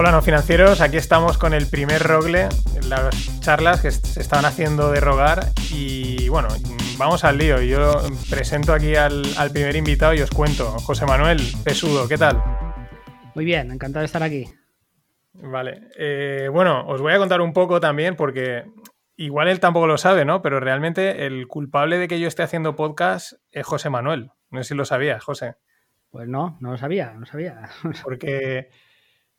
Hola no financieros, aquí estamos con el primer rogle, las charlas que se estaban haciendo de rogar y bueno, vamos al lío. Yo presento aquí al, primer invitado y os cuento. José Manuel Pesudo, ¿qué tal? Muy bien, encantado de estar aquí. Vale, eh, bueno, os voy a contar un poco también porque igual él tampoco lo sabe, ¿no? Pero realmente el culpable de que yo esté haciendo podcast es José Manuel. No sé si lo sabías, José. Pues no, no lo sabía, no sabía. Porque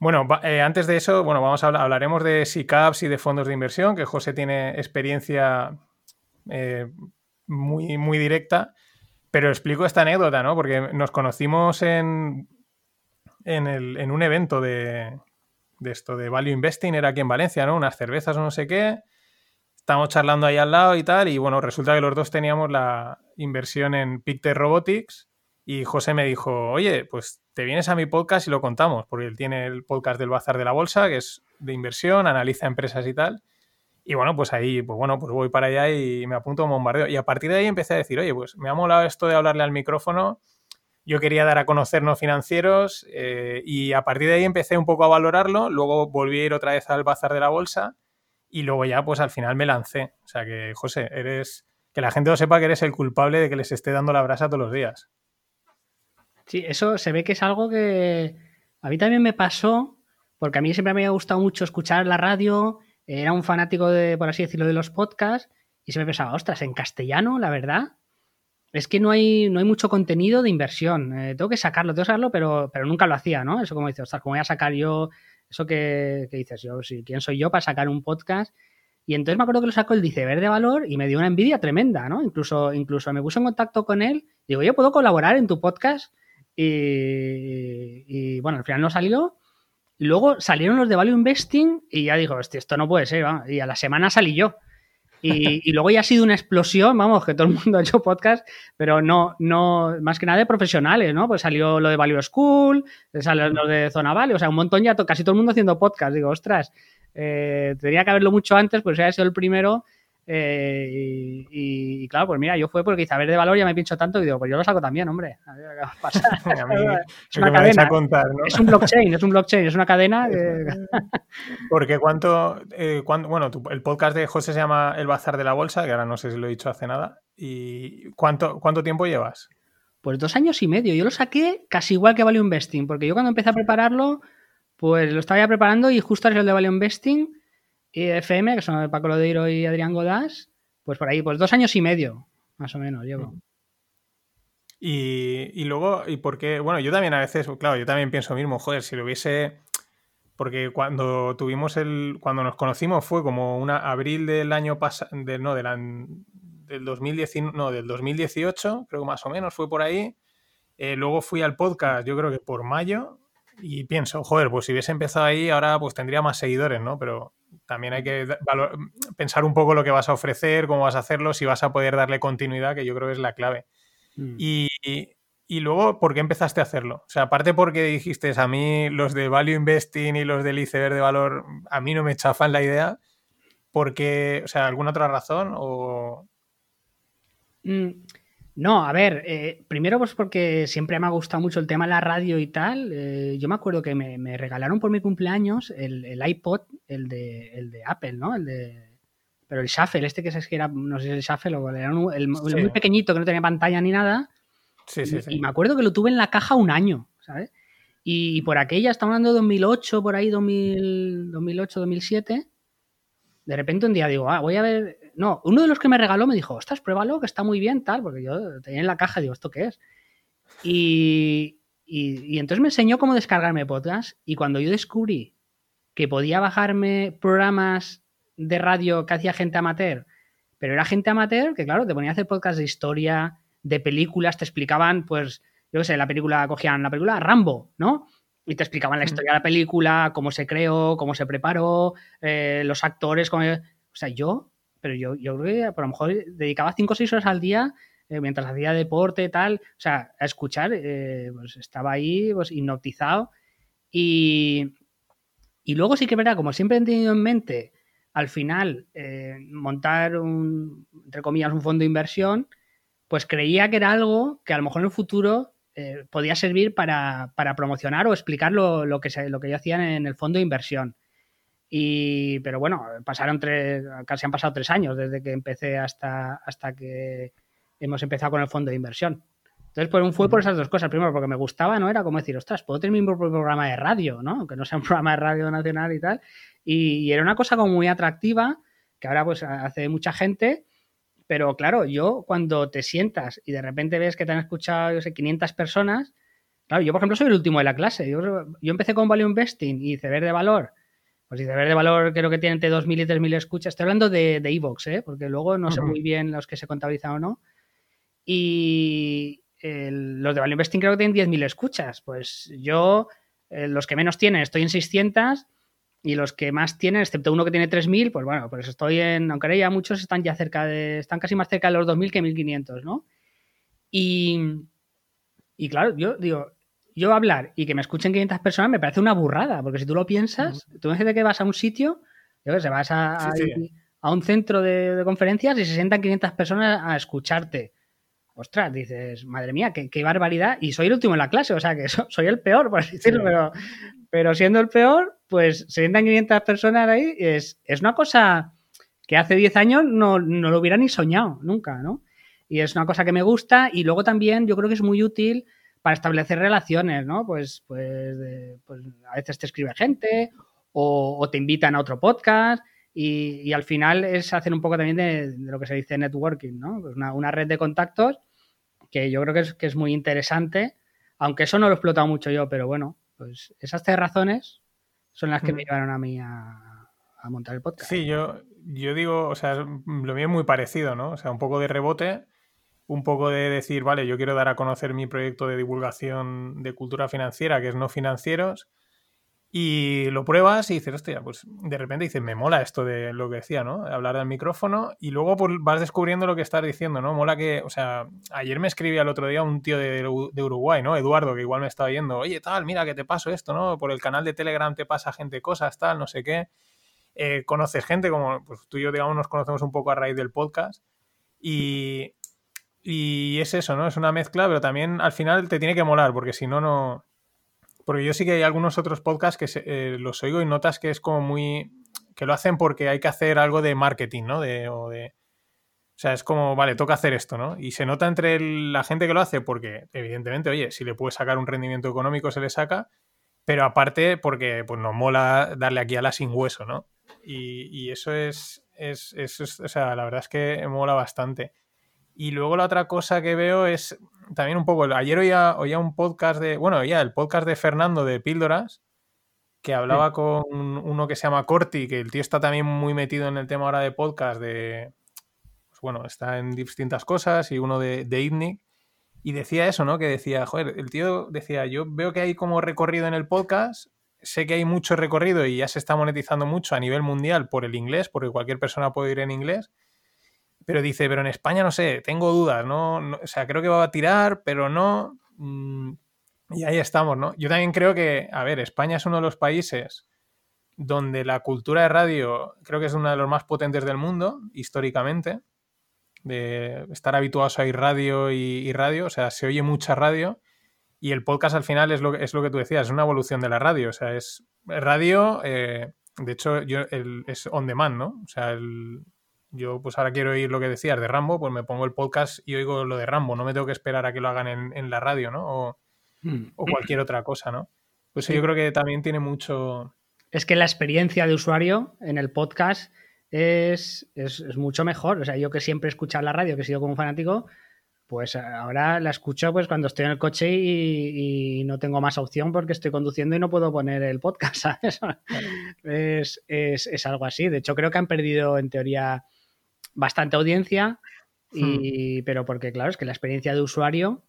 bueno, eh, antes de eso, bueno, vamos a hablar, hablaremos de SICAPs y de fondos de inversión, que José tiene experiencia eh, muy, muy directa, pero explico esta anécdota, ¿no? Porque nos conocimos en, en, un evento de, de, esto, de Value Investing, era aquí en Valencia, ¿no? Unas cervezas o no sé qué. Estamos charlando ahí al lado y tal, y bueno, resulta que los dos teníamos la inversión en Pictet Robotics y José me dijo, oye, pues te vienes a mi podcast y lo contamos, porque él tiene el podcast del Bazar de la Bolsa, que es de inversión, analiza empresas y tal. Y bueno, pues ahí, pues bueno, pues voy para allá y me apunto a un bombardeo. Y a partir de ahí empecé a decir, oye, pues me ha molado esto de hablarle al micrófono. Yo quería dar a conocer no financieros eh, y a partir de ahí empecé un poco a valorarlo. Luego volví a ir otra vez al bazar de la bolsa y luego ya, pues al final me lancé. O sea que, José, eres. Que la gente lo sepa que eres el culpable de que les esté dando la brasa todos los días. Sí, eso se ve que es algo que a mí también me pasó, porque a mí siempre me ha gustado mucho escuchar la radio, era un fanático de, por así decirlo, de los podcasts, y se me pensaba, ostras, en castellano, la verdad, es que no hay, no hay mucho contenido de inversión. Eh, tengo que sacarlo, tengo que sacarlo, pero, pero nunca lo hacía, ¿no? Eso como dices, ostras, ¿cómo voy a sacar yo eso que, dices? Yo, ¿quién soy yo para sacar un podcast? Y entonces me acuerdo que lo sacó el Dice de Valor y me dio una envidia tremenda, ¿no? Incluso, incluso me puse en contacto con él. Digo, yo puedo colaborar en tu podcast y, bueno, al final no salió. Y luego salieron los de Value Investing y ya digo, esto no puede ser. Y a la semana salí yo. Y, luego ya ha sido una explosión, vamos, que todo el mundo ha hecho podcast, pero no, no, más que nada de profesionales, ¿no? Pues salió lo de Value School, salió lo de Zona Valley, o sea, un montón ya, casi todo el mundo haciendo podcast. Digo, ostras, eh, tendría que haberlo mucho antes, pues ya he sido el primero eh, y, claro, pues mira, yo fue porque Isabel de Valor ya me pincho tanto y digo, pues yo lo saco también, hombre. es una cadena. Es un blockchain, es un blockchain, es una cadena. porque cuánto, eh, bueno, el podcast de José se llama El Bazar de la Bolsa, que ahora no sé si lo he dicho hace nada. ¿Y cuánto, cuánto tiempo llevas? Pues dos años y medio. Yo lo saqué casi igual que Value Investing, porque yo cuando empecé a prepararlo, pues lo estaba ya preparando y justo era el de Value Investing FM, que son Paco Lodeiro y Adrián Godás, pues por ahí, pues dos años y medio, más o menos, llevo. Y, y luego, ¿y por qué? Bueno, yo también a veces, claro, yo también pienso mismo, joder, si lo hubiese. Porque cuando tuvimos el. Cuando nos conocimos fue como una abril del año pasado. no, del 2019, no, del 2018, creo que más o menos fue por ahí. Eh, luego fui al podcast, yo creo que por mayo, y pienso, joder, pues si hubiese empezado ahí, ahora pues tendría más seguidores, ¿no? Pero también hay que pensar un poco lo que vas a ofrecer, cómo vas a hacerlo, si vas a poder darle continuidad, que yo creo que es la clave. Mm. Y, luego, ¿por qué empezaste a hacerlo? O sea, aparte porque dijiste, a mí los de Value Investing y los del iceberg de valor, a mí no me chafan la idea, porque, o sea, ¿alguna otra razón? O... Mm, no, a ver, eh, primero pues porque siempre me ha gustado mucho el tema de la radio y tal. Eh, yo me acuerdo que me, regalaron por mi cumpleaños el, iPod, el de, el de Apple, ¿no? El de... Pero el Shuffle, este que es que era, no sé si es el Shuffle o era el, muy pequeñito que no tenía pantalla ni nada. Sí, sí, y, y, me acuerdo que lo tuve en la caja un año, ¿sabes? Y por aquella, estamos hablando de 2008, por ahí 2000, 2008, 2007. De repente un día digo, ah, voy a ver, no, uno de los que me regaló me dijo, ostras, pruébalo, que está muy bien, tal, porque yo tenía en la caja, digo, ¿esto qué es? Y, y, entonces me enseñó cómo descargarme podcast y cuando yo descubrí que podía bajarme programas de radio que hacía gente amateur, pero era gente amateur que, claro, te ponía a hacer podcast de historia, de películas, te explicaban, pues, yo qué sé, la película, cogían la película Rambo, ¿no? Y te explicaban la historia de la película, cómo se creó, cómo se preparó, eh, los actores, cómo... O sea, yo pero yo, yo creo que a lo mejor dedicaba 5 o 6 horas al día eh, mientras hacía deporte, tal, o sea, a escuchar, eh, pues estaba ahí pues, hipnotizado. Y, y luego sí que verdad, como siempre he tenido en mente, al final, eh, montar un, entre comillas, un fondo de inversión, pues creía que era algo que a lo mejor en el futuro podía servir para, promocionar o explicar lo, que lo que yo hacía en el fondo de inversión. Y, pero bueno, pasaron tres, casi han pasado tres años desde que empecé hasta, hasta que hemos empezado con el fondo de inversión. Entonces, pues, fue por esas dos cosas. Primero, porque me gustaba, ¿no? Era como decir, ostras, puedo tener mi propio programa de radio, ¿no? Aunque no sea un programa de radio nacional y tal. Y, era una cosa como muy atractiva, que ahora pues hace mucha gente. Pero claro, yo cuando te sientas y de repente ves que te han escuchado, yo sé, 500 personas, claro, yo por ejemplo soy el último de la clase. Yo, yo empecé con Value Investing y Ceber de Valor pues si de valor creo que tiene entre 2.000 y 3.000 escuchas. Estoy hablando de Evox, ¿eh? porque luego no sé muy bien los que se contabilizan o no. Y los de Value Investing creo que tienen 10.000 escuchas. Pues yo, eh, los que menos tienen, estoy en 600 y los que más tienen, excepto uno que tiene 3.000, pues bueno, pues estoy en, aunque ya muchos están ya cerca de, están casi más cerca de los 2.000 que 1.500, ¿no? Y, y claro, yo digo, yo hablar y que me escuchen 500 personas me parece una burrada, porque si tú lo piensas, tú imagínate que vas a un sitio, yo que sé, vas a, a, un centro de, conferencias y se sientan 500 personas a escucharte. Ostras, dices, madre mía, qué, barbaridad. Y soy el último en la clase, o sea que soy el peor, por así decirlo, pero, pero siendo el peor, pues se sientan 500 personas ahí. Es, es una cosa que hace 10 años no, no lo hubiera ni soñado, nunca, ¿no? Y es una cosa que me gusta y luego también yo creo que es muy útil para establecer relaciones, ¿no? Pues, pues, pues a veces te escribe gente o, te invitan a otro podcast y, al final es hacer un poco también de, lo que se dice networking, ¿no? Pues una, red de contactos que yo creo que es, que es muy interesante, aunque eso no lo he explotado mucho yo, pero bueno, pues esas tres razones son las que me llevaron a mí a, a montar el podcast. Sí, yo, yo digo, o sea, lo mío es muy parecido, ¿no? O sea, un poco de rebote un poco de decir, vale, yo quiero dar a conocer mi proyecto de divulgación de cultura financiera, que es no financieros, y lo pruebas y dices, hostia, pues de repente dices, me mola esto de lo que decía, ¿no? Hablar del micrófono y luego pues, vas descubriendo lo que estás diciendo, ¿no? Mola que, o sea, ayer me escribía el otro día un tío de, Uruguay, ¿no? Eduardo, que igual me estaba yendo, oye, tal, mira que te paso esto, ¿no? Por el canal de Telegram te pasa gente cosas, tal, no sé qué. Eh, conoces gente, como pues, tú y yo, digamos, nos conocemos un poco a raíz del podcast. Y, y es eso, ¿no? Es una mezcla, pero también al final te tiene que molar, porque si no, no. Porque yo sí que hay algunos otros podcasts que eh, los oigo y notas que es como muy. que lo hacen porque hay que hacer algo de marketing, ¿no? De, o, de, o sea, es como, vale, toca hacer esto, ¿no? Y se nota entre la gente que lo hace porque, evidentemente, oye, si le puedes sacar un rendimiento económico, se le saca, pero aparte porque pues nos mola darle aquí a la sin hueso, ¿no? Y, y eso es, es, es, o sea, la verdad es que mola bastante. Y luego la otra cosa que veo es también un poco. Ayer oía, oía un podcast de. Bueno, oía el podcast de Fernando de Píldoras, que hablaba con uno que se llama Corti, que el tío está también muy metido en el tema ahora de podcast, de. Pues bueno, está en distintas cosas, y uno de, de Y decía eso, ¿no? Que decía, joder, el tío decía, yo veo que hay como recorrido en el podcast, sé que hay mucho recorrido y ya se está monetizando mucho a nivel mundial por el inglés, porque cualquier persona puede ir en inglés pero dice, pero en España no sé, tengo dudas, ¿no? o sea, creo que va a tirar, pero no. Mm, y ahí estamos, ¿no? Yo también creo que, a ver, España es uno de los países donde la cultura de radio creo que es uno de los más potentes del mundo, históricamente, de estar habituados a ir radio y, radio, o sea, se oye mucha radio y el podcast al final es lo, es lo que tú decías, es una evolución de la radio, o sea, es radio, eh, de hecho, yo, es on demand, ¿no? O sea, el, yo pues ahora quiero oír lo que decías de Rambo, pues me pongo el podcast y oigo lo de Rambo, no me tengo que esperar a que lo hagan en, la radio, ¿no? O, hmm. o, cualquier otra cosa, ¿no? Pues yo creo que también tiene mucho... Es que la experiencia de usuario en el podcast es, es, mucho mejor. O sea, yo que siempre he escuchado la radio, que he sido como un fanático, pues ahora la escucho pues cuando estoy en el coche y, no tengo más opción porque estoy conduciendo y no puedo poner el podcast, ¿sabes? Es, es, es, algo así. De hecho, creo que han perdido en teoría bastante audiencia, y, hmm. pero porque claro, es que la experiencia de usuario,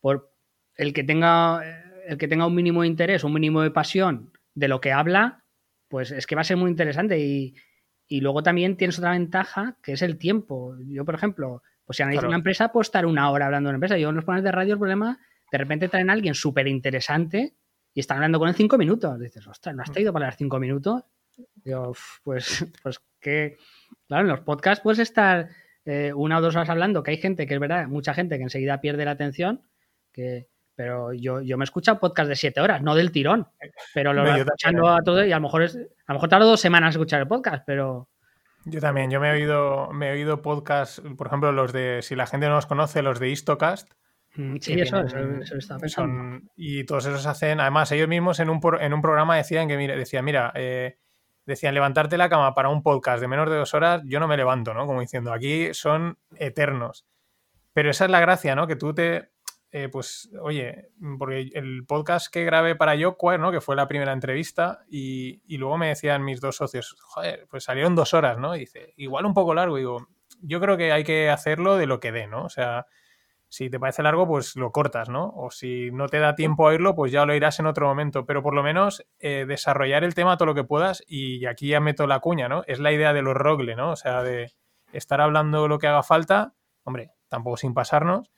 por el que tenga el que tenga un mínimo de interés, un mínimo de pasión de lo que habla, pues es que va a ser muy interesante y, y luego también tienes otra ventaja que es el tiempo. Yo, por ejemplo, pues si analizo una empresa, puedo estar una hora hablando de una empresa. Yo en los de radio el problema, de repente traen a alguien súper interesante y están hablando con él cinco minutos. Dices, ostras, ¿no has traído para las cinco minutos? Digo, pues, pues que Claro, en los podcasts puedes estar eh, una o dos horas hablando, que hay gente que es verdad, mucha gente que enseguida pierde la atención, que, pero yo, yo me he escuchado podcast de siete horas, no del tirón, pero lo voy escuchando a todo y a lo mejor es, a lo mejor tardo dos semanas en escuchar el podcast, pero... Yo también, yo me he oído, me he oído podcasts, por ejemplo, los de, si la gente no los conoce, los de Istocast. Mm, sí, eso, eso, está pensando. y todos esos hacen, además, ellos mismos en un, en un programa decían que, mira, decían, mira, eh, decían, levantarte la cama para un podcast de menos de dos horas, yo no me levanto, ¿no? Como diciendo, aquí son eternos. Pero esa es la gracia, ¿no? Que tú te, eh, pues, oye, porque el podcast que grabé para Yoquare, ¿no? Que fue la primera entrevista, y, luego me decían mis dos socios, joder, pues salieron dos horas, ¿no? Y dice, igual un poco largo. digo, yo creo que hay que hacerlo de lo que dé, ¿no? O sea, si te parece largo, pues lo cortas, ¿no? O si no te da tiempo a oírlo, pues ya lo irás en otro momento. Pero por lo menos eh, desarrollar el tema todo lo que puedas, y aquí ya meto la cuña, ¿no? Es la idea de los rogle, ¿no? O sea, de estar hablando lo que haga falta, hombre, tampoco sin pasarnos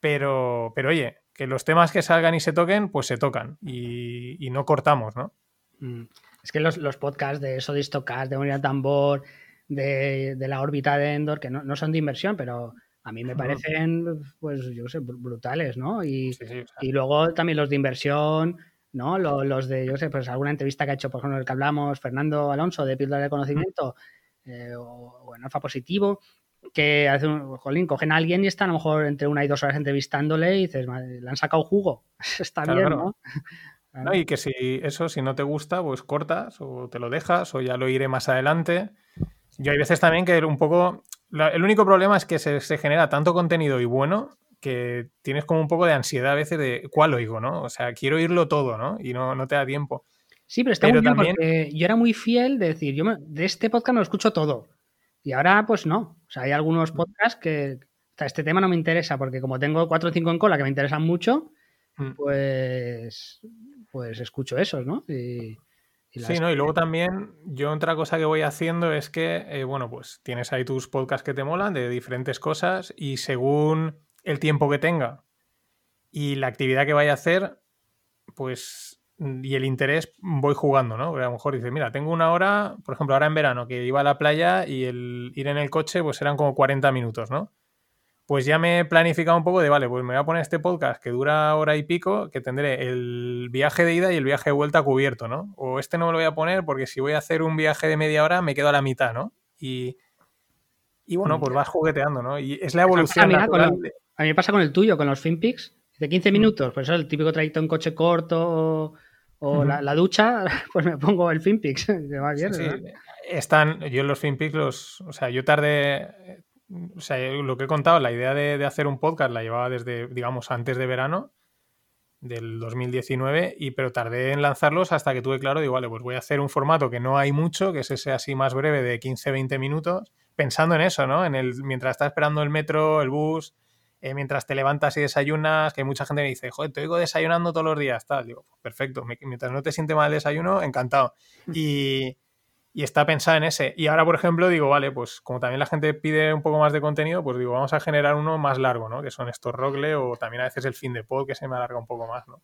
pero, pero oye, que los temas que salgan y se toquen, pues se tocan y, no cortamos, ¿no? Mm. Es que los, podcasts de eso de Stocast, de Unidad Tambor, de, la órbita de Endor, que no, son de inversión, pero a mí me parecen, pues yo sé, brutales, ¿no? Y, y luego también los de inversión, ¿no? Los, de, yo sé, pues alguna entrevista que ha hecho, por ejemplo, el que hablamos, Fernando Alonso de Píldora de Conocimiento, eh, o, o, en Alfa Positivo, que hace un, jolín, cogen a alguien y están a lo mejor entre una y dos horas entrevistándole y dices, le han sacado jugo. Está bien, ¿no? Y que si eso, si no te gusta, pues cortas o te lo dejas o ya lo iré más adelante. Yo hay veces también que un poco... el único problema es que se, genera tanto contenido y bueno que tienes como un poco de ansiedad a veces de cuál oigo, ¿no? O sea, quiero oírlo todo, ¿no? Y no, no te da tiempo. Sí, pero está muy bien porque yo era muy fiel de decir, yo de este podcast me lo escucho todo. Y ahora, pues no. O sea, hay algunos podcasts que. este tema no me interesa porque, como tengo cuatro o cinco en cola que me interesan mucho, mm. pues. Pues escucho esos, ¿no? Y, sí, ¿no? Y luego también, yo otra cosa que voy haciendo es que, eh, bueno, pues tienes ahí tus podcasts que te molan de diferentes cosas y según el tiempo que tenga y la actividad que vaya a hacer, pues y el interés voy jugando, ¿no? a lo mejor dice, mira, tengo una hora, por ejemplo, ahora en verano, que iba a la playa y el ir en el coche, pues eran como 40 minutos, ¿no? Pues ya me he planificado un poco de, vale, pues me voy a poner este podcast que dura hora y pico, que tendré el viaje de ida y el viaje de vuelta cubierto, ¿no? O este no me lo voy a poner porque si voy a hacer un viaje de media hora me quedo a la mitad, ¿no? Y, y bueno, pues vas jugueteando, ¿no? Y es la evolución. a mí me pasa con el tuyo, con los FinPix, de 15 minutos, pues eso, el típico trayecto en coche corto o la, ducha, pues me pongo el FinPix, que va bien. Están, yo en los FinPix los, o sea, yo tardé, o sea, lo que he contado, la idea de, hacer un podcast la llevaba desde, digamos, antes de verano del 2019, y, pero tardé en lanzarlos hasta que tuve claro, digo, vale, pues voy a hacer un formato que no hay mucho, que es ese así más breve de 15-20 minutos, pensando en eso, ¿no? En el, mientras está esperando el metro, el bus, eh, mientras te levantas y desayunas, que mucha gente me dice, joder, te oigo desayunando todos los días, tal. Digo, pues perfecto, mientras no te siente mal el desayuno, encantado. Mm. Y, está pensada en ese. Y ahora, por ejemplo, digo, vale, pues como también la gente pide un poco más de contenido, pues digo, vamos a generar uno más largo, ¿no? Que son estos Rogle o también a veces el fin de pod que se me alarga un poco más, ¿no?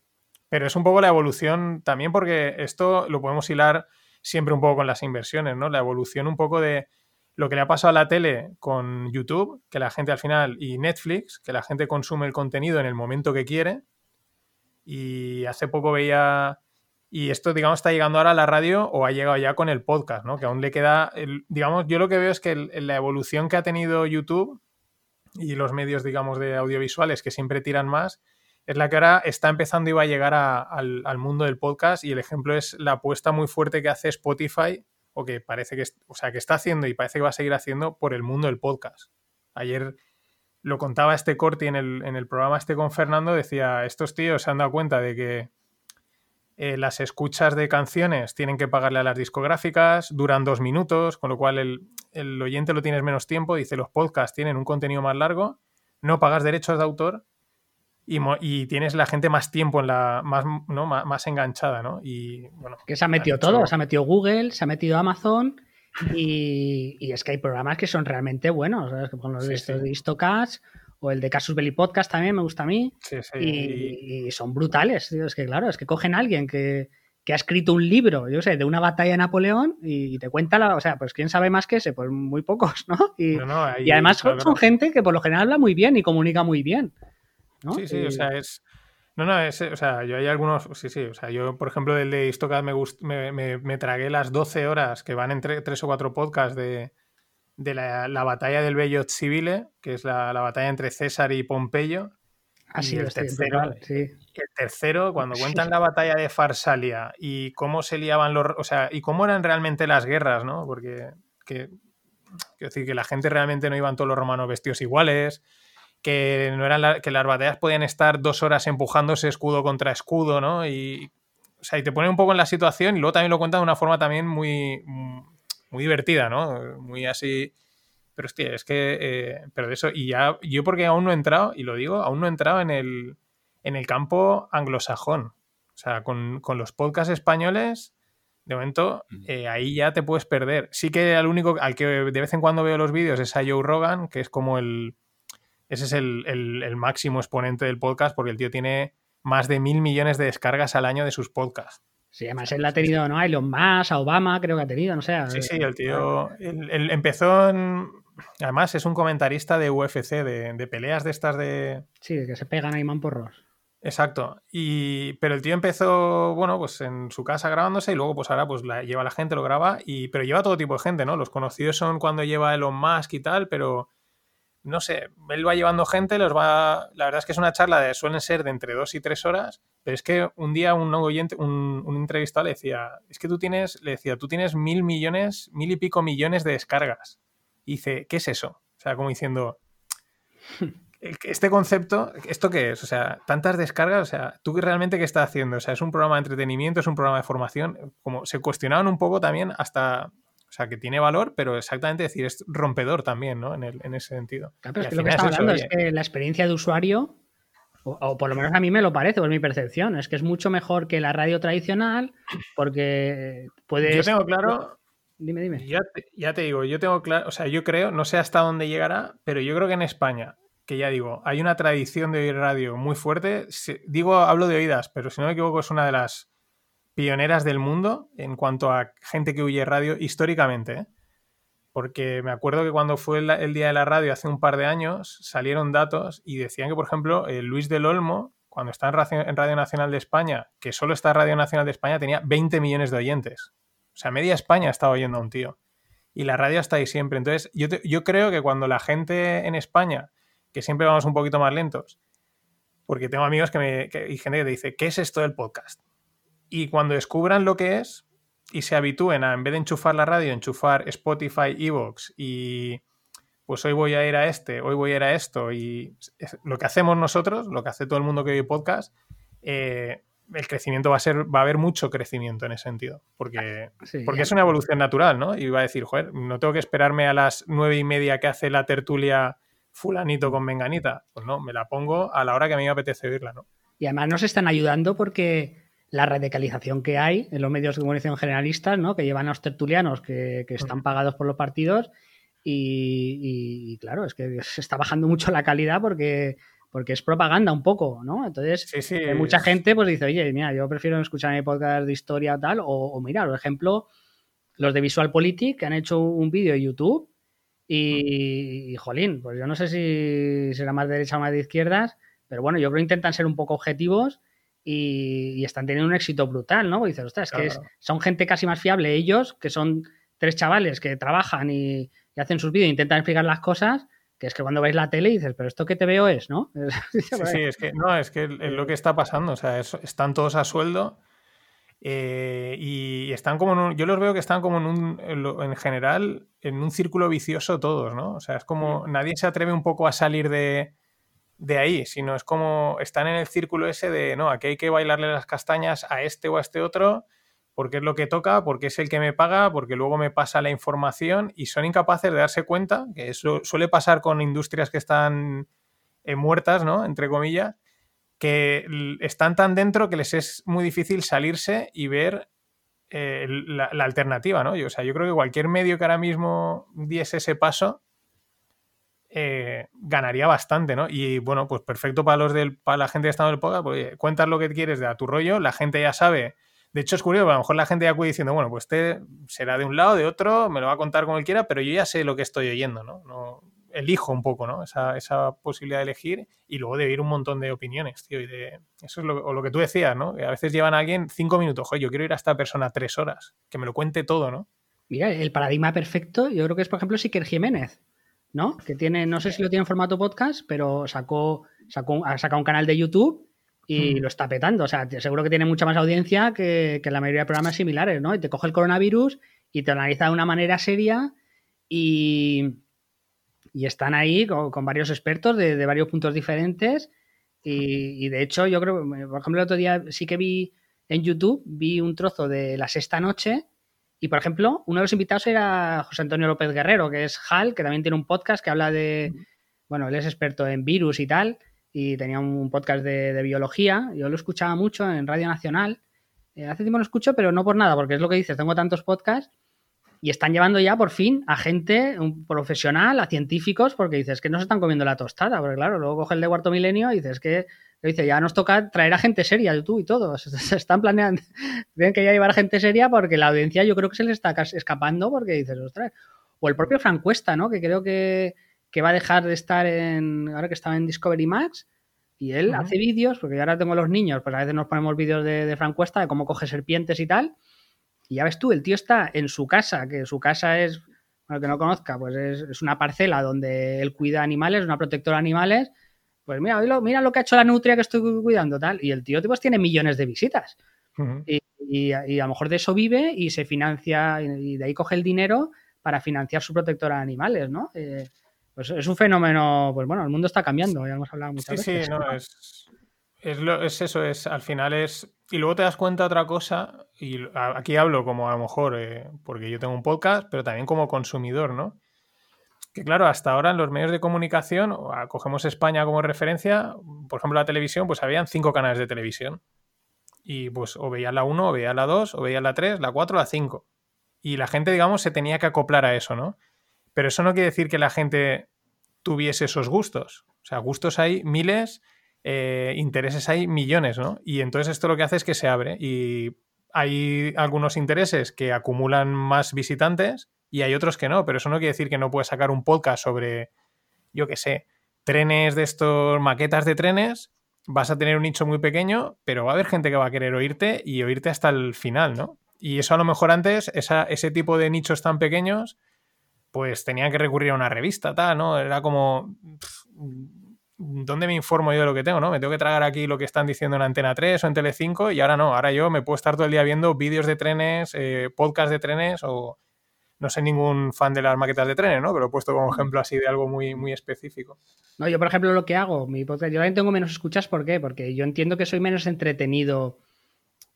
Pero es un poco la evolución también porque esto lo podemos hilar siempre un poco con las inversiones, ¿no? La evolución un poco de lo que le ha pasado a la tele con YouTube, que la gente al final, y Netflix, que la gente consume el contenido en el momento que quiere. Y hace poco veía, y esto digamos está llegando ahora a la radio o ha llegado ya con el podcast, ¿no? Que aún le queda, digamos, yo lo que veo es que la evolución que ha tenido YouTube y los medios, digamos, de audiovisuales que siempre tiran más, es la que ahora está empezando y va a llegar al, al mundo del podcast y el ejemplo es la apuesta muy fuerte que hace Spotify o que parece que, o sea, que está haciendo y parece que va a seguir haciendo por el mundo del podcast. Ayer lo contaba este Corti en el, en el programa este con Fernando, decía, estos tíos se han dado cuenta de que eh, las escuchas de canciones tienen que pagarle a las discográficas, duran dos minutos, con lo cual el, el oyente lo tienes menos tiempo, dice, los podcasts tienen un contenido más largo, no pagas derechos de autor y, tienes la gente más tiempo en la más, ¿no? más, enganchada, ¿no? Y bueno. Que se ha metido todo, se ha metido Google, se ha metido Amazon y, es que hay programas que son realmente buenos, ¿sabes? Como los de Histocast o el de Casus Belli Podcast también me gusta a mí. Y, son brutales, es que claro, es que cogen a alguien que, ha escrito un libro, yo sé, de una batalla de Napoleón y, te cuenta la, o sea, pues quién sabe más que ese, pues muy pocos, ¿no? Y, además son, gente que por lo general habla muy bien y comunica muy bien. Sí, sí, o sea, es. No, no, es, o sea, yo hay algunos, sí, sí, o sea, yo, por ejemplo, del de Istocad me, me, me, tragué las 12 horas que van entre tres o cuatro podcasts de, de la, la, batalla del Bello Civile, que es la, la, batalla entre César y Pompeyo. Así ah, el tercero, sí. el tercero, cuando cuentan la batalla de Farsalia y cómo se liaban los, o sea, y cómo eran realmente las guerras, ¿no? Porque que, quiero decir que la gente realmente no iban todos los romanos vestidos iguales, que no eran que las batallas podían estar dos horas empujándose escudo contra escudo, ¿no? Y, o sea, y te pone un poco en la situación y luego también lo cuenta de una forma también muy, muy divertida, ¿no? Muy así. Pero hostia, es que. Eh, pero de eso. Y ya. Yo, porque aún no he entrado, y lo digo, aún no he entrado en el, en el campo anglosajón. O sea, con, con los podcasts españoles, de momento, eh, ahí ya te puedes perder. Sí que al único al que de vez en cuando veo los vídeos es a Joe Rogan, que es como el ese es el, máximo exponente del podcast porque el tío tiene más de mil millones de descargas al año de sus podcasts. Sí, además él ha tenido, ¿no? A Elon Musk, a Obama, creo que ha tenido, no sé. Sí, sí, el tío él, empezó en... Además es un comentarista de UFC, de, peleas de estas de... Sí, que se pegan ahí mamporros. Exacto. Y, pero el tío empezó, bueno, pues en su casa grabándose y luego pues ahora pues la, lleva la gente, lo graba, y, pero lleva todo tipo de gente, ¿no? Los conocidos son cuando lleva Elon Musk y tal, pero no sé, él va llevando gente, los va. La verdad es que es una charla de suelen ser de entre dos y tres horas, pero es que un día un oyente, un, un entrevistado le decía, es que tú tienes, le decía, tú tienes mil millones, mil y pico millones de descargas. Y dice, ¿qué es eso? O sea, como diciendo, este concepto, ¿esto qué es? O sea, tantas descargas, o sea, ¿tú realmente qué estás haciendo? O sea, es un programa de entretenimiento, es un programa de formación. Como se cuestionaban un poco también hasta o sea, que tiene valor, pero exactamente decir, es rompedor también, ¿no? En, el, en ese sentido. Claro, pero es que lo que estamos hablando es que la experiencia de usuario, o, por lo menos a mí me lo parece, por mi percepción, es que es mucho mejor que la radio tradicional porque puedes... Yo tengo claro... Dime, dime. Ya te, ya te digo, yo tengo claro, o sea, yo creo, no sé hasta dónde llegará, pero yo creo que en España, que ya digo, hay una tradición de oír radio muy fuerte, digo, hablo de oídas, pero si no me equivoco es una de las pioneras del mundo en cuanto a gente que huye radio históricamente. ¿eh? Porque me acuerdo que cuando fue el, Día de la Radio hace un par de años, salieron datos y decían que, por ejemplo, Luis del Olmo, cuando está en Radio, Nacional de España, que solo está en Radio Nacional de España, tenía 20 millones de oyentes. O sea, media España estaba oyendo a un tío. Y la radio está ahí siempre. Entonces, yo, yo creo que cuando la gente en España, que siempre vamos un poquito más lentos, porque tengo amigos que me, y gente que te dice, ¿qué es esto del podcast? Y cuando descubran lo que es y se habitúen a, en vez de enchufar la radio, enchufar Spotify, Evox y pues hoy voy a ir a este, hoy voy a ir a esto y lo que hacemos nosotros, lo que hace todo el mundo que oye podcast, eh, el crecimiento va a ser, va a haber mucho crecimiento en ese sentido, porque, porque es una evolución natural, ¿no? Y va a decir, joder, no tengo que esperarme a las nueve y media que hace la tertulia fulanito con menganita, pues no, me la pongo a la hora que a mí me apetece oírla, ¿no? Y además nos están ayudando porque la radicalización que hay en los medios de comunicación generalistas, ¿no? que llevan a los tertulianos que, están pagados por los partidos y, claro, es que se está bajando mucho la calidad porque, porque es propaganda un poco, ¿no? Entonces, mucha gente pues dice, oye, mira, yo prefiero escuchar mi podcast de historia tal, o, o mira, por ejemplo, los de VisualPolitik que han hecho un vídeo de YouTube y, y, jolín, pues yo no sé si será más de derecha o más de izquierdas, pero bueno, yo creo que intentan ser un poco objetivos y, están teniendo un éxito brutal, ¿no? dices, ostras, es que son gente casi más fiable ellos, que son tres chavales que trabajan y, hacen sus vídeos e intentan explicar las cosas, que es que cuando veis la tele dices, pero esto que te veo es, ¿no? sí, es que no, es que es lo que está pasando, o sea, están todos a sueldo eh, y están como en un, yo los veo que están como en un, en general, en un círculo vicioso todos, ¿no? O sea, es como nadie se atreve un poco a salir de, de ahí, sino es como están en el círculo ese de, no, aquí hay que bailarle las castañas a este o a este otro, porque es lo que toca, porque es el que me paga, porque luego me pasa la información y son incapaces de darse cuenta, que eso suele pasar con industrias que están eh, muertas, ¿no? Entre comillas, que están tan dentro que les es muy difícil salirse y ver eh, la, alternativa, ¿no? Yo, o sea, yo creo que cualquier medio que ahora mismo diese ese paso, eh, ganaría bastante, ¿no? Y bueno, pues perfecto para los del, para la gente que está en el podcast, pues cuentas lo que quieres de a tu rollo, la gente ya sabe. De hecho, es curioso, a lo mejor la gente ya acude diciendo, bueno, pues este será de un lado, de otro, me lo va a contar como él quiera, pero yo ya sé lo que estoy oyendo, ¿no? elijo un poco, ¿no? Esa, esa, posibilidad de elegir y luego de oír un montón de opiniones, tío. Y de, eso es lo, lo que tú decías, ¿no? A veces llevan a alguien cinco minutos, joder, yo quiero ir a esta persona tres horas, que me lo cuente todo, ¿no? Mira, el paradigma perfecto, yo creo que es, por ejemplo, Siker Jiménez, ¿no? Que tiene, no sé si lo tiene en formato podcast, pero sacó, sacó ha sacado un canal de YouTube y hmm. lo está petando. O sea, seguro que tiene mucha más audiencia que, que, la mayoría de programas similares, ¿no? Y te coge el coronavirus y te analiza de una manera seria y, y están ahí con, varios expertos de, varios puntos diferentes. Y, de hecho, yo creo, por ejemplo, el otro día sí que vi en YouTube, vi un trozo de la sexta noche. Y por ejemplo, uno de los invitados era José Antonio López Guerrero, que es HAL, que también tiene un podcast que habla de. Bueno, él es experto en virus y tal. Y tenía un podcast de, biología. Yo lo escuchaba mucho en Radio Nacional. Eh, hace tiempo lo escucho, pero no por nada, porque es lo que dices, tengo tantos podcasts y están llevando ya por fin a gente, un profesional, a científicos, porque dices que no se están comiendo la tostada, porque claro, luego coge el de cuarto milenio y dices que dice, ya nos toca traer a gente seria, tú y todos. Se están planeando, tienen que ya llevar a gente seria porque la audiencia yo creo que se les está escapando porque dices, ostras. O el propio Francuesta, ¿no? Que creo que, va a dejar de estar en, ahora que estaba en Discovery Max, y él hace vídeos, porque yo ahora tengo los niños, pues a veces nos ponemos vídeos de, de Francuesta, de cómo coge serpientes y tal, y ya ves tú, el tío está en su casa, que su casa es, bueno, que no conozca, pues es, una parcela donde él cuida animales, una protectora de animales. Pues mira, mira lo que ha hecho la nutria que estoy cuidando, tal. Y el tío pues, tiene millones de visitas. y, a lo mejor de eso vive y se financia, y de ahí coge el dinero para financiar su protectora de animales, ¿no? Eh, pues es un fenómeno, pues bueno, el mundo está cambiando, ya hemos hablado muchas veces. Sí, no, es, es, lo, es eso, es al final es y luego te das cuenta otra cosa, y aquí hablo como a lo mejor, eh, porque yo tengo un podcast, pero también como consumidor, ¿no? Que claro, hasta ahora en los medios de comunicación, cogemos España como referencia, por ejemplo la televisión, pues habían cinco canales de televisión. Y pues o veías la 1, o veías la 2, o veías la 3, la 4, la 5. Y la gente, digamos, se tenía que acoplar a eso, ¿no? Pero eso no quiere decir que la gente tuviese esos gustos. O sea, gustos hay miles eh, intereses hay millones, ¿no? Y entonces esto lo que hace es que se abre y hay algunos intereses que acumulan más visitantes y hay otros que no, pero eso no quiere decir que no puedes sacar un podcast sobre, yo qué sé, trenes de estos, maquetas de trenes, vas a tener un nicho muy pequeño, pero va a haber gente que va a querer oírte y oírte hasta el final, ¿no? Y eso a lo mejor antes, ese tipo de nichos tan pequeños, pues tenían que recurrir a una revista, tal, ¿no? Era como... ¿dónde me informo yo de lo que tengo? ¿no? Me tengo que tragar aquí lo que están diciendo en Antena 3 o en Tele5 y ahora no, ahora yo me puedo estar todo el día viendo vídeos de trenes, eh, podcasts de trenes o no soy ningún fan de las maquetas de trenes, ¿no? Pero he puesto como ejemplo así de algo muy, muy específico. No, yo por ejemplo lo que hago, mi podcast, yo también tengo menos escuchas, ¿por qué? Porque yo entiendo que soy menos entretenido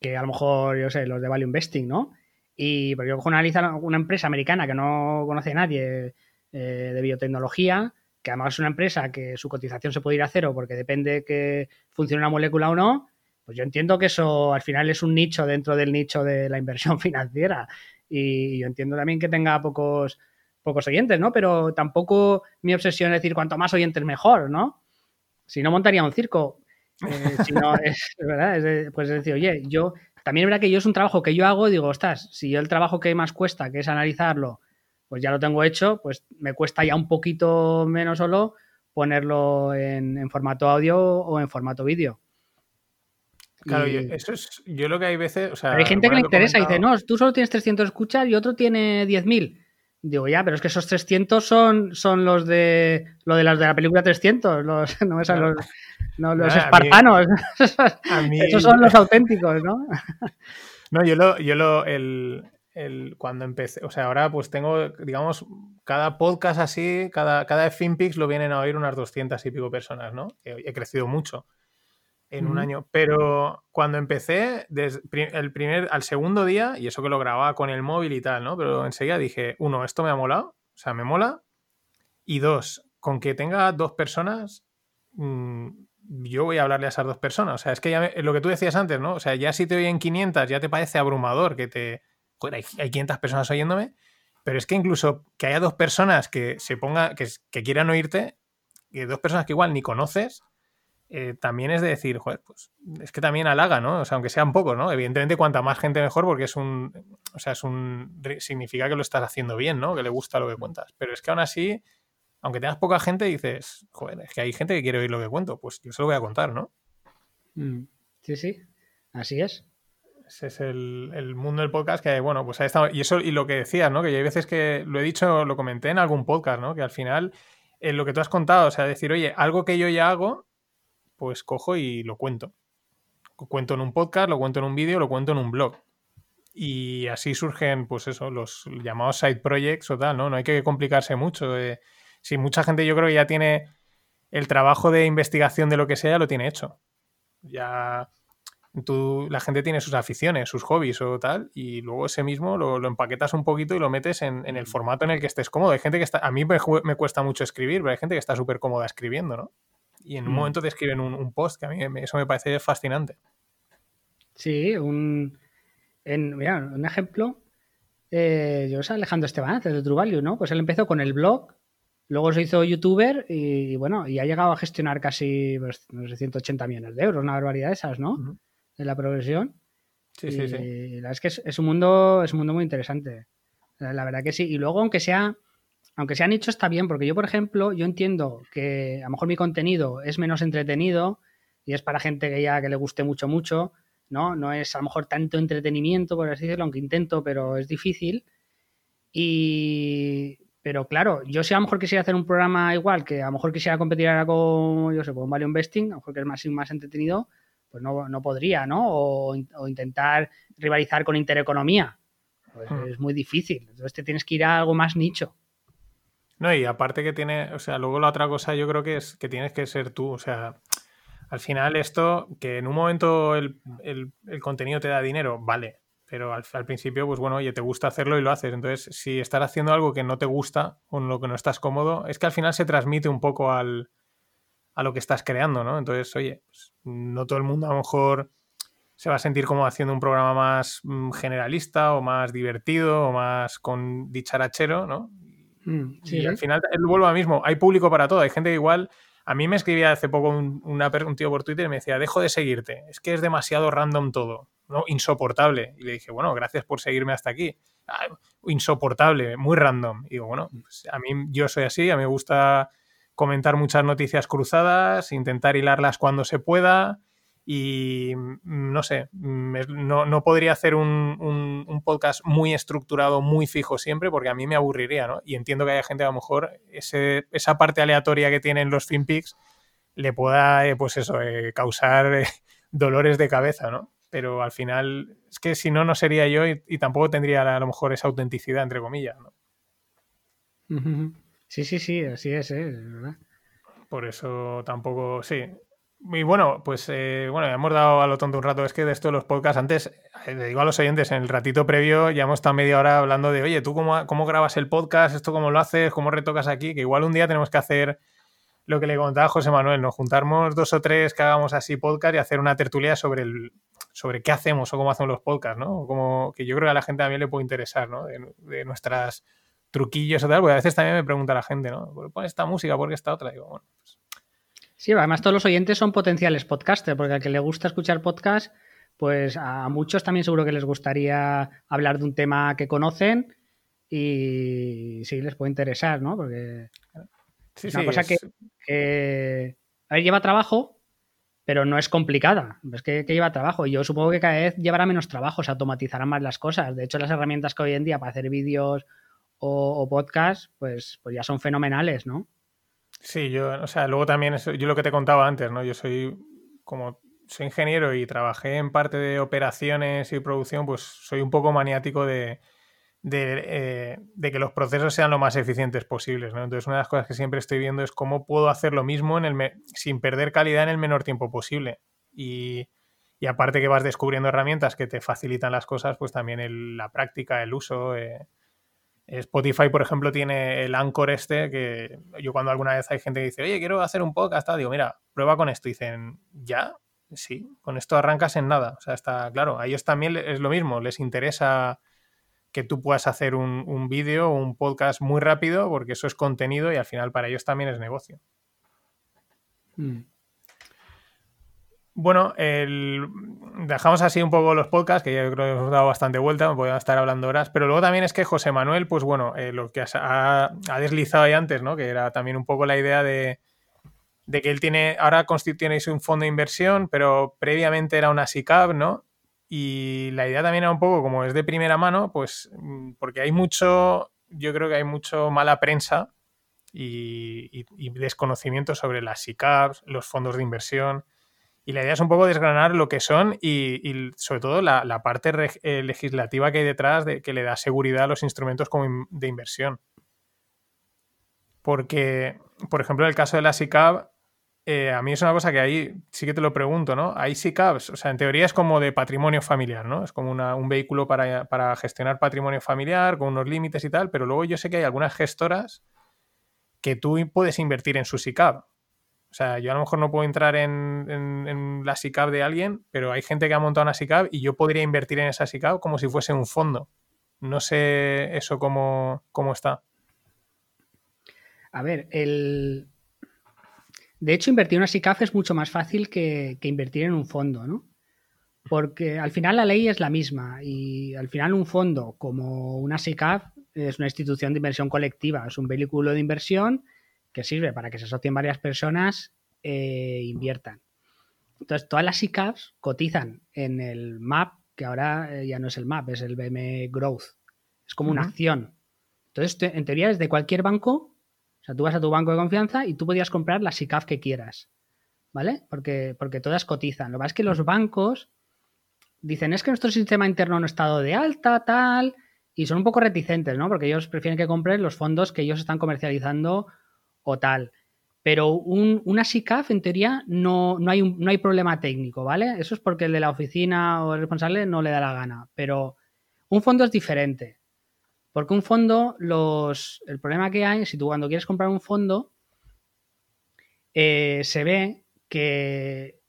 que a lo mejor, yo sé, los de Value Investing, ¿no? Y porque yo cojo una, una empresa americana que no conoce a nadie eh, de biotecnología, que además es una empresa que su cotización se puede ir a cero porque depende que funcione una molécula o no, pues yo entiendo que eso al final es un nicho dentro del nicho de la inversión financiera. Y yo entiendo también que tenga pocos, pocos oyentes, ¿no? Pero tampoco mi obsesión es decir cuanto más oyentes mejor, ¿no? Si no montaría un circo. Eh, si no, es, ¿verdad? pues es decir, oye, yo también es verdad que yo es un trabajo que yo hago, digo, ostras, si yo el trabajo que más cuesta, que es analizarlo, pues ya lo tengo hecho, pues me cuesta ya un poquito menos solo ponerlo en, formato audio o en formato vídeo. Claro, eso es, yo lo que hay veces, hay gente que le interesa y dice, no, tú solo tienes 300 escuchas y otro tiene 10.000. Digo, ya, pero es que esos 300 son, son los de lo de las de la película 300, los, no, los, los espartanos. Esos son los auténticos, ¿no? No, yo lo, yo lo, el, cuando empecé, o sea, ahora pues tengo, digamos, cada podcast así, cada, cada FinPix lo vienen a oír unas 200 y pico personas, ¿no? He, crecido mucho en un año, pero cuando empecé, desde el primer, al segundo día, y eso que lo grababa con el móvil y tal, ¿no? Pero enseguida dije, uno, esto me ha molado, o sea, me mola, y dos, con que tenga dos personas, mm, yo voy a hablarle a esas dos personas. O sea, es que ya lo que tú decías antes, ¿no? O sea, ya si te oyen 500, ya te parece abrumador que te, joder, hay, 500 personas oyéndome, pero es que incluso que haya dos personas que se ponga, que, quieran oírte, que dos personas que igual ni conoces, eh, también es de decir, joder, pues es que también halaga, ¿no? O sea, aunque sean pocos, ¿no? Evidentemente, cuanta más gente mejor, porque es un, o sea, es un, significa que lo estás haciendo bien, ¿no? Que le gusta lo que cuentas. Pero es que aún así, aunque tengas poca gente, dices, joder, es que hay gente que quiere oír lo que cuento, pues yo se lo voy a contar, ¿no? Mm, sí, sí, así es. Es el, mundo del podcast que, bueno, pues ha estado. Y eso, y lo que decías, ¿no? Que hay veces que lo he dicho, lo comenté en algún podcast, ¿no? Que al final, en lo que tú has contado, o sea, decir, oye, algo que yo ya hago, pues cojo y lo cuento. Lo cuento en un podcast, lo cuento en un vídeo, lo cuento en un blog. Y así surgen, pues eso, los llamados side projects o tal, ¿no? No hay que complicarse mucho. Eh. Si mucha gente yo creo que ya tiene el trabajo de investigación de lo que sea, lo tiene hecho. Ya tú, la gente tiene sus aficiones, sus hobbies o tal, y luego ese mismo lo, empaquetas un poquito y lo metes en, el formato en el que estés cómodo. Hay gente que está, a mí me, cuesta mucho escribir, pero hay gente que está súper cómoda escribiendo, ¿no? Y en un mm. momento te escriben un, post, que a mí eso me parece fascinante. Sí, un, en, mira, un ejemplo, eh, yo soy Alejandro Esteban, de True Value, ¿no? Pues él empezó con el blog, luego se hizo youtuber y, bueno, y ha llegado a gestionar casi pues, 180 millones de euros, una barbaridad de esas, ¿no? En la progresión. Sí, sí, sí. La verdad es que es, un mundo, es un mundo muy interesante. La, verdad que sí. Y luego, aunque sea, aunque sea nicho, está bien, porque yo, por ejemplo, yo entiendo que a lo mejor mi contenido es menos entretenido y es para gente que ya que le guste mucho, mucho, ¿no? No es a lo mejor tanto entretenimiento, por así decirlo, aunque intento, pero es difícil. Y, pero claro, yo si a lo mejor quisiera hacer un programa igual, que a lo mejor quisiera competir ahora con, yo sé, con Value Investing, a lo mejor que es más, más entretenido, pues no, podría, ¿no? O, intentar rivalizar con intereconomía. Pues hmm. es muy difícil. Entonces te tienes que ir a algo más nicho. No, y aparte que tiene, o sea, luego la otra cosa yo creo que es que tienes que ser tú, o sea, al final esto, que en un momento el, contenido te da dinero, vale, pero al, principio, pues bueno, oye, te gusta hacerlo y lo haces. Entonces, si estás haciendo algo que no te gusta o en lo que no estás cómodo, es que al final se transmite un poco al, a lo que estás creando, ¿no? Entonces, oye, pues, no todo el mundo a lo mejor se va a sentir como haciendo un programa más mm, generalista o más divertido o más con dicharachero, ¿no? Mm, y al final vuelvo a mismo, hay público para todo, hay gente que igual, a mí me escribía hace poco un, un tío por Twitter y me decía, dejo de seguirte, es que es demasiado random todo, ¿no? Insoportable. Y le dije, bueno, gracias por seguirme hasta aquí. Ah, insoportable, muy random. Y digo, bueno, pues a mí yo soy así, a mí me gusta comentar muchas noticias cruzadas, intentar hilarlas cuando se pueda y mm, no sé, mm, no, podría hacer un, podcast muy estructurado, muy fijo siempre, porque a mí me aburriría, ¿no? Y entiendo que haya gente a lo mejor esa parte aleatoria que tienen los FinPix le pueda, eh, pues eso, eh, causar eh, dolores de cabeza, ¿no? Pero al final, es que si no, no sería yo y, tampoco tendría a lo mejor esa autenticidad, entre comillas, ¿no? Sí, sí, sí, así es, ¿eh? ¿verdad? Por eso tampoco, sí. Y bueno, pues eh, bueno, ya hemos dado a lo tonto un rato. Es que de esto de los podcasts, antes, eh, le digo a los oyentes, en el ratito previo ya hemos estado media hora hablando de, oye, ¿tú cómo, cómo grabas el podcast? ¿Esto cómo lo haces? ¿Cómo retocas aquí? Que igual un día tenemos que hacer lo que le contaba José Manuel, nos juntarnos dos o tres que hagamos así podcast y hacer una tertulia sobre el sobre qué hacemos o cómo hacemos los podcasts, ¿no? Como que yo creo que a la gente también le puede interesar, ¿no? de nuestras truquillos o tal, porque a veces también me pregunta la gente, ¿no? ¿Por esta música? ¿Por qué esta otra? Digo, bueno, pues Sí, además todos los oyentes son potenciales podcasters, porque al que le gusta escuchar podcast, pues a muchos también seguro que les gustaría hablar de un tema que conocen y sí, les puede interesar, ¿no? Porque es una cosa que, a ver, lleva trabajo, pero no es complicada. Es que, lleva trabajo. Y yo supongo que cada vez llevará menos trabajo, se automatizarán más las cosas. De hecho, las herramientas que hoy en día para hacer vídeos o, podcast, pues, pues ya son fenomenales, ¿no? Sí, yo, o sea, luego también, yo lo que te contaba antes, ¿no? Yo soy como soy ingeniero y trabajé en parte de operaciones y producción, pues soy un poco maniático de, de, eh, que los procesos sean lo más eficientes posibles. ¿no? Entonces, una de las cosas que siempre estoy viendo es cómo puedo hacer lo mismo en el sin perder calidad en el menor tiempo posible. Y, y, aparte que vas descubriendo herramientas que te facilitan las cosas, pues también la práctica, el uso. Eh, Spotify, por ejemplo, tiene el Anchor este, que yo cuando alguna vez hay gente que dice, oye, quiero hacer un podcast, digo, mira, prueba con esto. Y dicen, ¿ya? Sí, con esto arrancas en nada. O sea, está claro, a ellos también es lo mismo, les interesa que tú puedas hacer un, vídeo o un podcast muy rápido, porque eso es contenido y al final para ellos también es negocio. Hmm. Bueno, dejamos así un poco los podcasts, que yo creo que hemos dado bastante vuelta, podría estar hablando horas, pero luego también es que José Manuel, pues bueno, eh, lo que ha, deslizado ahí antes, ¿no? Que era también un poco la idea de, que él tiene, ahora constituye un fondo de inversión, pero previamente era una SICAP, ¿no? Y la idea también era un poco, como es de primera mano, pues mm, porque hay mucho, yo creo que hay mucho mala prensa y, desconocimiento sobre las SICAPs, los fondos de inversión. Y la idea es un poco desgranar lo que son y, sobre todo la, parte eh, legislativa que hay detrás de que le da seguridad a los instrumentos como de inversión. Porque, por ejemplo, en el caso de la SICAP, eh, a mí es una cosa que ahí sí que te lo pregunto, ¿no? Hay SICAPs, o sea, en teoría es como de patrimonio familiar, ¿no? Es como un vehículo para, gestionar patrimonio familiar con unos límites y tal, pero luego yo sé que hay algunas gestoras que tú puedes invertir en su SICAP. O sea, yo a lo mejor no puedo entrar en, la SICAP de alguien, pero hay gente que ha montado una SICAP y yo podría invertir en esa SICAP como si fuese un fondo. No sé eso cómo, cómo está. A ver, el, de hecho, invertir en una SICAF es mucho más fácil que, invertir en un fondo, ¿no? Porque al final la ley es la misma y al final un fondo como una SICAF es una institución de inversión colectiva, es un vehículo de inversión que sirve para que se asocien varias personas e inviertan. Entonces, todas las SICAFs cotizan en el MAP, que ahora eh, ya no es el MAP, es el BM Growth. Es como una acción. Entonces, en teoría, desde cualquier banco o sea, tú vas a tu banco de confianza y tú podías comprar la SICAF que quieras, ¿vale? Porque, porque todas cotizan. Lo que pasa es que los bancos dicen, es que nuestro sistema interno no ha estado de alta, tal, y son un poco reticentes, ¿no? Porque ellos prefieren que compren los fondos que ellos están comercializando o tal. Pero una SICAF, en teoría, no, no, hay no hay problema técnico, ¿vale? Eso es porque el de la oficina o el responsable no le da la gana. Pero un fondo es diferente. Porque un fondo, los, el problema que hay, si tú cuando quieres comprar un fondo, eh, se ve que,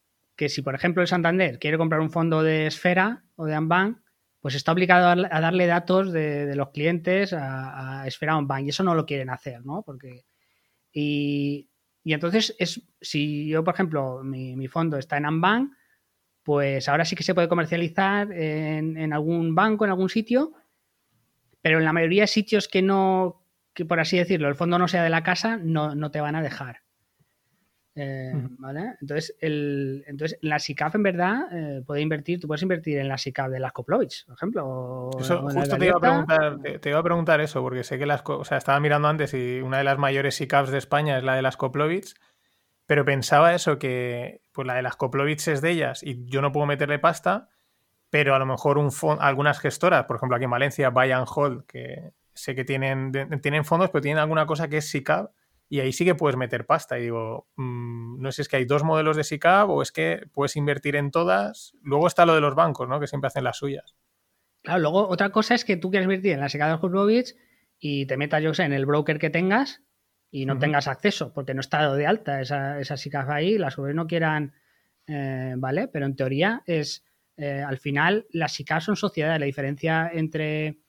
si, por ejemplo, el Santander quiere comprar un fondo de Esfera o de Ambank, pues está obligado a darle datos de, los clientes a, a Esfera o Ambank y eso no lo quieren hacer, ¿no? Porque, y, entonces, es, si yo, por ejemplo, mi, fondo está en Ambank, pues ahora sí que se puede comercializar en, en algún banco, en algún sitio, pero en la mayoría de sitios que no, que por así decirlo, el fondo no sea de la casa, no, te van a dejar. Eh, ¿Vale? Entonces, el, entonces, la SICAF en verdad eh, puede invertir, tú puedes invertir en la SICAF de las Koplovich, por ejemplo. eso, justo te iba, a preguntar, te, iba a preguntar eso, porque sé que las, o sea, estaba mirando antes y una de las mayores SICAFs de España es la de las Koplovich, pero pensaba eso, que pues la de las Koplovich es de ellas y yo no puedo meterle pasta, pero a lo mejor un algunas gestoras, por ejemplo aquí en Valencia, Buy and Hold, que sé que tienen, tienen fondos, pero tienen alguna cosa que es SICAV y ahí sí que puedes meter pasta. Y digo, mm, no sé si es que hay dos modelos de SICAV o es que puedes invertir en todas. Luego está lo de los bancos, ¿no? Que siempre hacen las suyas. Claro, luego otra cosa es que tú quieres invertir en la SICAV de Kurbovich y te metas, yo sé, en el broker que tengas y no tengas acceso, porque no está dado de alta esa, esa SICAV ahí, las sobre no quieran, eh, ¿vale? Pero en teoría es eh, al final las SICAP son sociedades. La diferencia entre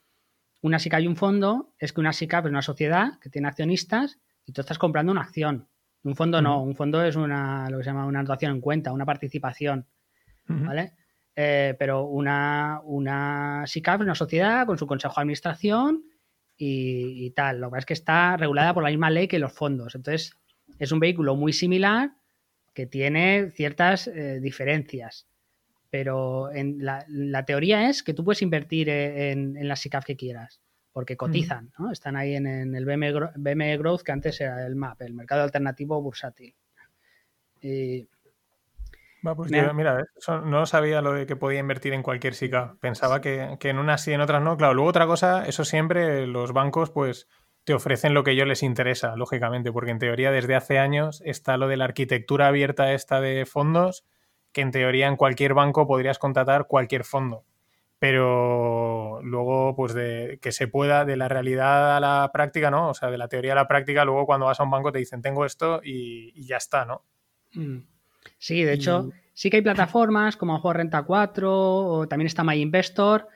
una SICAP y un fondo es que una SICAP es una sociedad que tiene accionistas y tú estás comprando una acción. Un fondo no, un fondo es una, lo que se llama una anotación en cuenta, una participación. ¿Vale? Eh, pero una, una SICAP es una sociedad con su consejo de administración y, tal. Lo que pasa es que está regulada por la misma ley que los fondos. Entonces, es un vehículo muy similar que tiene ciertas eh, diferencias. Pero en la, teoría es que tú puedes invertir e, en, en las SICAF que quieras, porque cotizan, ¿no? Están ahí en, el BME, Growth, que antes era el MAP, el mercado alternativo bursátil. Pues mira, no sabía lo de que podía invertir en cualquier SICA. Pensaba que, que, en unas sí, en otras no. Claro, luego otra cosa, eso siempre los bancos, pues te ofrecen lo que yo les interesa, lógicamente, porque en teoría desde hace años está lo de la arquitectura abierta esta de fondos que en teoría en cualquier banco podrías contratar cualquier fondo. Pero luego, pues de que se pueda, de la realidad a la práctica, ¿no? O sea, de la teoría a la práctica, luego cuando vas a un banco te dicen, tengo esto y, ya está, ¿no? Mm. Sí, de hecho, sí que hay plataformas como Juego Renta 4 o también está My Investor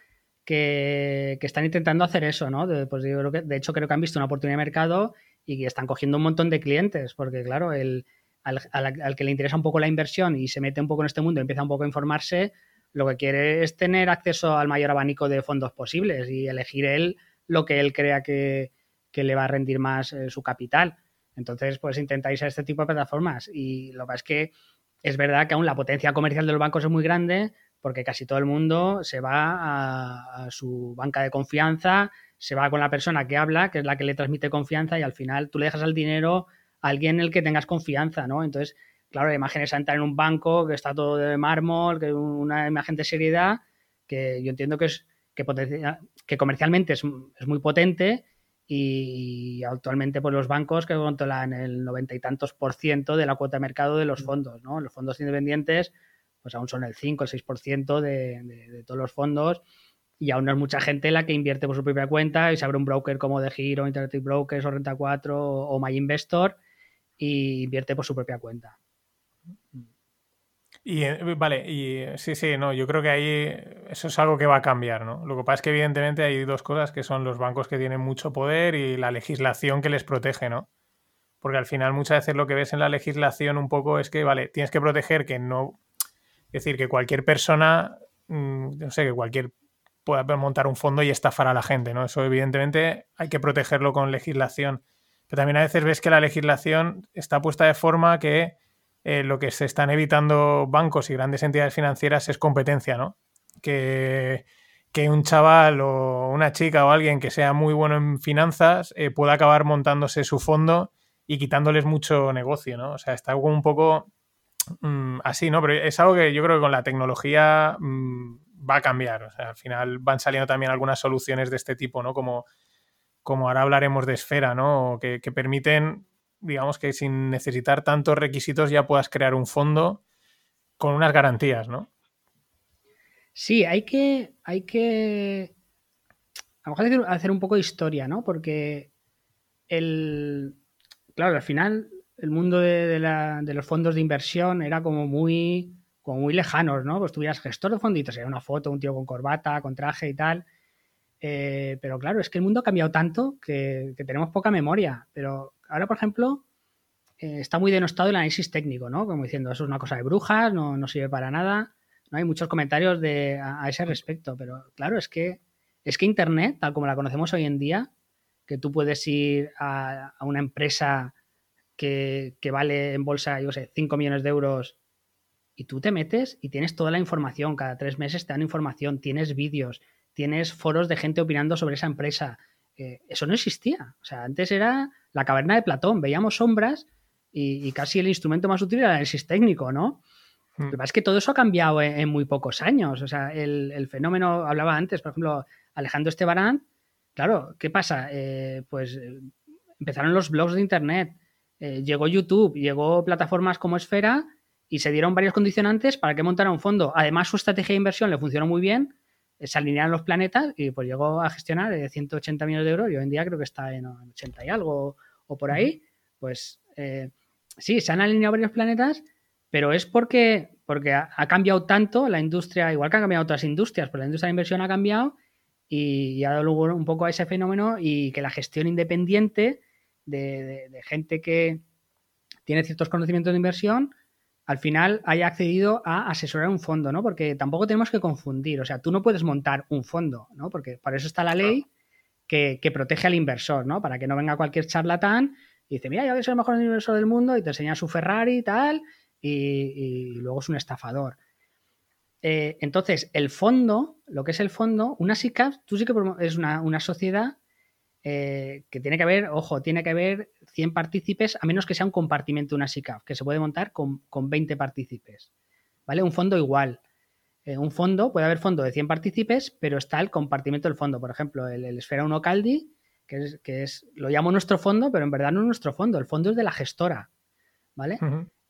que, están intentando hacer eso, ¿no? De, pues yo creo que, de hecho, creo que han visto una oportunidad de mercado y que están cogiendo un montón de clientes, porque claro, el, al, que le interesa un poco la inversión y se mete un poco en este mundo y empieza un poco a informarse, lo que quiere es tener acceso al mayor abanico de fondos posibles y elegir él lo que él crea que, le va a rendir más eh, su capital. Entonces, pues intentáis a este tipo de plataformas. Y lo que es que es verdad que aún la potencia comercial de los bancos es muy grande porque casi todo el mundo se va a, a su banca de confianza, se va con la persona que habla, que es la que le transmite confianza y al final tú le dejas el dinero alguien en el que tengas confianza, ¿no? Entonces, claro, la imagen es entrar en un banco que está todo de mármol, que una imagen de seriedad, que yo entiendo que es que, que comercialmente es, muy potente y actualmente pues los bancos que controlan el noventa y tantos por ciento de la cuota de mercado de los mm. fondos, ¿no? Los fondos independientes pues aún son el 5, el 6 por ciento de todos los fondos y aún no es mucha gente la que invierte por su propia cuenta y se abre un broker como de Giro, Interactive Brokers o Renta 4 o, My Investor y invierte por su propia cuenta. Y eh, vale, y sí, sí, no, yo creo que ahí eso es algo que va a cambiar, ¿no? Lo que pasa es que evidentemente hay dos cosas que son los bancos que tienen mucho poder y la legislación que les protege, ¿no? Porque al final muchas veces lo que ves en la legislación un poco es que, vale, tienes que proteger que no, es decir, que cualquier persona, mm, no sé, que cualquier pueda montar un fondo y estafar a la gente, ¿no? Eso evidentemente hay que protegerlo con legislación. Pero también a veces ves que la legislación está puesta de forma que eh, lo que se están evitando bancos y grandes entidades financieras es competencia, ¿no? Que, que un chaval o una chica o alguien que sea muy bueno en finanzas eh, pueda acabar montándose su fondo y quitándoles mucho negocio, ¿no? O sea, está un poco mm, así, ¿no? Pero es algo que yo creo que con la tecnología mm, va a cambiar. O sea, al final van saliendo también algunas soluciones de este tipo, ¿no? Como, como ahora hablaremos de esfera, ¿no? Que, permiten, digamos que sin necesitar tantos requisitos ya puedas crear un fondo con unas garantías, ¿no? Sí, hay que, hay que a lo mejor hacer un poco de historia, ¿no? Porque el, claro, al final el mundo de, los fondos de inversión era como muy como muy lejanos, ¿no? Pues tuvieras gestor de fonditos, era una foto, un tío con corbata, con traje y tal. Eh, pero claro, es que el mundo ha cambiado tanto que, tenemos poca memoria. Pero ahora, por ejemplo, eh, está muy denostado el análisis técnico, ¿no? Como diciendo, eso es una cosa de brujas, no, no sirve para nada. No hay muchos comentarios de, a, ese respecto. Pero claro, es que, es que Internet, tal como la conocemos hoy en día, que tú puedes ir a, una empresa que, vale en bolsa, yo sé, 5 millones de euros y tú te metes y tienes toda la información, cada tres meses te dan información, tienes vídeos, tienes foros de gente opinando sobre esa empresa. Eh, eso no existía. O sea, antes era la caverna de Platón, veíamos sombras y, casi el instrumento más útil era el análisis técnico, ¿no? Hmm. Lo que pasa es que todo eso ha cambiado en, muy pocos años. O sea, el, fenómeno, hablaba antes, por ejemplo, Alejandro Estebarán, claro, ¿qué pasa? Eh, pues eh, empezaron los blogs de Internet, llegó YouTube, llegó plataformas como Esfera y se dieron varios condicionantes para que montara un fondo. Además, su estrategia de inversión le funcionó muy bien, eh, se alinearon los planetas y pues llegó a gestionar 180 millones de euros y hoy en día creo que está en 80 y algo o por ahí. Pues eh, sí, se han alineado varios planetas, pero es porque, porque ha, cambiado tanto la industria, igual que han cambiado otras industrias, pero la industria de inversión ha cambiado y, ha dado lugar un poco a ese fenómeno y que la gestión independiente de gente que tiene ciertos conocimientos de inversión, al final haya accedido a asesorar un fondo, ¿no? Porque tampoco tenemos que confundir, o sea, tú no puedes montar un fondo, ¿no? Porque para eso está la ley que, protege al inversor, ¿no? Para que no venga cualquier charlatán y dice, mira, yo soy el mejor inversor del mundo y te enseña su Ferrari y tal, y, luego es un estafador. Eh, entonces, el fondo, lo que es el fondo, una SICAP, tú sí que es una, una sociedad eh, que tiene que haber, ojo, tiene que haber 100 partícipes, a menos que sea un compartimento, una SICAF, que se puede montar con, con 20 partícipes. ¿Vale? Un fondo igual. Eh, un fondo, puede haber fondo de 100 partícipes, pero está el compartimento del fondo. Por ejemplo, el, Esfera 1 Caldi, que es, que es, lo llamo nuestro fondo, pero en verdad no es nuestro fondo. El fondo es de la gestora. ¿Vale?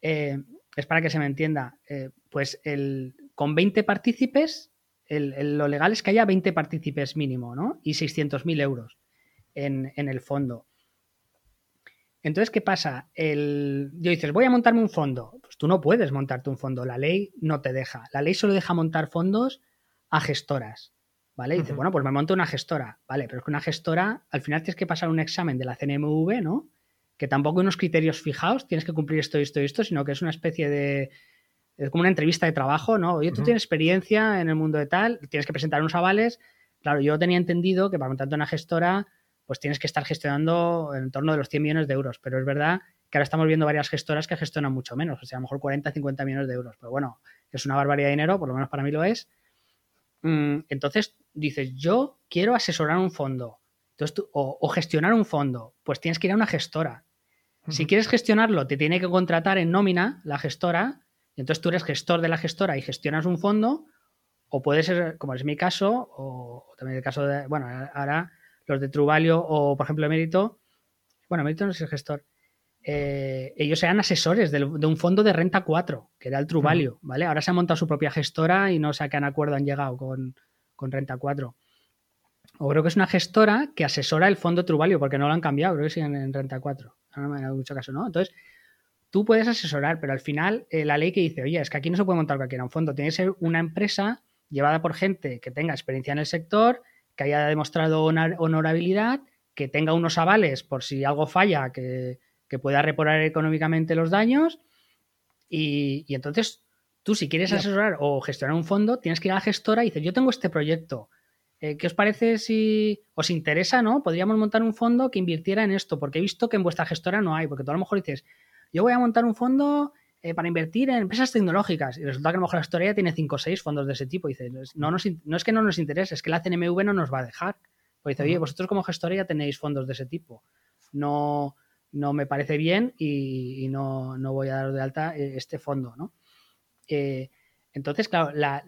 Eh, es para que se me entienda. pues el, con 20 partícipes, lo legal es que haya 20 partícipes mínimo, ¿no? Y 600.000 euros en, el fondo. Entonces, ¿qué pasa? El, yo dices, voy a montarme un fondo. Pues tú no puedes montarte un fondo, la ley no te deja. La ley solo deja montar fondos a gestoras. ¿Vale? Y dices, bueno, pues me monto una gestora. Vale, pero es que una gestora, al final tienes que pasar un examen de la CNMV, ¿no? que tampoco hay unos criterios fijados, tienes que cumplir esto, esto y esto, sino que es una especie de, es como una entrevista de trabajo, ¿no? Oye, tú tienes experiencia en el mundo de tal, tienes que presentar unos avales. Claro, yo tenía entendido que para montarte una gestora, pues tienes que estar gestionando en torno de los 100 millones de euros, pero es verdad que ahora estamos viendo varias gestoras que gestionan mucho menos, o sea, a lo mejor 40, 50 millones de euros, pero bueno, es una barbaridad de dinero, por lo menos para mí lo es. Mm, entonces dices, yo quiero asesorar un fondo. Entonces o, gestionar un fondo, pues tienes que ir a una gestora. Si quieres gestionarlo, te tiene que contratar en nómina la gestora, y entonces tú eres gestor de la gestora y gestionas un fondo, o puede ser, como es mi caso, o, también el caso de, bueno, ahora los de Truvalio o, por ejemplo, Mérito, bueno, Mérito no es el gestor, eh, ellos eran asesores de, un fondo de renta 4, que era el Truvalio, ¿vale? Ahora se ha montado su propia gestora y no sé a qué acuerdo han llegado con, con renta 4 o creo que es una gestora que asesora el fondo Truvalio, porque no lo han cambiado, creo que siguen en Renta 4. No me ha dado mucho caso, ¿no? Entonces, tú puedes asesorar, pero al final eh, la ley que dice, oye, es que aquí no se puede montar cualquiera un fondo, tiene que ser una empresa llevada por gente que tenga experiencia en el sector, que haya demostrado honorabilidad, que tenga unos avales por si algo falla, que, pueda reparar económicamente los daños. Y, entonces, tú si quieres asesorar o gestionar un fondo, tienes que ir a la gestora y dices, yo tengo este proyecto, eh, ¿Qué os parece si os interesa, no? Podríamos montar un fondo que invirtiera en esto, porque he visto que en vuestra gestora no hay, porque tú a lo mejor dices, yo voy a montar un fondo eh, para invertir en empresas tecnológicas, y resulta que a lo mejor la historia ya tiene 5 o 6 fondos de ese tipo, y dices, no, no es que no nos interese, es que la CNMV no nos va a dejar. Pues dice, oye, vosotros como gestora ya tenéis fondos de ese tipo. No, no me parece bien y, no, voy a dar de alta eh, este fondo, ¿no? entonces, claro, la,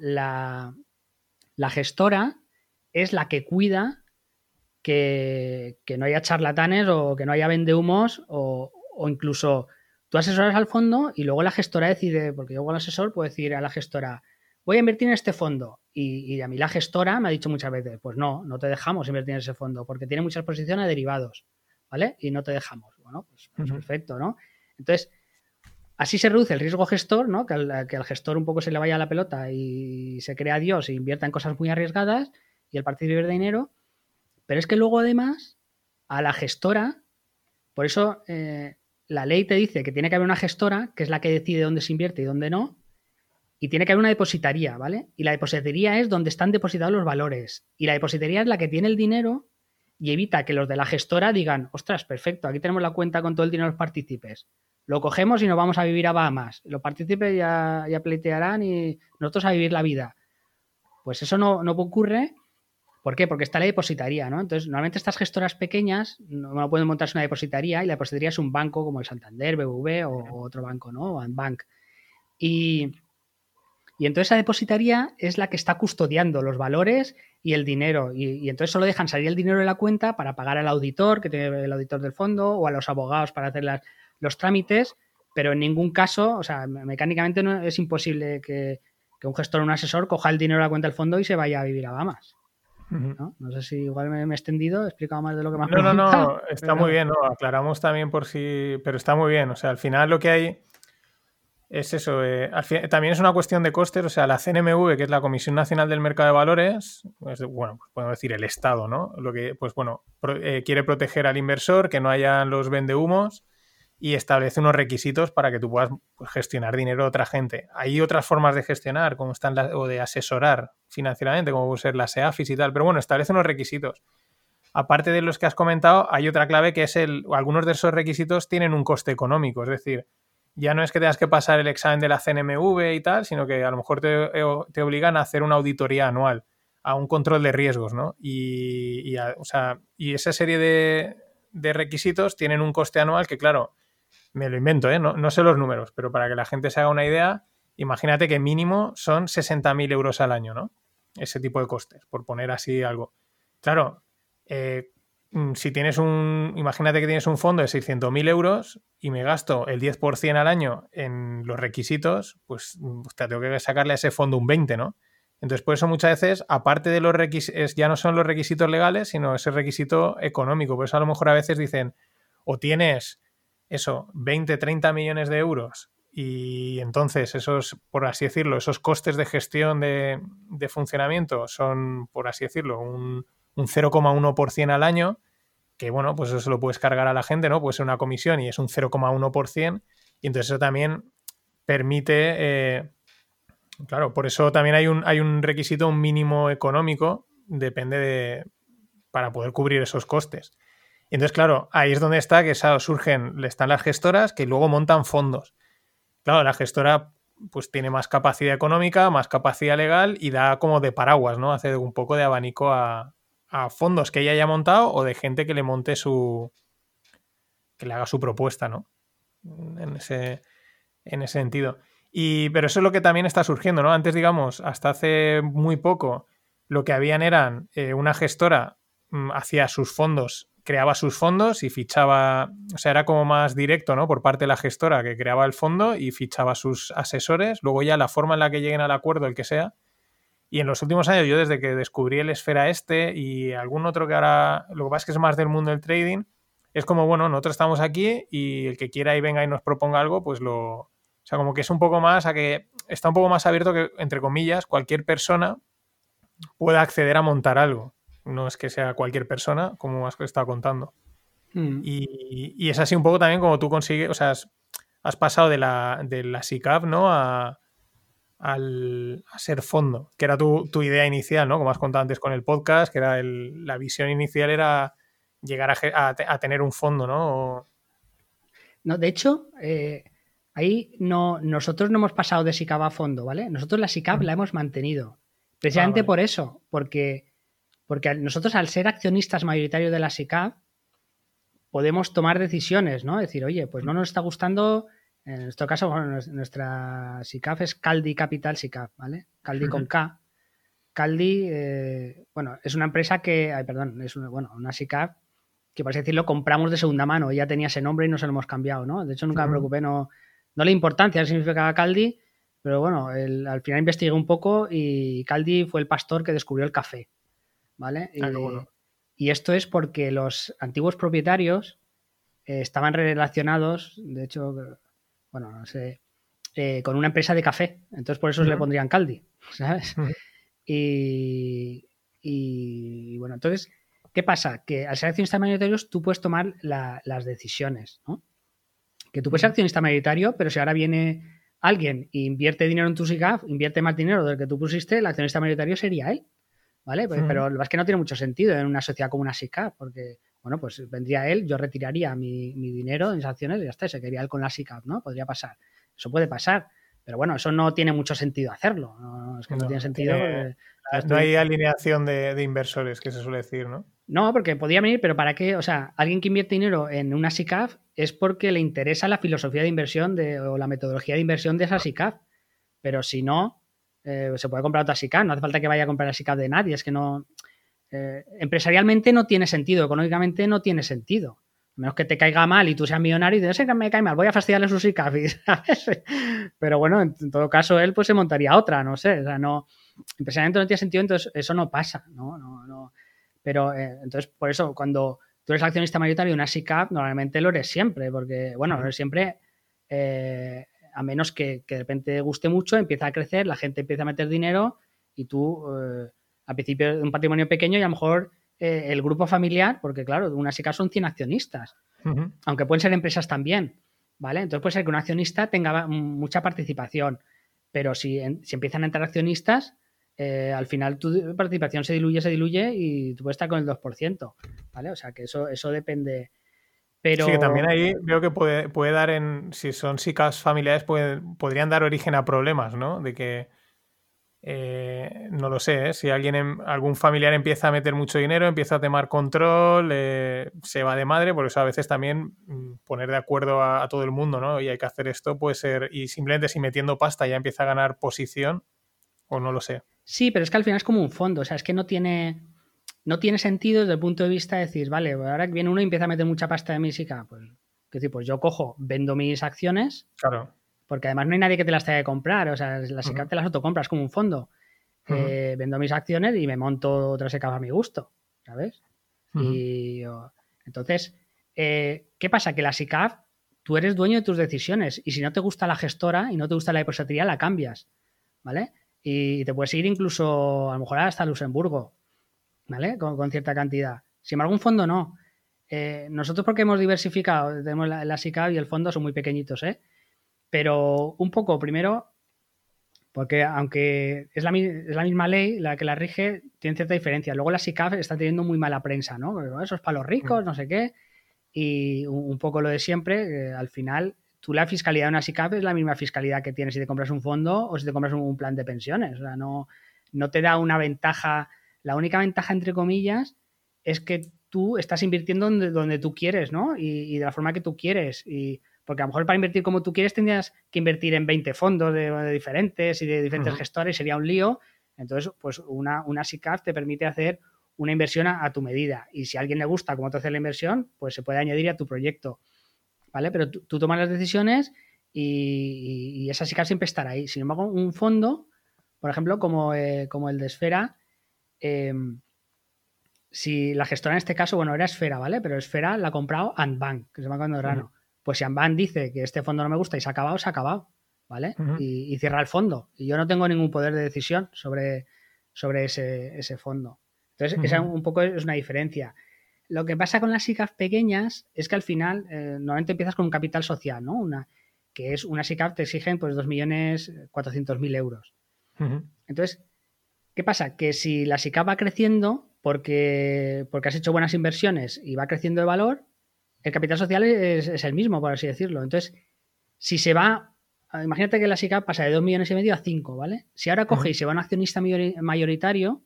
la gestora es la que cuida que, no haya charlatanes o que no haya vendehumos o, o incluso tú asesoras al fondo y luego la gestora decide, porque yo como asesor puedo decir a la gestora, voy a invertir en este fondo. Y, a mí la gestora me ha dicho muchas veces, pues no, no te dejamos invertir en ese fondo porque tiene muchas posiciones a derivados, ¿vale? Y no te dejamos. Bueno, pues, pues perfecto, ¿no? Entonces, así se reduce el riesgo gestor, ¿no? Que al, que al gestor un poco se le vaya la pelota y se crea Dios e invierta en cosas muy arriesgadas y el partido de dinero, pero es que luego además a la gestora, por eso eh, la ley te dice que tiene que haber una gestora, que es la que decide dónde se invierte y dónde no, y tiene que haber una depositaría, ¿vale? Y la depositaría es donde están depositados los valores, y la depositaría es la que tiene el dinero y evita que los de la gestora digan, ostras, perfecto, aquí tenemos la cuenta con todo el dinero de los partícipes. Lo cogemos y nos vamos a vivir a Bahamas. Los partícipes ya, ya pleitearán y nosotros a vivir la vida. Pues eso no, no ocurre ¿Por qué? Porque está la depositaría, ¿no? Entonces, normalmente estas gestoras pequeñas no, pueden montarse una depositaría y la depositaría es un banco como el Santander, BBV o, otro banco, ¿no? O Bank. Y, y entonces esa depositaría es la que está custodiando los valores y el dinero. Y, entonces solo dejan salir el dinero de la cuenta para pagar al auditor, que tiene el auditor del fondo, o a los abogados para hacer los trámites, pero en ningún caso, o sea, mecánicamente no, es imposible que, que un gestor o un asesor coja el dinero de la cuenta del fondo y se vaya a vivir a Bahamas. ¿No? sé si igual me, he extendido, he explicado más de lo que más No, no, no, está muy bien, ¿no? Aclaramos también por si. Pero está muy bien. O sea, al final lo que hay es eso. Eh, también es una cuestión de costes. O sea, la CNMV, que es la Comisión Nacional del Mercado de Valores, pues, bueno, pues podemos decir el Estado, ¿no? Lo que, pues bueno, eh, quiere proteger al inversor, que no hayan los vendehumos y establece unos requisitos para que tú puedas pues, gestionar dinero de otra gente. Hay otras formas de gestionar, como están o de asesorar financieramente, como puede ser las EAFIS y tal, pero bueno, establece unos requisitos. Aparte de los que has comentado, hay otra clave que es el, algunos de esos requisitos tienen un coste económico, es decir, ya no es que tengas que pasar el examen de la CNMV y tal, sino que a lo mejor te, te obligan a hacer una auditoría anual, a un control de riesgos, ¿no? Y, o sea, y esa serie de, de requisitos tienen un coste anual que, claro, me lo invento, ¿eh? no, sé los números, pero para que la gente se haga una idea, imagínate que mínimo son 60.000 euros al año, ¿no? Ese tipo de costes, por poner así algo. Claro, eh, mm, si tienes un, imagínate que tienes un fondo de 600.000 euros y me gasto el 10% al año en los requisitos, pues mm, te tengo que sacarle a ese fondo un 20, ¿no? Entonces, por eso muchas veces, aparte de los requisitos, ya no son los requisitos legales, sino ese requisito económico. Por eso a lo mejor a veces dicen, o tienes eso, 20, 30 millones de euros y entonces esos, por así decirlo, esos costes de gestión de, funcionamiento son, por así decirlo, un, un 0,1% al año, que bueno, pues eso se lo puedes cargar a la gente, ¿no? Puede ser una comisión y es un 0,1%, y entonces eso también permite, eh, claro, por eso también hay un, hay un requisito, un mínimo económico, depende de, para poder cubrir esos costes. Entonces, claro, ahí es donde está que surgen, están las gestoras que luego montan fondos. Claro, la gestora pues tiene más capacidad económica, más capacidad legal y da como de paraguas, ¿no? Hace un poco de abanico a, a fondos que ella haya montado o de gente que le monte su. que le haga su propuesta, ¿no? En ese, en ese sentido. Y, pero eso es lo que también está surgiendo, ¿no? Antes, digamos, hasta hace muy poco, lo que habían eran eh, una gestora mm, hacía sus fondos, creaba sus fondos y fichaba, o sea, era como más directo, ¿no? Por parte de la gestora que creaba el fondo y fichaba sus asesores. Luego ya la forma en la que lleguen al acuerdo, el que sea, y en los últimos años, yo desde que descubrí el Esfera este y algún otro que ahora, lo que pasa es que es más del mundo del trading, es como, bueno, nosotros estamos aquí y el que quiera y venga y nos proponga algo, pues lo... O sea, como que es un poco más a que está un poco más abierto que, entre comillas, cualquier persona pueda acceder a montar algo. No es que sea cualquier persona, como has estado contando. Hmm. Y, es así un poco también como tú consigues, o sea, has, pasado de la, de la SICAP, ¿no? A, al, a ser fondo, que era tu, idea inicial, ¿no? Como has contado antes con el podcast, que era la visión inicial era llegar a, tener un fondo, ¿no? No, de hecho, eh, ahí no, nosotros no hemos pasado de SICAP a fondo, ¿vale? Nosotros la SICAP la hemos mantenido. Precisamente ah, por eso, porque, porque nosotros al ser accionistas mayoritarios de la SICAP, podemos tomar decisiones, ¿no? Decir, oye, pues no nos está gustando en nuestro caso, nuestra SICAF es Caldi Capital SICAF, ¿vale? Caldi con K. Caldi, eh, bueno, es una empresa que, ay, perdón, es una, bueno, una SICAF que, por así decirlo, compramos de segunda mano. Ya tenía ese nombre y no se lo hemos cambiado, ¿no? De hecho, nunca me preocupé, no, no la importancia que significaba Caldi, pero bueno, al final investigué un poco y Caldi fue el pastor que descubrió el café, ¿vale? Ah, y, esto es porque los antiguos propietarios eh, estaban relacionados, de hecho, bueno, no sé, eh, con una empresa de café. Entonces por eso le pondrían Caldi, ¿sabes? y, bueno, entonces, ¿qué pasa? Que al ser accionista mayoritario tú puedes tomar las decisiones, ¿no? Que tú puedes ser accionista mayoritario, pero si ahora viene alguien e invierte dinero en tu SICAF, invierte más dinero del que tú pusiste, el accionista mayoritario sería él. ¿Vale? Pues, pero lo que es que no tiene mucho sentido en una sociedad como una SICAF, porque bueno, pues vendría él, yo retiraría mi, dinero en esas acciones y ya está, se quedaría él con la SICAP, ¿no? Podría pasar. Eso puede pasar. Pero bueno, eso no tiene mucho sentido hacerlo. No, es que no, tiene sentido. no hay alineación de, inversores, que se suele decir, ¿no? No, porque podría venir, pero ¿para qué? O sea, alguien que invierte dinero en una SICAF es porque le interesa la filosofía de inversión de, o la metodología de inversión de esa SICAF. Pero si no, eh, se puede comprar otra SICAF. No hace falta que vaya a comprar la SICAF de nadie. Es que no. Eh, empresarialmente no tiene sentido, económicamente no tiene sentido. A menos que te caiga mal y tú seas millonario y dices, ese que me cae mal, voy a fastidiarle sus ICAFIs, Pero bueno, en, todo caso, él pues se montaría otra, no sé. O sea, no, empresarialmente no tiene sentido, entonces eso no pasa, ¿no? no, no. Pero eh, entonces, por eso, cuando tú eres accionista mayoritario de una SICAP, normalmente lo eres siempre, porque, bueno, lo eres siempre, eh, a menos que, de repente guste mucho, empieza a crecer, la gente empieza a meter dinero y tú al principio de un patrimonio pequeño y a lo mejor eh, el grupo familiar, porque claro, una SICA son 100 accionistas, aunque pueden ser empresas también, ¿vale? Entonces puede ser que un accionista tenga mucha participación, pero si, si empiezan a entrar accionistas, eh, al final tu participación se diluye, se diluye y tú puedes estar con el 2%, ¿vale? O sea que eso, eso depende. Pero... Sí, que también ahí veo que puede, puede dar en, si son SICAs familiares, podrían dar origen a problemas, ¿no? De que eh, no lo sé, ¿eh? si alguien, em, algún familiar empieza a meter mucho dinero, empieza a tomar control, eh, se va de madre, por eso a veces también mm, poner de acuerdo a, todo el mundo, ¿no? Y hay que hacer esto, puede ser, y simplemente si metiendo pasta ya empieza a ganar posición, o no lo sé. Sí, pero es que al final es como un fondo, o sea, es que no tiene, no tiene sentido desde el punto de vista de decir, vale, ahora que viene uno y empieza a meter mucha pasta de música, pues, decir, pues yo cojo, vendo mis acciones. Claro porque además no hay nadie que te las tenga que comprar, o sea, las SICAP te las autocompras como un fondo. Eh, vendo mis acciones y me monto otra SICAP a mi gusto, ¿sabes? Y entonces, eh, ¿qué pasa? Que la SICAP, tú eres dueño de tus decisiones y si no te gusta la gestora y no te gusta la depositaría, la cambias, ¿vale? Y te puedes ir incluso, a lo mejor hasta Luxemburgo, ¿vale? Con, cierta cantidad. Sin embargo, un fondo no. Eh, nosotros porque hemos diversificado, tenemos la, la SICAV y el fondo son muy pequeñitos, ¿eh? Pero un poco, primero, porque aunque es la, es la, misma ley la que la rige, tiene cierta diferencia. Luego la SICAF está teniendo muy mala prensa, ¿no? Eso es para los ricos, mm. no sé qué. Y un, poco lo de siempre, al final, tú la fiscalidad de una SICAF es la misma fiscalidad que tienes si te compras un fondo o si te compras un, plan de pensiones. O sea, no, no te da una ventaja. La única ventaja, entre comillas, es que tú estás invirtiendo donde, donde tú quieres, ¿no? Y, y, de la forma que tú quieres. Y porque a lo mejor para invertir como tú quieres tendrías que invertir en 20 fondos de, diferentes y de diferentes gestores, sería un lío. Entonces, pues una, una SICAF te permite hacer una inversión a, tu medida. Y si a alguien le gusta cómo te hace la inversión, pues se puede añadir a tu proyecto. ¿Vale? Pero tú, tomas las decisiones y, esa SICAF siempre estará ahí. Sin embargo, un fondo, por ejemplo, como, eh, como el de Esfera, em, si la gestora en este caso, bueno, era Esfera, ¿vale? Pero Esfera la ha comprado Antbank, que se llama cuando Rano. Pues si Amban dice que este fondo no me gusta y se ha acabado, se ha acabado, ¿vale? y, cierra el fondo. Y yo no tengo ningún poder de decisión sobre, sobre ese, fondo. Entonces, esa un poco es una diferencia. Lo que pasa con las SICAF pequeñas es que al final eh, normalmente empiezas con un capital social, ¿no? Una, que es una SICAF te exigen pues 2.400.000 euros. Entonces, ¿qué pasa? Que si la SICAF va creciendo porque, porque has hecho buenas inversiones y va creciendo de valor, el capital social es, el mismo, por así decirlo. Entonces, si se va, imagínate que la SICAP pasa de 2 millones y medio a 5, ¿vale? Si ahora coge y se va un accionista mayoritario,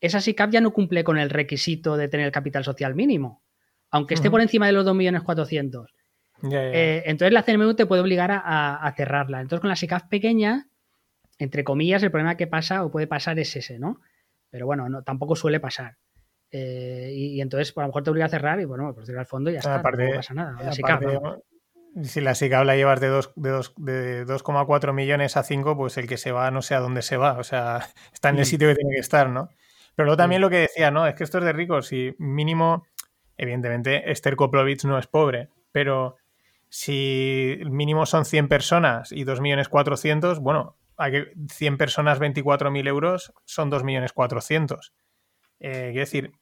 esa SICAP ya no cumple con el requisito de tener el capital social mínimo, aunque esté por encima de los 2 millones 400. Eh, entonces la CNMU te puede obligar a, cerrarla. Entonces con la SICAP pequeña, entre comillas, el problema que pasa o puede pasar es ese, ¿no? Pero bueno, no, tampoco suele pasar. Eh, y, entonces pues, a lo mejor te obliga a cerrar y bueno, pues tirar al fondo y ya está, no pasa nada. Si la SICAP la llevas de 2,4 de, de millones a 5, pues el que se va no sé a dónde se va, o sea, está en el mm. sitio que tiene que estar, ¿no? Pero luego también mm. lo que decía, ¿no? Es que esto es de ricos y mínimo, evidentemente, Esther Koplovich no es pobre, pero si mínimo son 100 personas y 2.400.000, bueno, hay que 100 personas, 24.000 euros, son 2.400.000. Eh, quiero decir,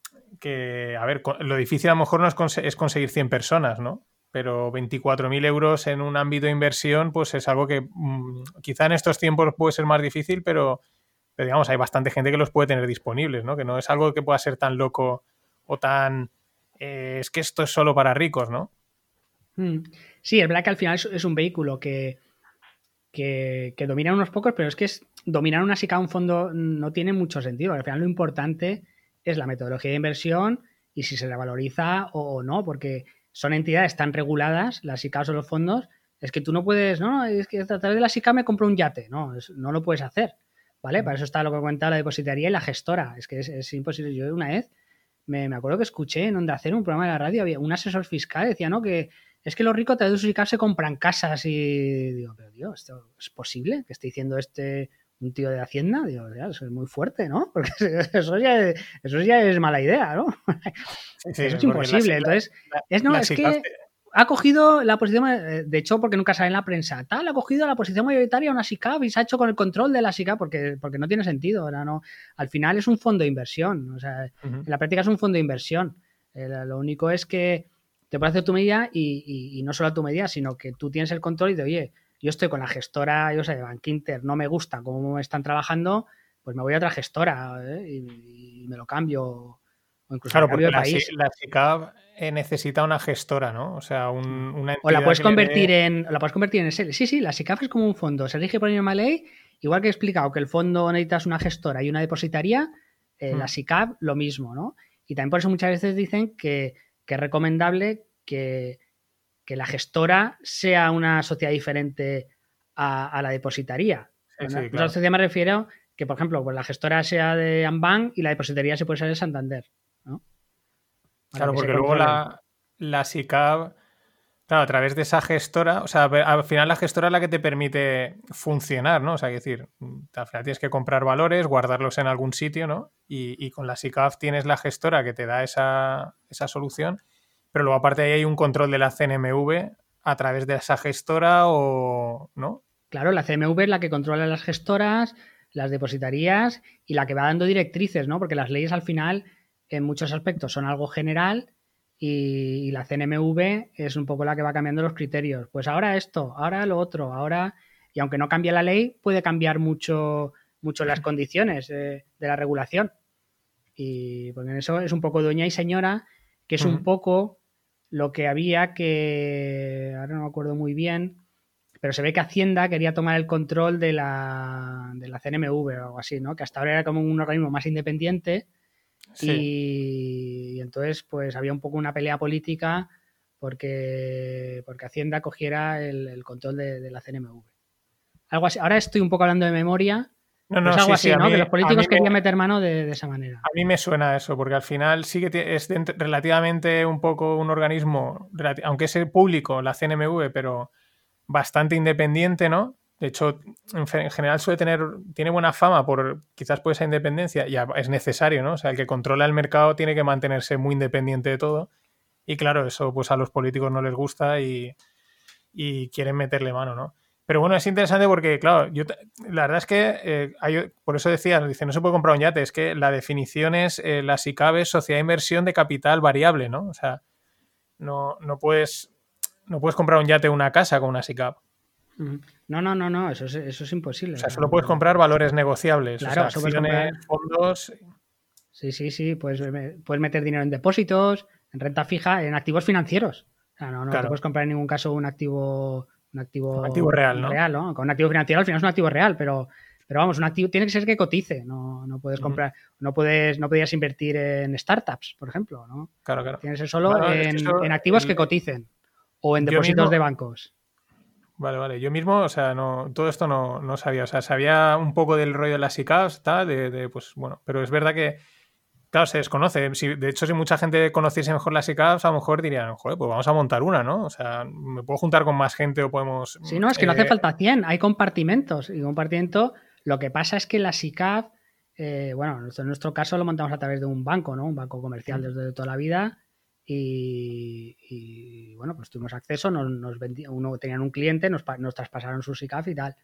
que, a ver, lo difícil a lo mejor no es, conseguir 100 personas, ¿no? Pero 24.000 euros en un ámbito de inversión, pues es algo que mm, quizá en estos tiempos puede ser más difícil, pero, digamos, hay bastante gente que los puede tener disponibles, ¿no? Que no es algo que pueda ser tan loco o tan... Eh, es que esto es solo para ricos, ¿no? Mm. Sí, es verdad que al final es, un vehículo que, que, que, dominan unos pocos, pero es que es, dominar una SICA un fondo no tiene mucho sentido. Al final lo importante es la metodología de inversión y si se revaloriza o, no, porque son entidades tan reguladas, las ICAOs o los fondos, es que tú no puedes, no, es que a través de la SICA me compro un yate, no, no lo puedes hacer, ¿vale? Para eso está lo que comentaba la depositaría y la gestora, es que es, imposible. Yo una vez me, acuerdo que escuché en donde hacer un programa de la radio, había un asesor fiscal, decía, ¿no? Que es que los ricos a través de sus se compran casas y digo, pero Dios, ¿esto es posible que esté diciendo este un tío de Hacienda, digo, eso es muy fuerte, ¿no? Porque eso ya es, eso ya es mala idea, ¿no? eso es imposible. Entonces, es, no, es que ha cogido la posición, eh, de hecho, porque nunca sale en la prensa, tal, ha cogido la posición mayoritaria una SICAP y se ha hecho con el control de la SICAP porque, porque no tiene sentido. no, al final es un fondo de inversión, o sea, en la práctica es un fondo de inversión. Eh, lo único es que te puede hacer tu medida y, y, no solo tu medida, sino que tú tienes el control y de, oye, yo estoy con la gestora, yo sé, de Bankinter, no me gusta cómo están trabajando, pues me voy a otra gestora ¿eh? y, me lo cambio. O incluso claro, porque la, la SICAV eh, necesita una gestora, ¿no? O sea, un, una O la puedes convertir en. la puedes convertir en SL. Sí, sí, la SICAV es como un fondo. Se rige por una ley. Igual que he explicado que el fondo necesitas una gestora y una depositaria, eh, la hmm. SICAV lo mismo, ¿no? Y también por eso muchas veces dicen que, que es recomendable que, que la gestora sea una sociedad diferente a, la depositaría. La sociedad me refiero que, por ejemplo, pues la gestora sea de Ambank y la depositaría se puede ser de Santander. Claro, porque luego la, la SICAB, claro, a través de esa gestora, o sea, al final la gestora es la que te permite funcionar, ¿no? O sea, es decir, al final tienes que comprar valores, guardarlos en algún sitio, ¿no? Y, con la SICAF tienes la gestora que te da esa, esa solución pero luego aparte ahí hay un control de la CNMV a través de esa gestora o no. Claro, la CNMV es la que controla las gestoras, las depositarías y la que va dando directrices, ¿no? Porque las leyes al final, en muchos aspectos, son algo general y, la CNMV es un poco la que va cambiando los criterios. Pues ahora esto, ahora lo otro, ahora... Y aunque no cambie la ley, puede cambiar mucho, mucho las condiciones de la regulación. Y porque en eso es un poco doña y señora, que es un poco lo que había que, ahora no me acuerdo muy bien, pero se ve que Hacienda quería tomar el control de la, de la CNMV o algo así, ¿no? Que hasta ahora era como un organismo más independiente y, entonces pues había un poco una pelea política porque, porque Hacienda cogiera el, control de, la CNMV. Algo así. Ahora estoy un poco hablando de memoria. No, no, algo así, ¿no? que los políticos querían meter mano de, esa manera. A mí me suena eso, porque al final sí que es relativamente un poco un organismo, aunque es público, la CNMV, pero bastante independiente, ¿no? De hecho, en general suele tener, tiene buena fama por quizás por esa independencia, y es necesario, ¿no? O sea, el que controla el mercado tiene que mantenerse muy independiente de todo. Y claro, eso pues a los políticos no les gusta y, quieren meterle mano, ¿no? Pero bueno, es interesante porque, claro, yo la verdad es que eh, hay, por eso decía, dice, no se puede comprar un yate, es que la definición es eh, la SICAB es sociedad de inversión de capital variable, ¿no? O sea, no, no puedes no puedes comprar un yate o una casa con una SICAP. No, no, no, no, eso es, eso es imposible. O sea, solo puedes comprar valores negociables, claro, o sea, acciones, fondos. Sí, sí, sí, puedes, puedes meter dinero en depósitos, en renta fija, en activos financieros. O sea, no, no te puedes comprar en ningún caso un activo, un activo, activo real, ¿no? real, ¿no? Con un activo financiero al final es un activo real, pero, pero vamos, un activo tiene que ser que cotice, no, no puedes comprar, no puedes, no podías invertir en startups, por ejemplo, ¿no? Claro, claro. Tienes que ser solo en, activos que coticen o en depósitos de bancos. Vale, vale. Yo mismo, o sea, no, todo esto no, no sabía. O sea, sabía un poco del rollo de las ICAPs, tal, de, pues bueno, pero es verdad que, claro, se desconoce. Si, de hecho, si mucha gente conociese mejor las ICAPs, a lo mejor dirían, joder, pues vamos a montar una, ¿no? O sea, me puedo juntar con más gente o podemos. Sí, no, es que no hace eh, falta 100, hay compartimentos. Y compartimento, lo que pasa es que las ICAP, eh, bueno, en nuestro caso lo montamos a través de un banco, ¿no? Un banco comercial desde toda la vida y, bueno, pues tuvimos acceso, nos, nos uno tenían un cliente, nos, nos traspasaron su SICAF y tal.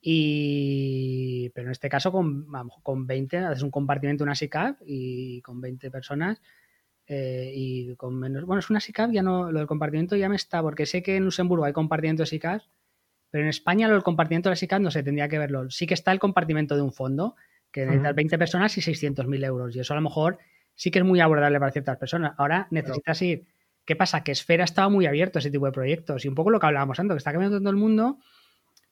Y, pero en este caso con, con 20, haces un compartimento una SICAF y con 20 personas eh, y con menos... Bueno, es una SICAF, ya no, lo del compartimento ya me está, porque sé que en Luxemburgo hay compartimento de SICAF, pero en España lo del compartimento de SICAF no se tendría que verlo. Sí que está el compartimento de un fondo, que necesita 20 personas y 600.000 euros. Y eso a lo mejor sí que es muy abordable para ciertas personas. Ahora necesitas ir. ¿Qué pasa? Que Esfera estaba muy abierto a ese tipo de proyectos y un poco lo que hablábamos antes, que está cambiando todo el mundo,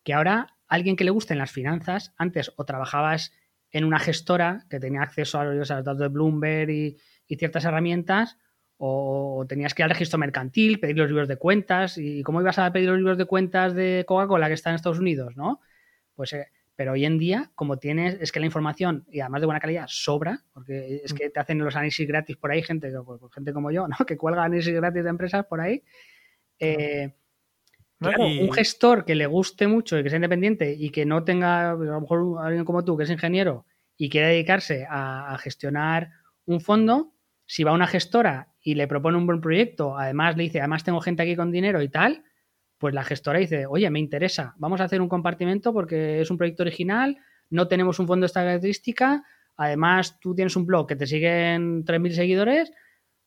que ahora alguien que le gusten las finanzas, antes o trabajabas en una gestora que tenía acceso a los datos de Bloomberg y, ciertas herramientas, o tenías que ir al registro mercantil, pedir los libros de cuentas, y cómo ibas a pedir los libros de cuentas de Coca-Cola que está en Estados Unidos, ¿no? Pues eh, pero hoy en día, como tienes, es que la información, y además de buena calidad, sobra, porque es mm. que te hacen los análisis gratis por ahí, gente, pues, gente como yo, ¿no? Que cuelga análisis gratis de empresas por ahí. Eh, un gestor que le guste mucho y que sea independiente y que no tenga, a lo mejor alguien como tú, que es ingeniero, y quiere dedicarse a, a gestionar un fondo, si va a una gestora y le propone un buen proyecto, además le dice, además tengo gente aquí con dinero y tal, pues la gestora dice, oye, me interesa, vamos a hacer un compartimento porque es un proyecto original, no tenemos un fondo de esta característica, además tú tienes un blog que te siguen 3.000 seguidores,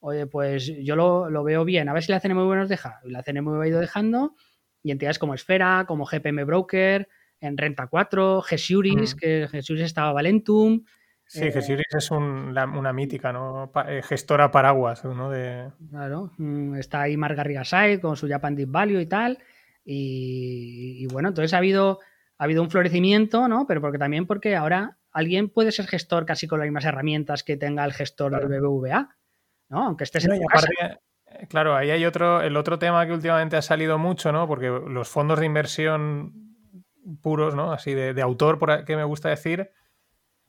oye, pues yo lo, veo bien, a ver si la CNMV nos deja. Y la CNMV ha ido dejando, y entidades como Esfera, como GPM Broker, en Renta 4, Gesuris, mm. que Gesuris estaba Valentum, Sí, Gesuris es una mítica, ¿no? Eh, gestora paraguas, ¿no? De... Claro, mm, está ahí Marga Rigasay con su Japan Deep Value y tal. Y, bueno, entonces ha habido, ha habido un florecimiento, ¿no? Pero porque también porque ahora alguien puede ser gestor casi con las mismas herramientas que tenga el gestor del BBVA, ¿no? Aunque estés en eh, Claro, ahí hay otro, el otro tema que últimamente ha salido mucho, ¿no? Porque los fondos de inversión puros, ¿no? Así de, de autor, por que me gusta decir,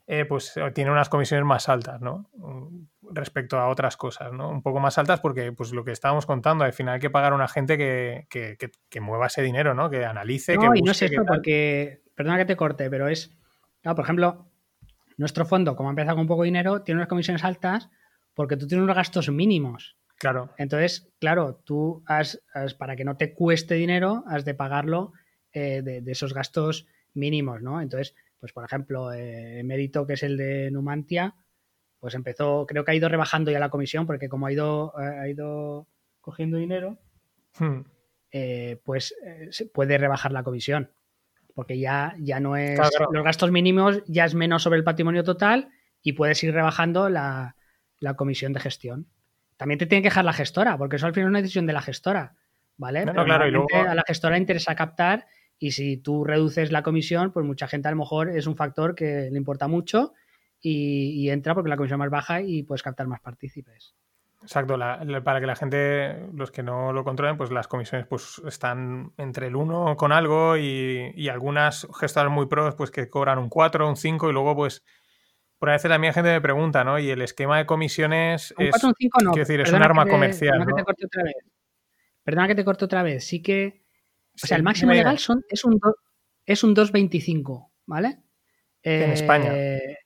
eh, pues eh, tiene unas comisiones más altas, ¿no? Mm, respecto a otras cosas, ¿no? Un poco más altas porque, pues lo que estábamos contando, al final hay que pagar a una gente que, que, mueva ese dinero, ¿no? Que analice, no, y no es esto porque, perdona que te corte, pero es, por ejemplo, nuestro fondo, como empieza con poco dinero, tiene unas comisiones altas porque tú tienes unos gastos mínimos. Claro. Entonces, claro, tú has, para que no te cueste dinero, has de pagarlo eh, de, de, esos gastos mínimos, ¿no? Entonces, pues por ejemplo, eh, Mérito, que es el de Numantia, pues empezó, creo que ha ido rebajando ya la comisión, porque como ha ido, eh, ha ido cogiendo dinero, hmm. eh, pues eh, se puede rebajar la comisión. Porque ya, ya no es. Los gastos mínimos ya es menos sobre el patrimonio total y puedes ir rebajando la, comisión de gestión. También te tiene que dejar la gestora, porque eso al final es una decisión de la gestora. ¿Vale? Pero claro, a la gestora interesa captar y si tú reduces la comisión, pues mucha gente a lo mejor es un factor que le importa mucho y, entra porque la comisión es más baja y puedes captar más partícipes. Exacto, para que la gente, los que no lo controlen, pues las comisiones pues están entre el 1 con algo y, algunas gestoras muy pros pues que cobran un 4, un 5 y luego pues por a veces también gente me pregunta, ¿no? Y el esquema de comisiones un 4, un 5 no. decir, es un arma comercial. Perdona, que te corte otra vez. perdona que te corte otra vez. Sí que, o sea, el máximo legal son, es un, es un 2,25, ¿vale? en España. Eh,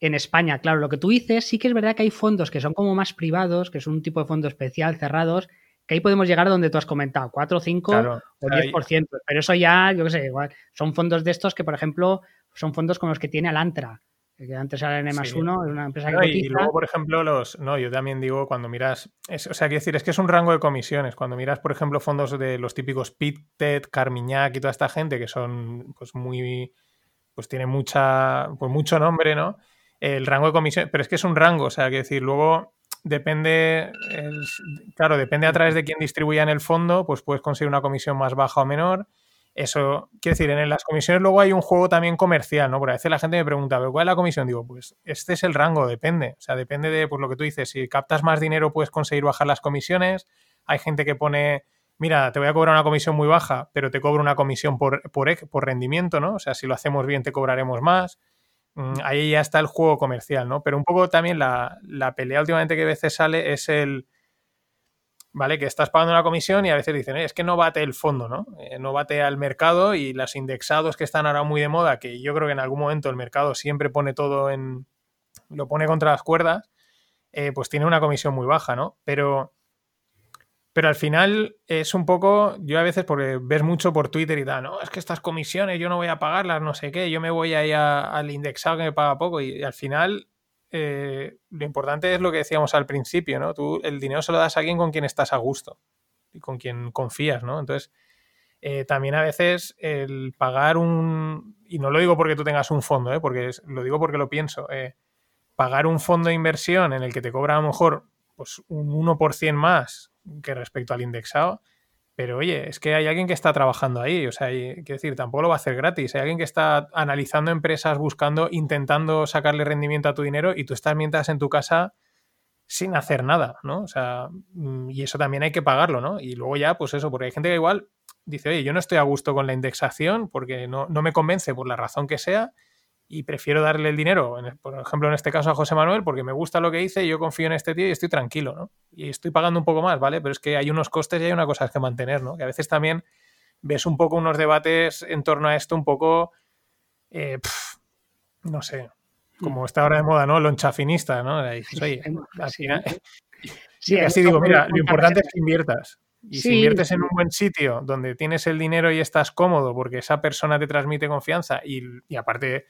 en España, claro, lo que tú dices, sí que es verdad que hay fondos que son como más privados, que son un tipo de fondo especial, cerrados, que ahí podemos llegar a donde tú has comentado, 4, 5 o 10%. Pero eso ya, yo qué sé, igual, son fondos de estos que, por ejemplo, son fondos como los que tiene Alantra, que antes era N más uno, es una empresa que Y luego, por ejemplo, los. No, yo también digo, cuando miras. o sea, quiero decir, es que es un rango de comisiones. Cuando miras, por ejemplo, fondos de los típicos Pitted, Carmiñac y toda esta gente que son, pues, muy. Pues tiene mucha. Pues mucho nombre, ¿no? el rango de comisión, pero es que es un rango, o sea, que decir, luego depende, claro, depende a través de quién distribuya en el fondo, pues puedes conseguir una comisión más baja o menor. Eso, quiero decir, en las comisiones luego hay un juego también comercial, ¿no? Porque a veces la gente me pregunta, ¿pero cuál es la comisión? Digo, pues este es el rango, depende. O sea, depende de pues, lo que tú dices. Si captas más dinero, puedes conseguir bajar las comisiones. Hay gente que pone, mira, te voy a cobrar una comisión muy baja, pero te cobro una comisión por, por, rendimiento, ¿no? O sea, si lo hacemos bien, te cobraremos más. Mm, ahí ya está el juego comercial, ¿no? Pero un poco también la, pelea últimamente que a veces sale es el, ¿vale? Que estás pagando una comisión y a veces dicen, es que no bate el fondo, ¿no? Eh, no bate al mercado y los indexados que están ahora muy de moda, que yo creo que en algún momento el mercado siempre pone todo en, lo pone contra las cuerdas, eh, pues tiene una comisión muy baja, ¿no? Pero pero al final es un poco, yo a veces, porque ves mucho por Twitter y tal, no, es que estas comisiones yo no voy a pagarlas, no sé qué, yo me voy ahí al indexado que me paga poco y, al final eh, lo importante es lo que decíamos al principio, ¿no? Tú el dinero se lo das a alguien con quien estás a gusto y con quien confías, ¿no? Entonces, eh, también a veces el pagar un, y no lo digo porque tú tengas un fondo, ¿eh? porque lo digo porque lo pienso, pagar un fondo de inversión en el que te cobra a lo mejor pues, un 1% más que respecto al indexado. Pero oye, es que hay alguien que está trabajando ahí, o sea, quiero decir, tampoco lo va a hacer gratis. Hay alguien que está analizando empresas, buscando, intentando sacarle rendimiento a tu dinero y tú estás mientras en tu casa sin hacer nada, ¿no? O sea, mm, y eso también hay que pagarlo, ¿no? Y luego ya, pues eso, porque hay gente que igual dice, oye, yo no estoy a gusto con la indexación porque no, no me convence por la razón que sea y prefiero darle el dinero, por ejemplo, en este caso a José Manuel, porque me gusta lo que hice, yo confío en este tío y estoy tranquilo, ¿no? Y estoy pagando un poco más, ¿vale? Pero es que hay unos costes y hay una cosa que mantener, ¿no? Que a veces también ves un poco unos debates en torno a esto un poco, eh, no sé, como está ahora de moda, ¿no? Lonchafinista, ¿no? Oye, sí, así digo, mira, lo importante es que inviertas. Y si inviertes en un buen sitio donde tienes el dinero y estás cómodo porque esa persona te transmite confianza y, y aparte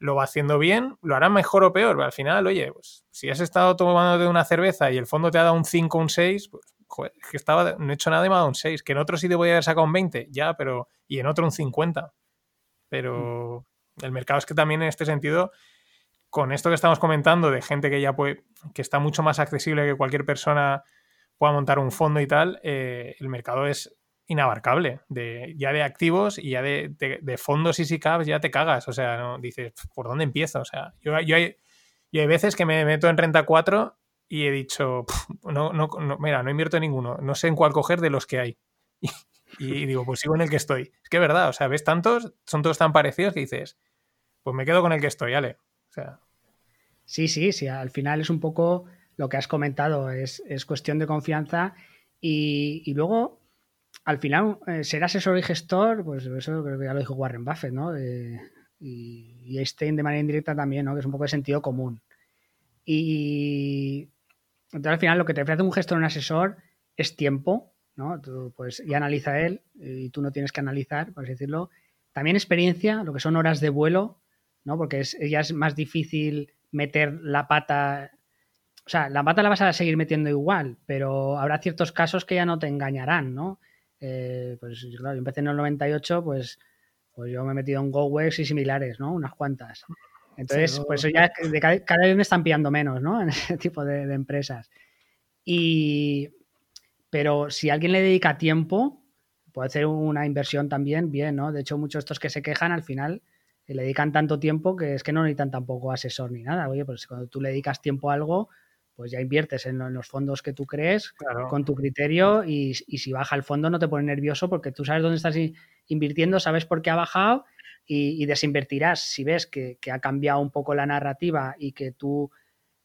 lo va haciendo bien, lo hará mejor o peor. Pero al final, oye, pues si has estado tomándote una cerveza y el fondo te ha dado un 5 o un 6, pues joder, es que estaba, no he hecho nada y me ha dado un 6. Que en otro sí te voy a haber sacado un 20, ya, pero. Y en otro un 50. Pero mm. el mercado es que también en este sentido, con esto que estamos comentando de gente que ya puede, que está mucho más accesible que cualquier persona pueda montar un fondo y tal, eh, el mercado es inabarcable. De, ya de activos y ya de, fondos y SICAPs ya te cagas. O sea, ¿no? dices, ¿por dónde empiezo? O sea, yo, yo, hay, hay veces que me meto en renta 4 y he dicho, no, no, mira, no invierto en ninguno, no sé en cuál coger de los que hay. Y, digo, pues sigo en el que estoy. Es que es verdad, o sea, ves tantos, son todos tan parecidos que dices, pues me quedo con el que estoy, Ale. O sea. Sí, sí, sí, al final es un poco lo que has comentado, es, es cuestión de confianza y, y luego al final, eh, ser asesor y gestor, pues eso creo que ya lo dijo Warren Buffett, ¿no? y, Einstein de manera indirecta también, ¿no? Que es un poco de sentido común. Y entonces al final lo que te ofrece un gestor o un asesor es tiempo, ¿no? Tú, pues, y analiza él, y tú no tienes que analizar, por así decirlo. También experiencia, lo que son horas de vuelo, ¿no? Porque es, ya es más difícil meter la pata sea, la pata la vas a seguir metiendo igual, pero habrá ciertos casos que ya no te engañarán, ¿no? Eh, pues claro, yo empecé en el 98, pues, pues yo me he metido en GoWex y similares, ¿no? Unas cuantas. Entonces, pues eso ya de cada, vez me están pillando menos, ¿no? En ese tipo de, de empresas. Y, pero si alguien le dedica tiempo, puede hacer una inversión también bien, ¿no? De hecho, muchos de estos que se quejan al final le dedican tanto tiempo que es que no necesitan tampoco asesor ni nada. Oye, pues cuando tú le dedicas tiempo a algo, pues ya inviertes en, los fondos que tú crees con tu criterio y, si baja el fondo no te pone nervioso porque tú sabes dónde estás invirtiendo, sabes por qué ha bajado y, desinvertirás si ves que, que, ha cambiado un poco la narrativa y que tú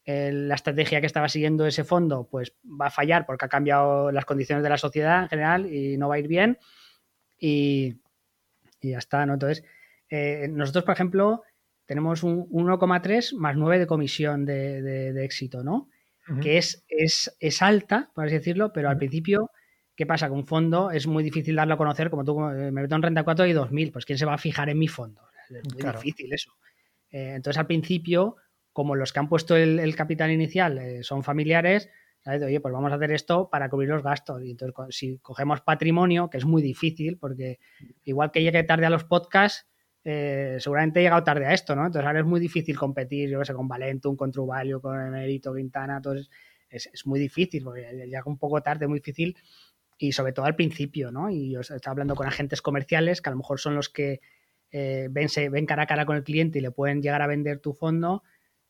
la estrategia que estaba siguiendo ese fondo pues va a fallar porque ha cambiado las condiciones de la sociedad en general y no va a ir bien y, ya está, ¿no? Entonces, eh, nosotros, por ejemplo, tenemos un 1,3 más 9 de comisión de, éxito, ¿no? Que es, es, es, alta, por así decirlo, pero al principio, ¿qué pasa? Con un fondo es muy difícil darlo a conocer, como tú me meto en renta 4 y 2.000, pues ¿quién se va a fijar en mi fondo? Es muy difícil eso. Eh, entonces, al principio, como los que han puesto el, capital inicial eh, son familiares, ¿sabes? oye, pues vamos a hacer esto para cubrir los gastos. Y entonces, si cogemos patrimonio, que es muy difícil, porque igual que llegue tarde a los podcasts, eh, seguramente he llegado tarde a esto, ¿no? Entonces ahora es muy difícil competir, yo qué sé, con Valentum, con Truvalio, con Emerito, Quintana, entonces es, muy difícil, porque llega un poco tarde, muy difícil, y sobre todo al principio, ¿no? Y yo estaba hablando con agentes comerciales, que a lo mejor son los que eh, ven, se, ven cara a cara con el cliente y le pueden llegar a vender tu fondo,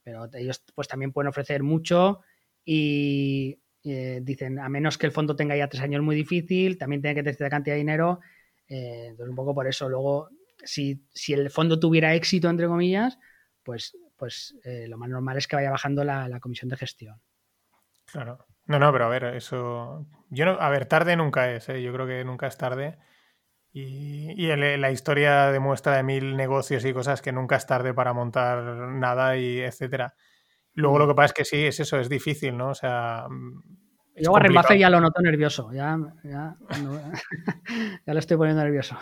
pero ellos pues también pueden ofrecer mucho y eh, dicen, a menos que el fondo tenga ya tres años muy difícil, también tiene que tener cierta cantidad de dinero, eh, entonces un poco por eso. Luego, si, el fondo tuviera éxito, entre comillas, pues, pues eh, lo más normal es que vaya bajando la, comisión de gestión. Claro. No, no, pero a ver, eso. Yo no, a ver, tarde nunca es, yo creo que nunca es tarde. Y, la historia demuestra de mil negocios y cosas que nunca es tarde para montar nada y etcétera. Luego lo mm. que pasa es que sí, es eso, es difícil, ¿no? O sea. Yo Warren Buffett ya lo noto nervioso, ya, ya, ya lo estoy poniendo nervioso.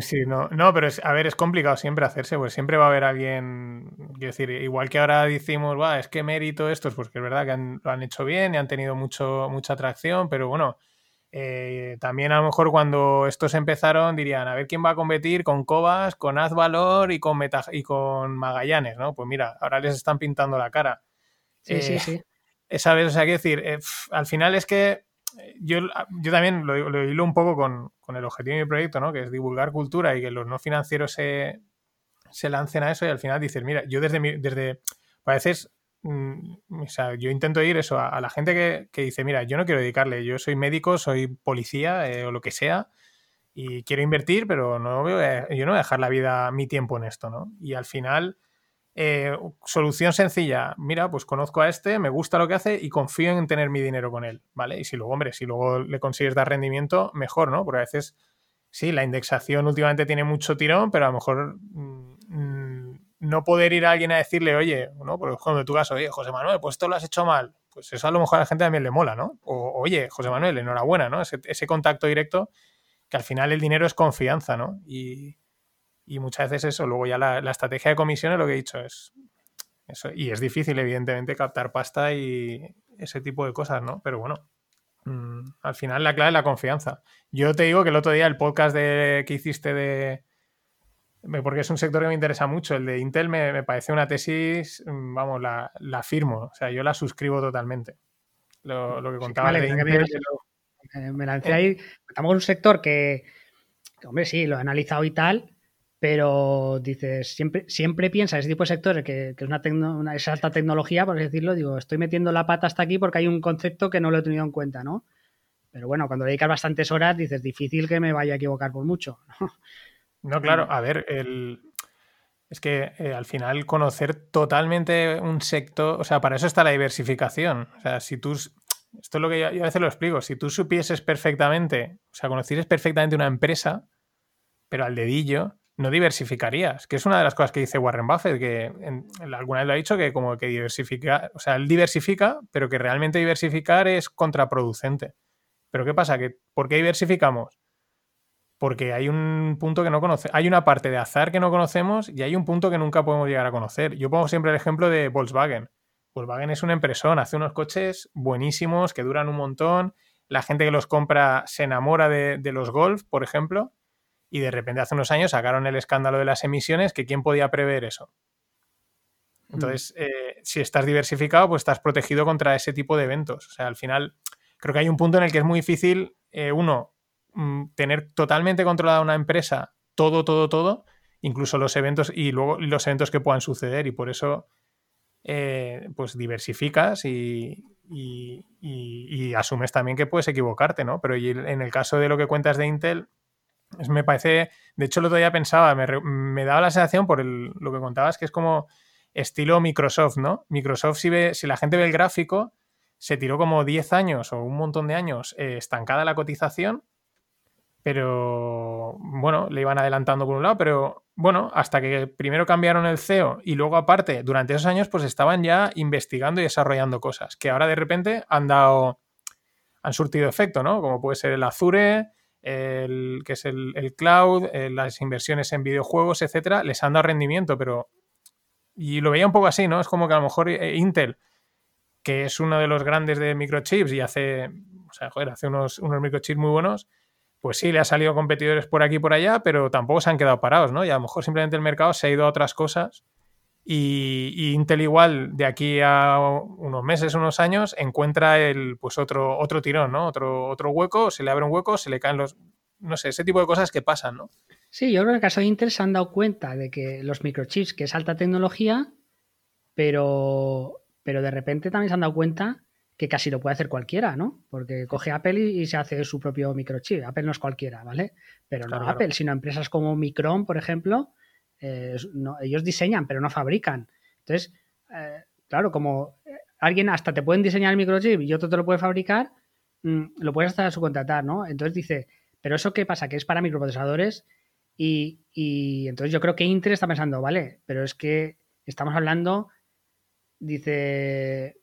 Sí, no, no pero es, a ver, es complicado siempre hacerse, pues siempre va a haber alguien, quiero decir, igual que ahora decimos, va, es que mérito estos, pues que es verdad que lo han hecho bien y han tenido mucho, mucha atracción, pero bueno, eh, también a lo mejor cuando estos empezaron dirían, a ver quién va a competir con Cobas, con Azvalor y con, y con Magallanes, ¿no? Pues mira, ahora les están pintando la cara. Sí, sí, eh, sí. Vez, o sea, quiero decir, eh, al final es que yo, yo también lo, lo hilo un poco con, el objetivo de mi proyecto, ¿no? Que es divulgar cultura y que los no financieros se, se lancen a eso y al final dices, mira, yo desde mi, desde, a veces Mm, o sea, yo intento ir eso a, la gente que, dice, mira, yo no quiero dedicarle, yo soy médico, soy policía eh, o lo que sea y quiero invertir, pero no veo, yo no voy a dejar la vida, mi tiempo en esto, ¿no? Y al final, eh, solución sencilla, mira, pues conozco a este, me gusta lo que hace y confío en tener mi dinero con él, ¿vale? Y si luego, hombre, si luego le consigues dar rendimiento, mejor, ¿no? Porque a veces, sí, la indexación últimamente tiene mucho tirón, pero a lo mejor... Mm, no poder ir a alguien a decirle, oye, ¿no? Por ejemplo, en tu caso, oye, José Manuel, pues esto lo has hecho mal. Pues eso a lo mejor a la gente también le mola, ¿no? O, oye, José Manuel, enhorabuena, ¿no? Ese, contacto directo, que al final el dinero es confianza, ¿no? Y, muchas veces eso, luego ya la, estrategia de comisiones, lo que he dicho es eso. Y es difícil, evidentemente, captar pasta y ese tipo de cosas, ¿no? Pero bueno, mm, al final la clave es la confianza. Yo te digo que el otro día el podcast de, que hiciste de porque es un sector que me interesa mucho. El de Intel me, parece una tesis, mm, vamos, la, la, firmo, o sea, yo la suscribo totalmente. Lo, que contaba de Intel. Me, lancé ahí. Estamos en un sector que, hombre, sí, lo he analizado y tal, pero dices, siempre, siempre piensa ese tipo de sectores que, es una, una es alta tecnología, por así decirlo, digo, estoy metiendo la pata hasta aquí porque hay un concepto que no lo he tenido en cuenta, ¿no? Pero bueno, cuando dedicas bastantes horas, dices, difícil que me vaya a equivocar por mucho, ¿no? No, claro, a ver, el... es que eh, al final conocer totalmente un sector, o sea, para eso está la diversificación. O sea, si tú, esto es lo que yo, a veces lo explico, si tú supieses perfectamente, o sea, conocieses perfectamente una empresa, pero al dedillo, no diversificarías, que es una de las cosas que dice Warren Buffett, que en, alguna vez lo ha dicho, que como que diversifica, o sea, él diversifica, pero que realmente diversificar es contraproducente. Pero ¿qué pasa? Que, ¿Por qué diversificamos? porque hay un punto que no conoce, hay una parte de azar que no conocemos y hay un punto que nunca podemos llegar a conocer. Yo pongo siempre el ejemplo de Volkswagen. Volkswagen es una empresón, hace unos coches buenísimos que duran un montón. La gente que los compra se enamora de, de los Golf, por ejemplo, y de repente hace unos años sacaron el escándalo de las emisiones, que quién podía prever eso. Entonces, mm. eh, si estás diversificado, pues estás protegido contra ese tipo de eventos. O sea, al final, creo que hay un punto en el que es muy difícil, eh, uno, mm, tener totalmente controlada una empresa, todo, todo, todo, incluso los eventos y luego los eventos que puedan suceder. Y por eso, eh, pues diversificas y, asumes también que puedes equivocarte, ¿no? Pero en el caso de lo que cuentas de Intel, me parece, de hecho, el otro pensaba, me, me daba la sensación por lo que contabas, que es como estilo Microsoft, ¿no? Microsoft, si, ve, si la gente ve el gráfico, se tiró como 10 años o un montón de años eh, estancada la cotización, pero bueno, le iban adelantando por un lado, pero bueno, hasta que primero cambiaron el CEO y luego aparte, durante esos años, pues estaban ya investigando y desarrollando cosas, que ahora de repente han dado, han surtido efecto, ¿no? Como puede ser el Azure, el, que es el, cloud, eh, las inversiones en videojuegos, etcétera, les han dado rendimiento, pero y lo veía un poco así, ¿no? Es como que a lo mejor eh, Intel, que es uno de los grandes de microchips y hace, o sea, joder, hace unos, unos microchips muy buenos, pues sí, le ha salido competidores por aquí y por allá, pero tampoco se han quedado parados, ¿no? Y a lo mejor simplemente el mercado se ha ido a otras cosas y, Intel igual de aquí a unos meses, unos años, encuentra el, pues otro, otro tirón, ¿no? Otro, otro hueco, se le abre un hueco, se le caen los, no sé, ese tipo de cosas que pasan, ¿no? Sí, yo creo que en el caso de Intel se han dado cuenta de que los microchips, que es alta tecnología, pero, pero de repente también se han dado cuenta que casi lo puede hacer cualquiera, ¿no? Porque coge Apple y, se hace su propio microchip. Apple no es cualquiera, ¿vale? Pero no Apple, sino empresas como Micron, por ejemplo, eh, ellos diseñan, pero no fabrican. Entonces, eh, claro, como alguien hasta te pueden diseñar el microchip y otro te lo puede fabricar, mm, lo puedes hasta subcontratar, ¿no? Entonces dice, pero eso qué pasa, que es para microprocesadores y, entonces yo creo que Intel está pensando, vale, pero es que estamos hablando, dice,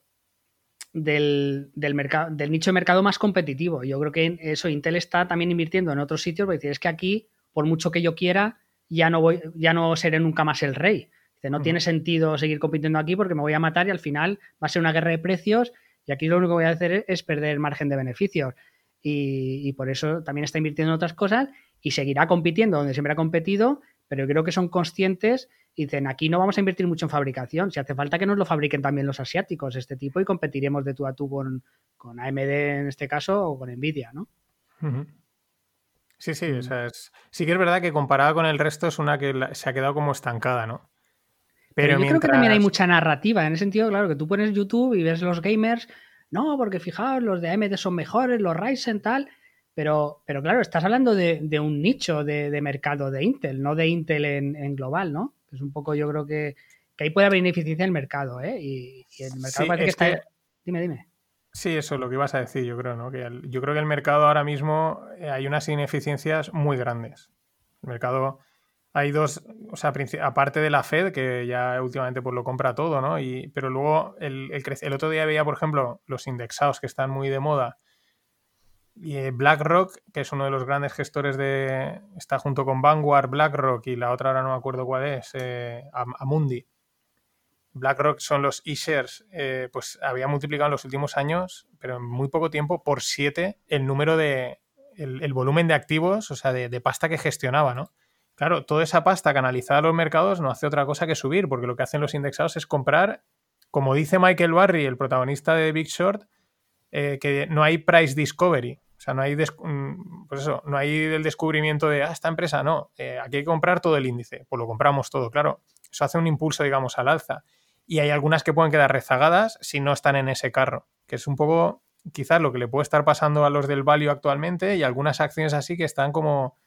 del, del nicho de mercado más competitivo. Yo creo que eso Intel está también invirtiendo en otros sitios, porque es que aquí, por mucho que yo quiera, ya no voy, ya no seré nunca más el rey. Dice, no tiene sentido seguir compitiendo aquí porque me voy a matar y al final va a ser una guerra de precios y aquí lo único que voy a hacer es, perder margen de beneficios. Y, y, por eso también está invirtiendo en otras cosas y seguirá compitiendo donde siempre ha competido, pero creo que son conscientes y dicen, aquí no vamos a invertir mucho en fabricación, si hace falta que nos lo fabriquen también los asiáticos, este tipo, y competiremos de tú a tú con, con AMD en este caso o con Nvidia, ¿no? Sí, sí, o sea, sí que es verdad que comparada con el resto es una que se ha quedado como estancada, ¿no? Pero, yo creo que también hay mucha narrativa, en el sentido, claro, que tú pones YouTube y ves los gamers, no, porque fijaos, los de AMD son mejores, los Ryzen tal, pero, pero claro, estás hablando de, un nicho de, mercado de Intel, no de Intel en, global, ¿no? Es un poco, yo creo que, ahí puede haber ineficiencia en el mercado, ¿eh? Y, el mercado parece que está. Dime, dime. Sí, eso es lo que ibas a decir, yo creo, ¿no? Que yo creo que el mercado ahora mismo eh, hay unas ineficiencias muy grandes. El mercado hay dos, o sea, aparte de la Fed, que ya últimamente pues lo compra todo, ¿no? Y, pero luego el, el, el otro día veía, por ejemplo, los indexados que están muy de moda y eh, BlackRock, que es uno de los grandes gestores de. Está junto con Vanguard, BlackRock y la otra ahora no me acuerdo cuál es, eh, Amundi. BlackRock son los e-shares, eh, pues había multiplicado en los últimos años, pero en muy poco tiempo, por siete el número de. el, volumen de activos, o sea, de, de, pasta que gestionaba, ¿no? Claro, toda esa pasta canalizada a los mercados no hace otra cosa que subir, porque lo que hacen los indexados es comprar, como dice Michael Barry, el protagonista de Big Short, que no hay price discovery. O sea, no hay, mm, pues eso, no hay el descubrimiento de, ah, esta empresa no, eh, aquí hay que comprar todo el índice. Pues lo compramos todo, claro. Eso hace un impulso, digamos, al alza. Y hay algunas que pueden quedar rezagadas si no están en ese carro, que es un poco quizás lo que le puede estar pasando a los del value actualmente y algunas acciones así que están como,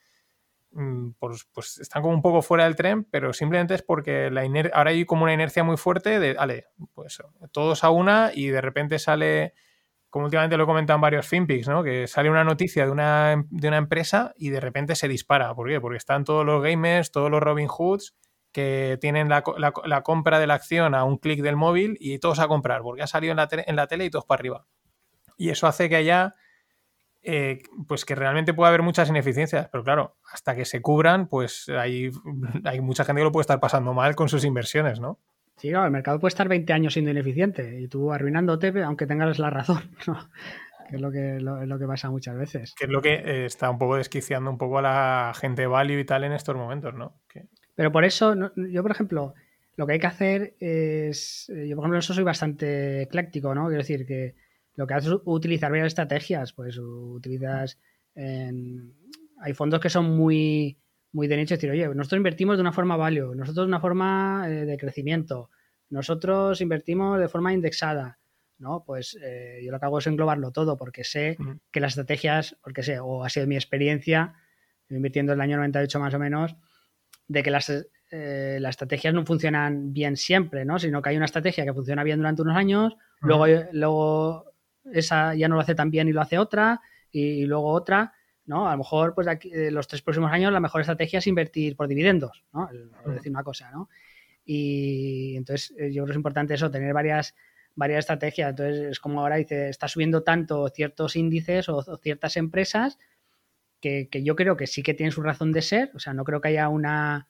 mm, pues, pues, están como un poco fuera del tren, pero simplemente es porque la ahora hay como una inercia muy fuerte de, vale, pues todos a una y de repente sale como últimamente lo he comentado en varios FinPix, ¿no? Que sale una noticia de una, de una empresa y de repente se dispara. ¿Por qué? Porque están todos los gamers, todos los Robin Hoods que tienen la, compra de la acción a un clic del móvil y todos a comprar, porque ha salido en la, en la tele y todos para arriba. Y eso hace que haya, eh, pues que realmente pueda haber muchas ineficiencias, pero claro, hasta que se cubran, pues hay, hay mucha gente que lo puede estar pasando mal con sus inversiones, ¿no? Sí, claro, el mercado puede estar 20 años siendo ineficiente y tú arruinándote, aunque tengas la razón, que es lo que, lo, que pasa muchas veces. Que es lo que eh, está un poco desquiciando un poco a la gente value y tal en estos momentos, ¿no? Pero por eso, yo por ejemplo, lo que hay que hacer es, eh, yo por ejemplo, eso soy bastante ecléctico, ¿no? Quiero decir que lo que haces es utilizar varias estrategias, pues utilizas, hay fondos que son muy muy de nicho, decir, oye, nosotros invertimos de una forma value, nosotros de una forma eh, de crecimiento, nosotros invertimos de forma indexada, ¿no? Pues eh, yo lo que hago es englobarlo todo porque sé que las estrategias, porque sé, o ha sido mi experiencia, invirtiendo en el año 98 más o menos, de que las, eh, las estrategias no funcionan bien siempre, ¿no? Sino que hay una estrategia que funciona bien durante unos años, luego, luego esa ya no lo hace tan bien y lo hace otra, y luego otra, ¿no? A lo mejor, pues aquí, eh, los tres próximos años la mejor estrategia es invertir por dividendos, ¿no? Por decir una cosa, ¿no? Y entonces eh, yo creo que es importante eso, tener varias, varias estrategias. Entonces es como ahora dice, está subiendo tanto ciertos índices o, ciertas empresas que, yo creo que sí que tienen su razón de ser. O sea, no creo que haya una,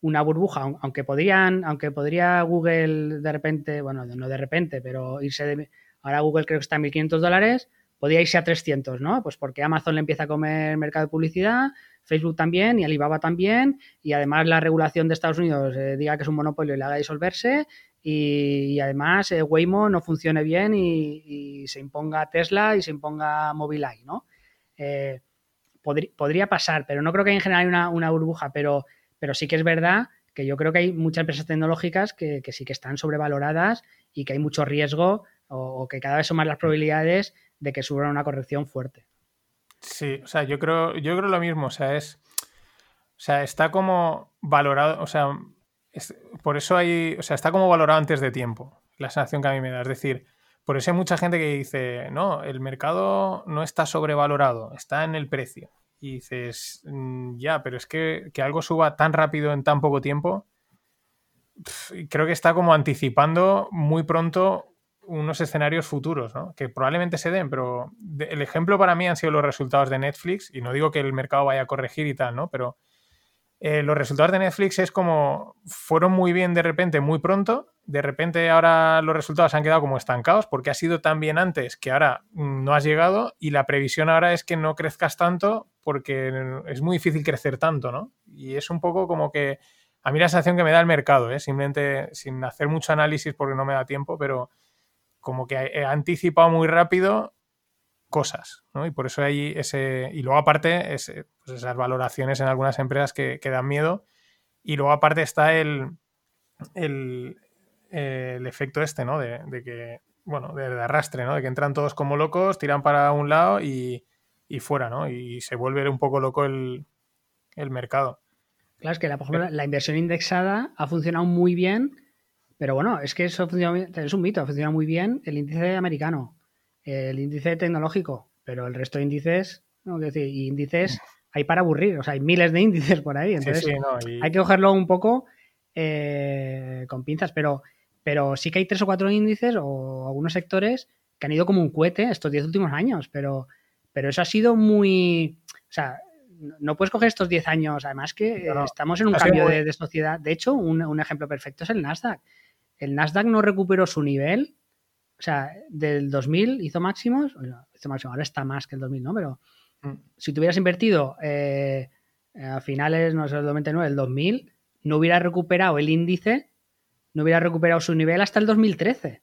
una burbuja, aunque podrían, aunque podría Google de repente, bueno, no de repente, pero irse de, ahora Google creo que está en 1.500 dólares, podía irse a 300, ¿no? Pues porque Amazon le empieza a comer mercado de publicidad, Facebook también y Alibaba también, y además la regulación de Estados Unidos eh, diga que es un monopolio y le haga disolverse, y, además eh, Waymo no funcione bien y, se imponga Tesla y se imponga Mobileye, ¿no? Eh, podría pasar, pero no creo que en general haya una, burbuja, pero, pero sí que es verdad que yo creo que hay muchas empresas tecnológicas que, sí que están sobrevaloradas y que hay mucho riesgo o, que cada vez son más las probabilidades de que sufra una corrección fuerte. Sí, o sea, yo creo, yo creo lo mismo, o sea, es, o sea, está como valorado, o sea, por eso hay, o sea, está como valorado antes de tiempo, la sensación que a mí me da, es decir, por eso hay mucha gente que dice, no, el mercado no está sobrevalorado, está en el precio. Y dices, mm, ya, pero es que, que algo suba tan rápido en tan poco tiempo, creo que está como anticipando muy pronto unos escenarios futuros, ¿no? Que probablemente se den, pero el ejemplo para mí han sido los resultados de Netflix, y no digo que el mercado vaya a corregir y tal, ¿no? Pero eh, los resultados de Netflix es como fueron muy bien de repente, muy pronto, de repente ahora los resultados han quedado como estancados porque ha sido tan bien antes que ahora no has llegado y la previsión ahora es que no crezcas tanto porque es muy difícil crecer tanto, ¿no? Y es un poco como que a mí la sensación que me da el mercado, ¿eh? simplemente sin hacer mucho análisis porque no me da tiempo, pero como que ha anticipado muy rápido cosas, ¿no? Y por eso hay ese... Y luego aparte, ese, pues esas valoraciones en algunas empresas que, dan miedo. Y luego aparte está el, efecto este, ¿no? De, que, bueno, de, arrastre, ¿no? De que entran todos como locos, tiran para un lado y, fuera, ¿no? Y se vuelve un poco loco el, mercado. Claro, es que la, por ejemplo, la inversión indexada ha funcionado muy bien pero bueno, es que eso funciona, es un mito, funciona muy bien el índice americano, el índice tecnológico, pero el resto de índices, no, decir, índices hay para aburrir, o sea, hay miles de índices por ahí, entonces hay que cogerlo un poco eh, con pinzas, pero, pero sí que hay tres o cuatro índices o algunos sectores que han ido como un cohete estos diez últimos años, pero, pero eso ha sido muy, o sea, no puedes coger estos diez años, además que estamos en un cambio de, sociedad. De hecho, un, un, ejemplo perfecto es el Nasdaq el Nasdaq no recuperó su nivel, o sea, del 2000 hizo máximos, hizo máximo, ahora está más que el 2000, ¿no? Pero mm. si tuvieras invertido eh, a finales, no sé, del 99, el 2000, no hubiera recuperado el índice, no hubiera recuperado su nivel hasta el 2013,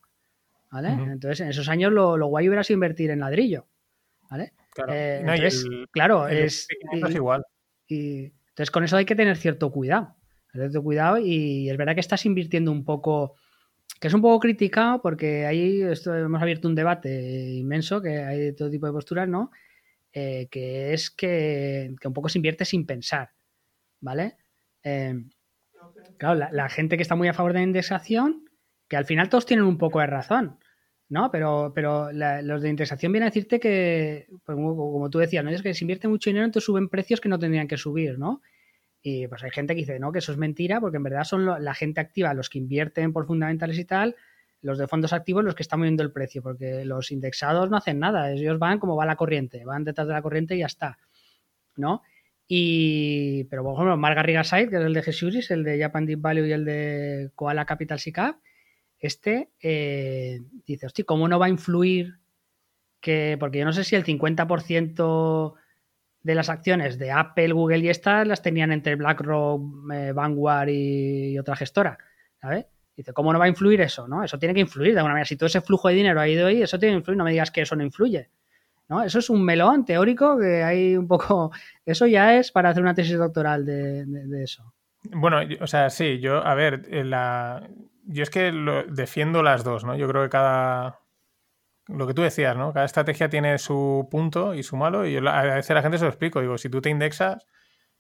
¿vale? Entonces, en esos años lo, guay hubiera sido invertir en ladrillo, ¿vale? Claro, eh, entonces, claro es, igual. Y, entonces, con eso hay que tener cierto cuidado. Cierto cuidado y es verdad que estás invirtiendo un poco que es un poco criticado porque ahí hemos abierto un debate inmenso, que hay de todo tipo de posturas, ¿no? Eh, que es que, un poco se invierte sin pensar, ¿vale? Eh, claro, la, gente que está muy a favor de la indexación, que al final todos tienen un poco de razón, ¿no? Pero, pero los de indexación vienen a decirte que, pues, como, tú decías, ¿no? Es que se invierte mucho dinero, entonces suben precios que no tendrían que subir, ¿no? Y pues hay gente que dice, no, que eso es mentira, porque en verdad son la gente activa los que invierten por fundamentales y tal, los de fondos activos los que están moviendo el precio, porque los indexados no hacen nada, ellos van como va la corriente, van detrás de la corriente y ya está, ¿no? Y, pero por ejemplo, Marga Rigaside, que es el de Jesuris, el de Japan Deep Value y el de Koala Capital SICAP, este eh, dice, hostia, ¿cómo no va a influir que, porque yo no sé si el 50% de las acciones de Apple, Google y estas las tenían entre BlackRock, eh, Vanguard y, otra gestora, ¿sabes? Dice, ¿cómo no va a influir eso? ¿no? Eso tiene que influir de alguna manera. Si todo ese flujo de dinero ha ido ahí, eso tiene que influir. No me digas que eso no influye. ¿No? Eso es un melón teórico que hay un poco. Eso ya es para hacer una tesis doctoral de, eso. Bueno, o sea, sí, yo, a ver, la... yo es que defiendo las dos, ¿no? Yo creo que cada. Lo que tú decías, ¿no? Cada estrategia tiene su punto y su malo, y yo a veces a la gente se lo explico. Digo, si tú te indexas,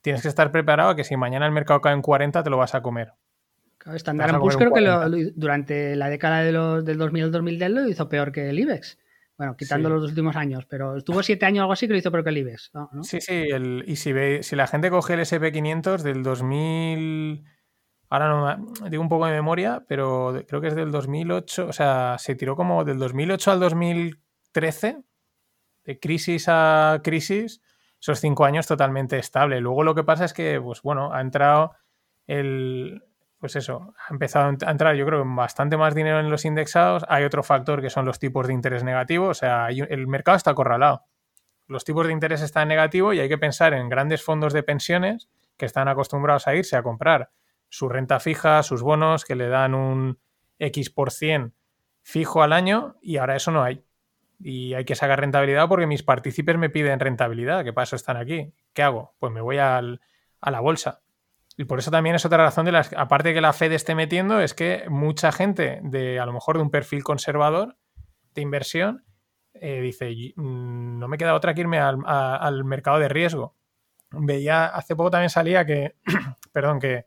tienes que estar preparado a que si mañana el mercado cae en 40, te lo vas a comer. Standard Poor's creo que durante la década de los, del 2000 al 2010 lo hizo peor que el IBEX. Bueno, quitando los dos últimos años, pero estuvo siete años o algo así que lo hizo que el IBEX. Sí, sí, el, y si, ve, si la gente coge el SP500 del 2000, ahora no digo un poco de memoria, pero creo que es del 2008, o sea, se tiró como del 2008 al 2013, de crisis a crisis, esos cinco años totalmente estable. Luego lo que pasa es que, pues bueno, ha entrado el, pues eso, ha empezado a entrar yo creo bastante más dinero en los indexados. Hay otro factor que son los tipos de interés negativos, o sea, el mercado está acorralado. Los tipos de interés están negativos y hay que pensar en grandes fondos de pensiones que están acostumbrados a irse a comprar su renta fija, sus bonos que le dan un X por cien fijo al año y ahora eso no hay. Y hay que sacar rentabilidad porque mis partícipes me piden rentabilidad, que para eso están aquí. ¿Qué hago? Pues me voy a la bolsa. Y por eso también es otra razón de las, aparte de que la Fed esté metiendo, es que mucha gente de a lo mejor de un perfil conservador de inversión eh, dice, mm, no me queda otra que irme al, mercado de riesgo. Veía, hace poco también salía que, perdón, que,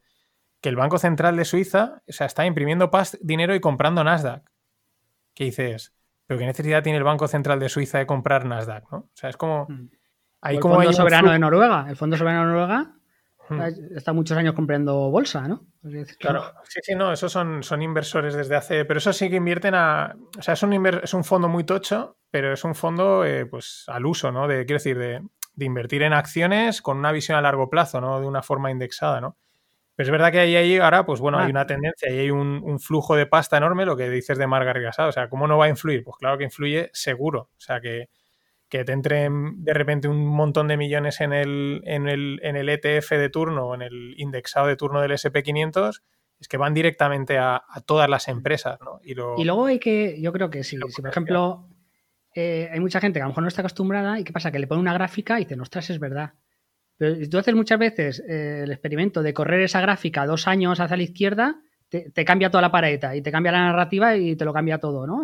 el Banco Central de Suiza, o sea, está imprimiendo dinero y comprando Nasdaq. ¿Qué dices? Pero qué necesidad tiene el Banco Central de Suiza de comprar Nasdaq, ¿no? O sea, es como... Hay el Fondo Soberano de Noruega. El Fondo Soberano de Noruega Está muchos años comprando bolsa, ¿no? Claro, sí, sí, no, esos son, son inversores desde hace. Pero eso sí que invierten a. O sea, es un, es un fondo muy tocho, pero es un fondo eh, pues al uso, ¿no? De, quiero decir, de, invertir en acciones con una visión a largo plazo, ¿no? De una forma indexada, ¿no? Pero es verdad que ahí, ahí ahora, pues bueno, hay ah. una tendencia y hay un, flujo de pasta enorme, lo que dices de Marga Rigasado. O sea, ¿cómo no va a influir? Pues claro que influye seguro. O sea, que que te entren de repente un montón de millones en el, en el, en el ETF de turno o en el indexado de turno del SP500, es que van directamente a, todas las empresas, ¿no? Y, luego hay que, yo creo que si, si por ejemplo, eh, hay mucha gente que a lo mejor no está acostumbrada y ¿qué pasa? Que le pone una gráfica y dice, ostras, es verdad. Pero tú haces muchas veces eh, el experimento de correr esa gráfica dos años hacia la izquierda, te, cambia toda la pared y te cambia la narrativa y te lo cambia todo, ¿no?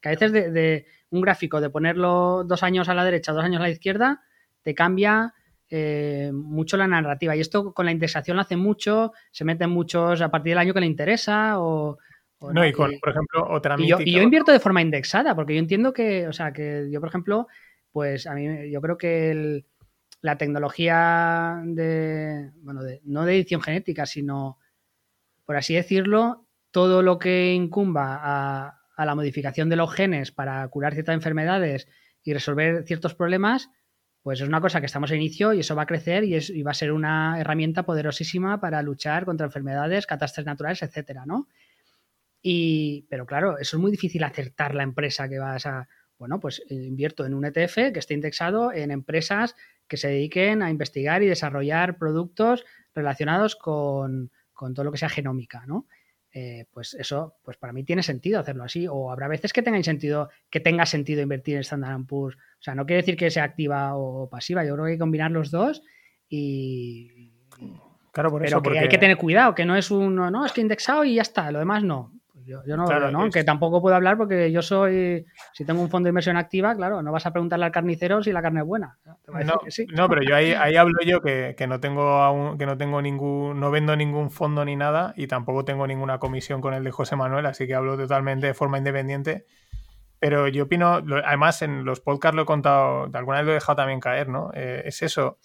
que a veces de, un gráfico de ponerlo dos años a la derecha, dos años a la izquierda, te cambia eh, mucho la narrativa. Y esto con la indexación lo hace mucho, se meten muchos a partir del año que le interesa o... no, y con, por ejemplo, otra y yo, y yo, invierto de forma indexada, porque yo entiendo que, o sea, que yo, por ejemplo, pues a mí, yo creo que la tecnología de, bueno, de, no de edición genética, sino por así decirlo, todo lo que incumba a, la modificación de los genes para curar ciertas enfermedades y resolver ciertos problemas, pues es una cosa que estamos a inicio y eso va a crecer y, es, va a ser una herramienta poderosísima para luchar contra enfermedades, catástrofes naturales, etcétera, ¿no? Y, pero claro, eso es muy difícil acertar la empresa que vas a. Bueno, pues eh, invierto en un ETF que esté indexado en empresas que se dediquen a investigar y desarrollar productos relacionados con, con todo lo que sea genómica, ¿no? Eh, pues eso, pues para mí tiene sentido hacerlo así. O habrá veces que tenga sentido, que tenga sentido invertir en Standard Poor's. O sea, no quiere decir que sea activa o pasiva. Yo creo que hay que combinar los dos y. Claro, por pero que hay que tener cuidado, que no es un no, es que indexado y ya está, lo demás no. Yo, no lo ¿no? Que tampoco puedo hablar porque yo soy, si tengo un fondo de inversión activa, claro, no vas a preguntarle al carnicero si la carne es buena. No, pero yo ahí, hablo yo que, no tengo que no tengo ningún, no vendo ningún fondo ni nada y tampoco tengo ninguna comisión con el de José Manuel, así que hablo totalmente de forma independiente. Pero yo opino, además en los podcasts lo he contado, de alguna vez lo he dejado también caer, ¿no? Eh, es eso.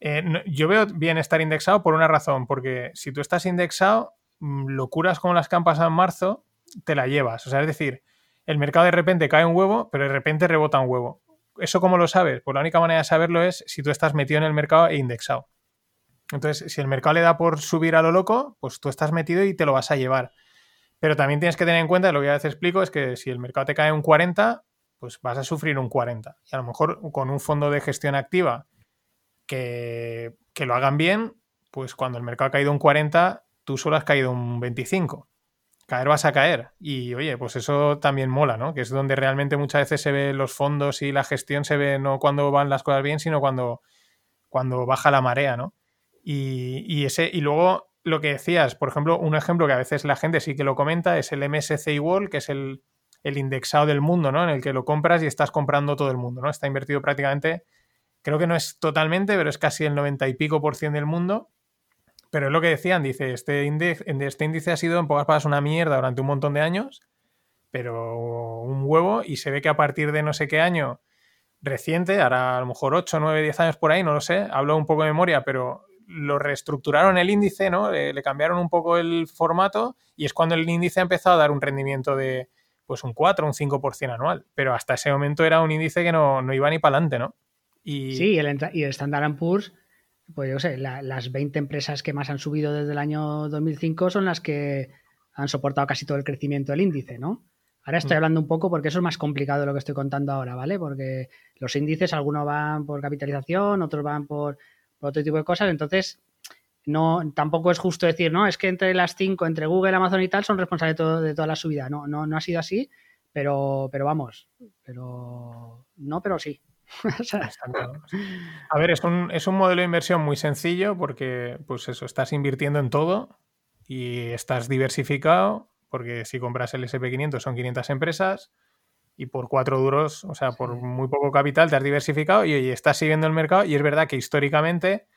Eh, yo veo bien estar indexado por una razón, porque si tú estás indexado, locuras como las que han pasado en marzo, te la llevas. O sea, es decir, el mercado de repente cae un huevo, pero de repente rebota un huevo. ¿eso cómo lo sabes? Pues la única manera de saberlo es si tú estás metido en el mercado e indexado. Entonces, si el mercado le da por subir a lo loco, pues tú estás metido y te lo vas a llevar. Pero también tienes que tener en cuenta, lo que a veces explico, es que si el mercado te cae un 40, pues vas a sufrir un 40. Y a lo mejor con un fondo de gestión activa que, que lo hagan bien, pues cuando el mercado ha caído un 40, tú solo has caído un 25. Caer vas a caer. Y oye, pues eso también mola, ¿no? Que es donde realmente muchas veces se ve los fondos y la gestión se ve no cuando van las cosas bien, sino cuando, cuando baja la marea, ¿no? Y, y, ese, y luego lo que decías, por ejemplo, un ejemplo que a veces la gente sí que lo comenta es el MSCI World, que es el, el indexado del mundo, ¿no? En el que lo compras y estás comprando todo el mundo, ¿no? Está invertido prácticamente, creo que no es totalmente, pero es casi el 90 y pico por cien del mundo. Pero es lo que decían, dice, este índice, este índice ha sido en pocas palabras una mierda durante un montón de años, pero un huevo, y se ve que a partir de no sé qué año reciente, ahora a lo mejor 8, 9, 10 años por ahí, no lo sé, hablo un poco de memoria, pero lo reestructuraron el índice, ¿no? Le, cambiaron un poco el formato y es cuando el índice ha empezado a dar un rendimiento de pues un 4, un 5% anual. Pero hasta ese momento era un índice que no, iba ni para adelante, ¿no? Y... Sí, el, y el Standard Poor's, pues yo sé, las 20 empresas que más han subido desde el año 2005 son las que han soportado casi todo el crecimiento del índice, ¿no? Ahora estoy mm. hablando un poco porque eso es más complicado de lo que estoy contando ahora, ¿vale? Porque los índices, algunos van por capitalización, otros van por otro tipo de cosas. Entonces, no, tampoco es justo decir, no, es que entre las cinco, entre Google, Amazon y tal, son responsables de, todo, de toda la subida. No, no, no ha sido así, pero, pero vamos, pero no, pero sí. A ver, es un, es un modelo de inversión muy sencillo porque, pues eso, estás invirtiendo en todo y estás diversificado porque si compras el SP500 son 500 empresas y por cuatro duros, o sea, por muy poco capital te has diversificado y, estás siguiendo el mercado y es verdad que históricamente,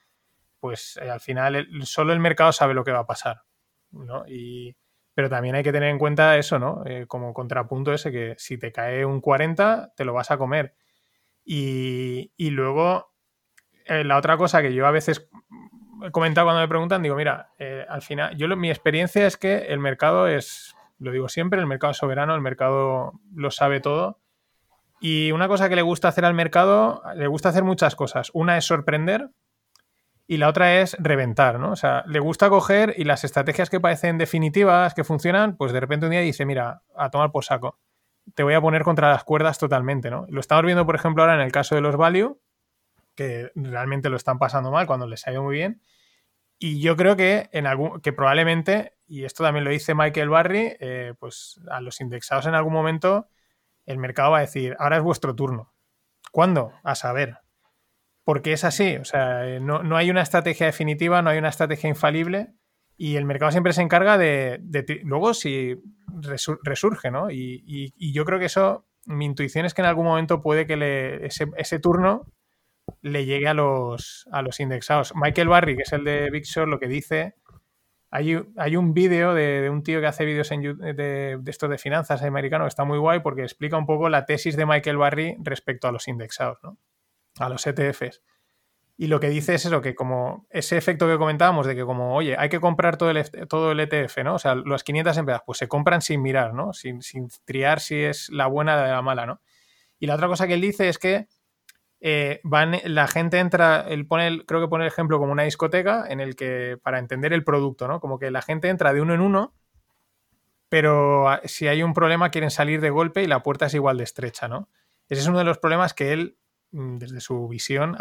pues eh, al final solo el mercado sabe lo que va a pasar, ¿no? Y, pero también hay que tener en cuenta eso, ¿no? Eh, como contrapunto ese que si te cae un 40, te lo vas a comer. Y, luego, eh, la otra cosa que yo a veces he comentado cuando me preguntan, digo, mira, al final, yo mi experiencia es que el mercado es lo digo siempre, el mercado soberano, el mercado lo sabe todo. Y una cosa que le gusta hacer al mercado, le gusta hacer muchas cosas. Una es sorprender y la otra es reventar, ¿no? O sea, le gusta coger y las estrategias que parecen definitivas, que funcionan, pues de repente un día dice, mira, a tomar por saco. Te voy a poner contra las cuerdas totalmente, ¿no? Lo estamos viendo, por ejemplo, ahora en el caso de los value, que realmente lo están pasando mal cuando les ha ido muy bien. Y yo creo que, en algún, que probablemente, y esto también lo dice Michael Barry, eh, pues a los indexados en algún momento el mercado va a decir, ahora es vuestro turno. ¿Cuándo? A saber. Porque es así, o sea, eh, no, hay una estrategia definitiva, no hay una estrategia infalible y el mercado siempre se encarga de, luego si resurge, ¿no? Y, yo creo que eso, mi intuición es que en algún momento puede que le, ese, ese turno le llegue a los, a los indexados. Michael Barry, que es el de Big Short, lo que dice, hay, hay un vídeo de, un tío que hace vídeos de, de estos de finanzas americano que está muy guay porque explica un poco la tesis de Michael Barry respecto a los indexados, ¿no? a los ETFs. Y lo que dice es eso, que como ese efecto que comentábamos de que como, oye, hay que comprar todo el, todo el ETF, ¿no? O sea, las 500 empresas, pues se compran sin mirar, ¿no? Sin, sin triar si es la buena o la mala, ¿no? Y la otra cosa que él dice es que eh, van, la gente entra, él pone, creo que pone el ejemplo como una discoteca en el que, para entender el producto, ¿no? Como que la gente entra de uno en uno, pero si hay un problema quieren salir de golpe y la puerta es igual de estrecha, ¿no? Ese es uno de los problemas que él, mm, desde su visión,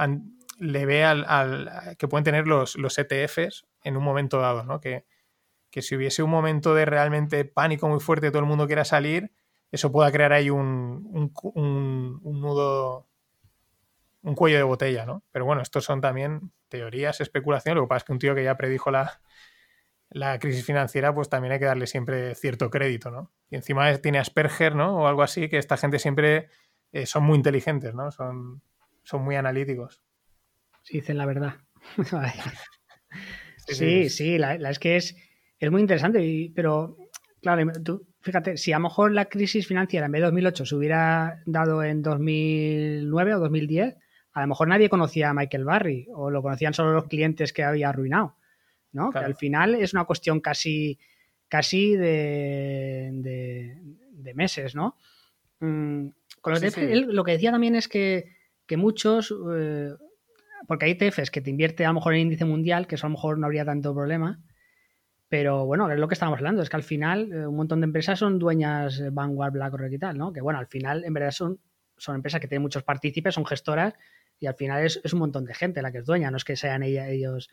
le ve al, que pueden tener los, los ETFs en un momento dado, ¿no? Que, que si hubiese un momento de realmente pánico muy fuerte, todo el mundo quiera salir, eso pueda crear ahí un, un, nudo un cuello de botella, ¿no? Pero bueno, estos son también teorías, especulaciones. Lo que pasa es que un tío que ya predijo la, la crisis financiera, pues también hay que darle siempre cierto crédito, ¿no? Y encima tiene Asperger, ¿no? O algo así, que esta gente siempre eh, son muy inteligentes, ¿no? Son, son muy analíticos. Sí, dicen la verdad. sí, sí, la, es que es, es muy interesante, pero claro, tú, fíjate, si a lo mejor la crisis financiera en vez de 2008 se hubiera dado en 2009 o 2010, a lo mejor nadie conocía a Michael Barry o lo conocían solo los clientes que había arruinado, ¿no? Que al final es una cuestión casi, casi de, de, meses, ¿no? Mm, Con los ETF, lo que decía también es que, muchos, eh, porque hay ETFs que te invierte a lo mejor en índice mundial, que eso a lo mejor no habría tanto problema, pero bueno, es lo que estábamos hablando, es que al final eh, un montón de empresas son dueñas Vanguard, BlackRock y tal, ¿no? Que bueno, al final en verdad son, son empresas que tienen muchos partícipes, son gestoras y al final es, un montón de gente la que es dueña, no es que sean ellos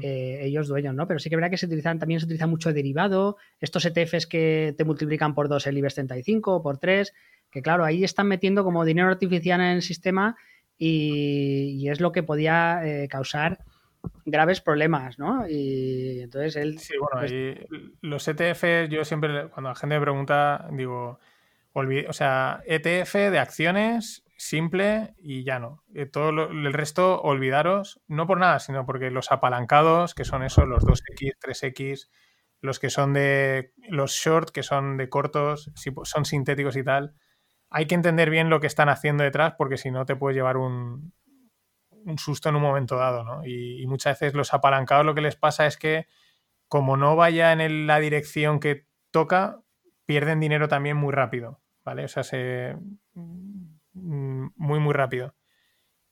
eh, ellos dueños, ¿no? Pero sí que es verdad que se utilizan, también se utiliza mucho derivado, estos ETFs que te multiplican por dos el IBEX 35 o por tres, que claro, ahí están metiendo como dinero artificial en el sistema y, es lo que podía eh, causar graves problemas, ¿no? Y entonces él... Sí, bueno, pues y los ETFs, yo siempre, cuando la gente me pregunta, digo, o sea, ETF de acciones simple y llano. Eh, todo el resto, olvidaros, no por nada, sino porque los apalancados, que son esos, los 2X, 3X, los que son de los short, que son de cortos, si son sintéticos y tal, hay que entender bien lo que están haciendo detrás porque si no te puede llevar un, un susto en un momento dado, ¿no? Y, muchas veces los apalancados lo que les pasa es que como no vaya en la dirección que toca, pierden dinero también muy rápido, ¿vale? O sea, se Mm, muy, muy rápido.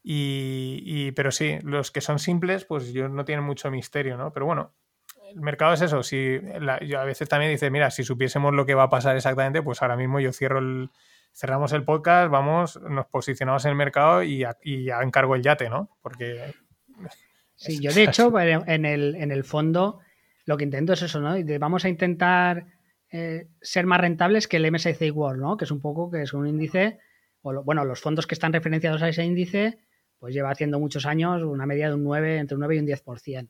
Y, pero sí, los que son simples, pues yo no tienen mucho misterio, ¿no? Pero bueno, el mercado es eso. Si yo a veces también dice, mira, si supiésemos lo que va a pasar exactamente, pues ahora mismo yo cierro el, cerramos el podcast, vamos, nos posicionamos en el mercado y ya, encargo el yate, ¿no? Porque. Sí, yo de hecho, en el, en el fondo, lo que intento es eso, ¿no? Vamos a intentar eh, ser más rentables que el MSCI World, ¿no? Que es un poco, que es un índice bueno, los fondos que están referenciados a ese índice, pues lleva haciendo muchos años una media de un 9, entre un 9 y un 10%.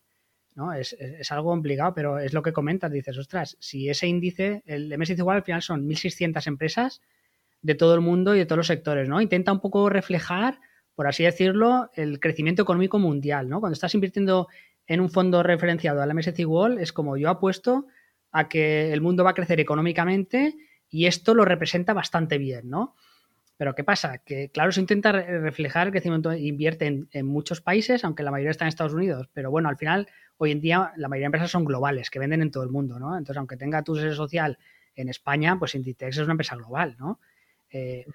¿no? Es, es, algo complicado, pero es lo que comentas. Dices, ostras, si ese índice, el MSCI igual al final son 1.600 empresas de todo el mundo y de todos los sectores, ¿no? Intenta un poco reflejar, por así decirlo, el crecimiento económico mundial, ¿no? Cuando estás invirtiendo en un fondo referenciado al MSCI World, es como yo apuesto a que el mundo va a crecer económicamente y esto lo representa bastante bien, ¿no? Pero ¿qué pasa? Que claro, se intenta reflejar el crecimiento, invierte en, muchos países, aunque la mayoría está en Estados Unidos, pero bueno, al final, hoy en día, la mayoría de empresas son globales, que venden en todo el mundo, ¿no? Entonces, aunque tenga tu sede social en España, pues Inditex es una empresa global, ¿no? Eh,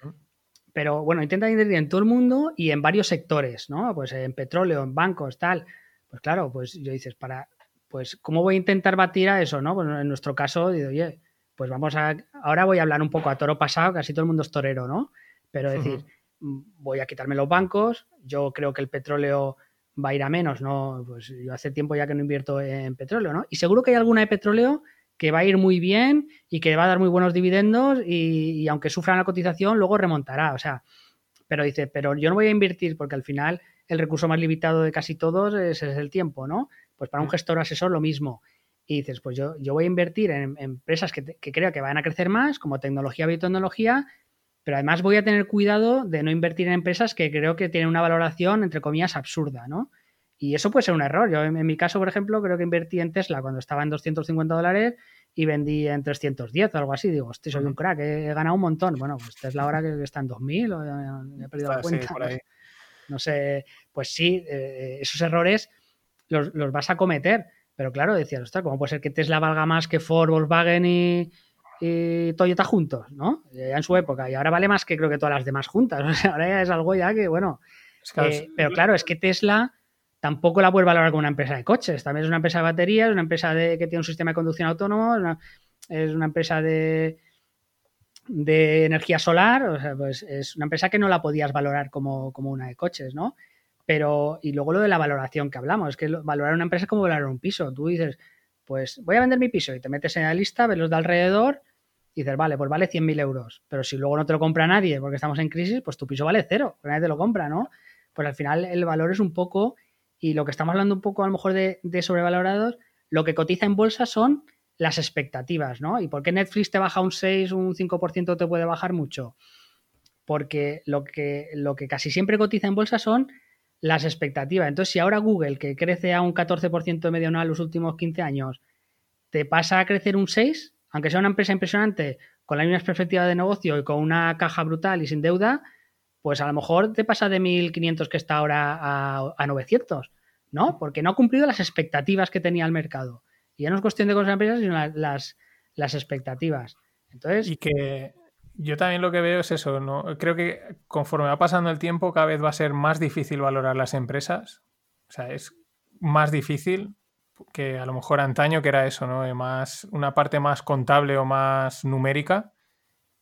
pero bueno, intenta invertir en todo el mundo y en varios sectores, ¿no? Pues en petróleo, en bancos, tal. Pues claro, pues yo dices, para, pues, ¿cómo voy a intentar batir a eso, no? Pues en nuestro caso, digo, oye, pues vamos a, ahora voy a hablar un poco a toro pasado, casi todo el mundo es torero, ¿no? Pero decir, mm, voy a quitarme los bancos, yo creo que el petróleo va a ir a menos, ¿no? Pues yo hace tiempo ya que no invierto en petróleo, ¿no? Y seguro que hay alguna de petróleo que va a ir muy bien y que va a dar muy buenos dividendos y, aunque sufra la cotización, luego remontará. O sea, pero dice, pero yo no voy a invertir porque al final el recurso más limitado de casi todos es, el tiempo, ¿no? Pues para un mm. gestor asesor lo mismo. Y dices, pues yo, yo voy a invertir en, empresas que, que, creo que van a crecer más, como tecnología, biotecnología, pero además voy a tener cuidado de no invertir en empresas que creo que tienen una valoración, entre comillas, absurda, ¿no? Y eso puede ser un error. Yo, en, mi caso, por ejemplo, creo que invertí en Tesla cuando estaba en 250 dólares y vendí en 310 o algo así. Digo, estoy soy un crack, he, ganado un montón. Bueno, pues Tesla ahora que está en 2000 o he perdido la cuenta. no sé, pues sí, eh, esos errores los, los, vas a cometer. Pero claro, decías, ostras, ¿cómo puede ser que Tesla valga más que Ford, Volkswagen y, y Toyota juntos, ¿no? Ya en su época. Y ahora vale más que creo que todas las demás juntas. O sea, ahora ya es algo ya que, bueno. Eh, pero claro, es que Tesla tampoco la puede valorar como una empresa de coches. También es una empresa de baterías, una empresa de, que tiene un sistema de conducción autónomo, es una, empresa de, de energía solar. O sea, pues es una empresa que no la podías valorar como, como una de coches, ¿no? Pero, y luego lo de la valoración que hablamos, que valorar una empresa es como valorar un piso. Tú dices, pues voy a vender mi piso y te metes en la lista, ves los de alrededor y dices, vale, pues vale 100.000 euros, pero si luego no te lo compra nadie porque estamos en crisis, pues tu piso vale cero, nadie te lo compra, ¿no? Pues al final el valor es un poco, y lo que estamos hablando un poco a lo mejor de, sobrevalorados, lo que cotiza en bolsa son las expectativas, ¿no? ¿Y por qué Netflix te baja un 6, un 5% te puede bajar mucho? Porque lo que, lo que casi siempre cotiza en bolsa son las expectativas. Entonces, si ahora Google, que crece a un 14% de media anual los últimos 15 años, te pasa a crecer un 6, aunque sea una empresa impresionante, con las mismas perspectivas de negocio y con una caja brutal y sin deuda, pues a lo mejor te pasa de 1.500 que está ahora a, 900, ¿no? Porque no ha cumplido las expectativas que tenía el mercado. Y ya no es cuestión de cosas empresas, sino las, las expectativas. Entonces, y que, Yo también lo que veo es eso, ¿no? Creo que conforme va pasando el tiempo, cada vez va a ser más difícil valorar las empresas. O sea, es más difícil que a lo mejor antaño, que era eso, ¿no? Más, una parte más contable o más numérica.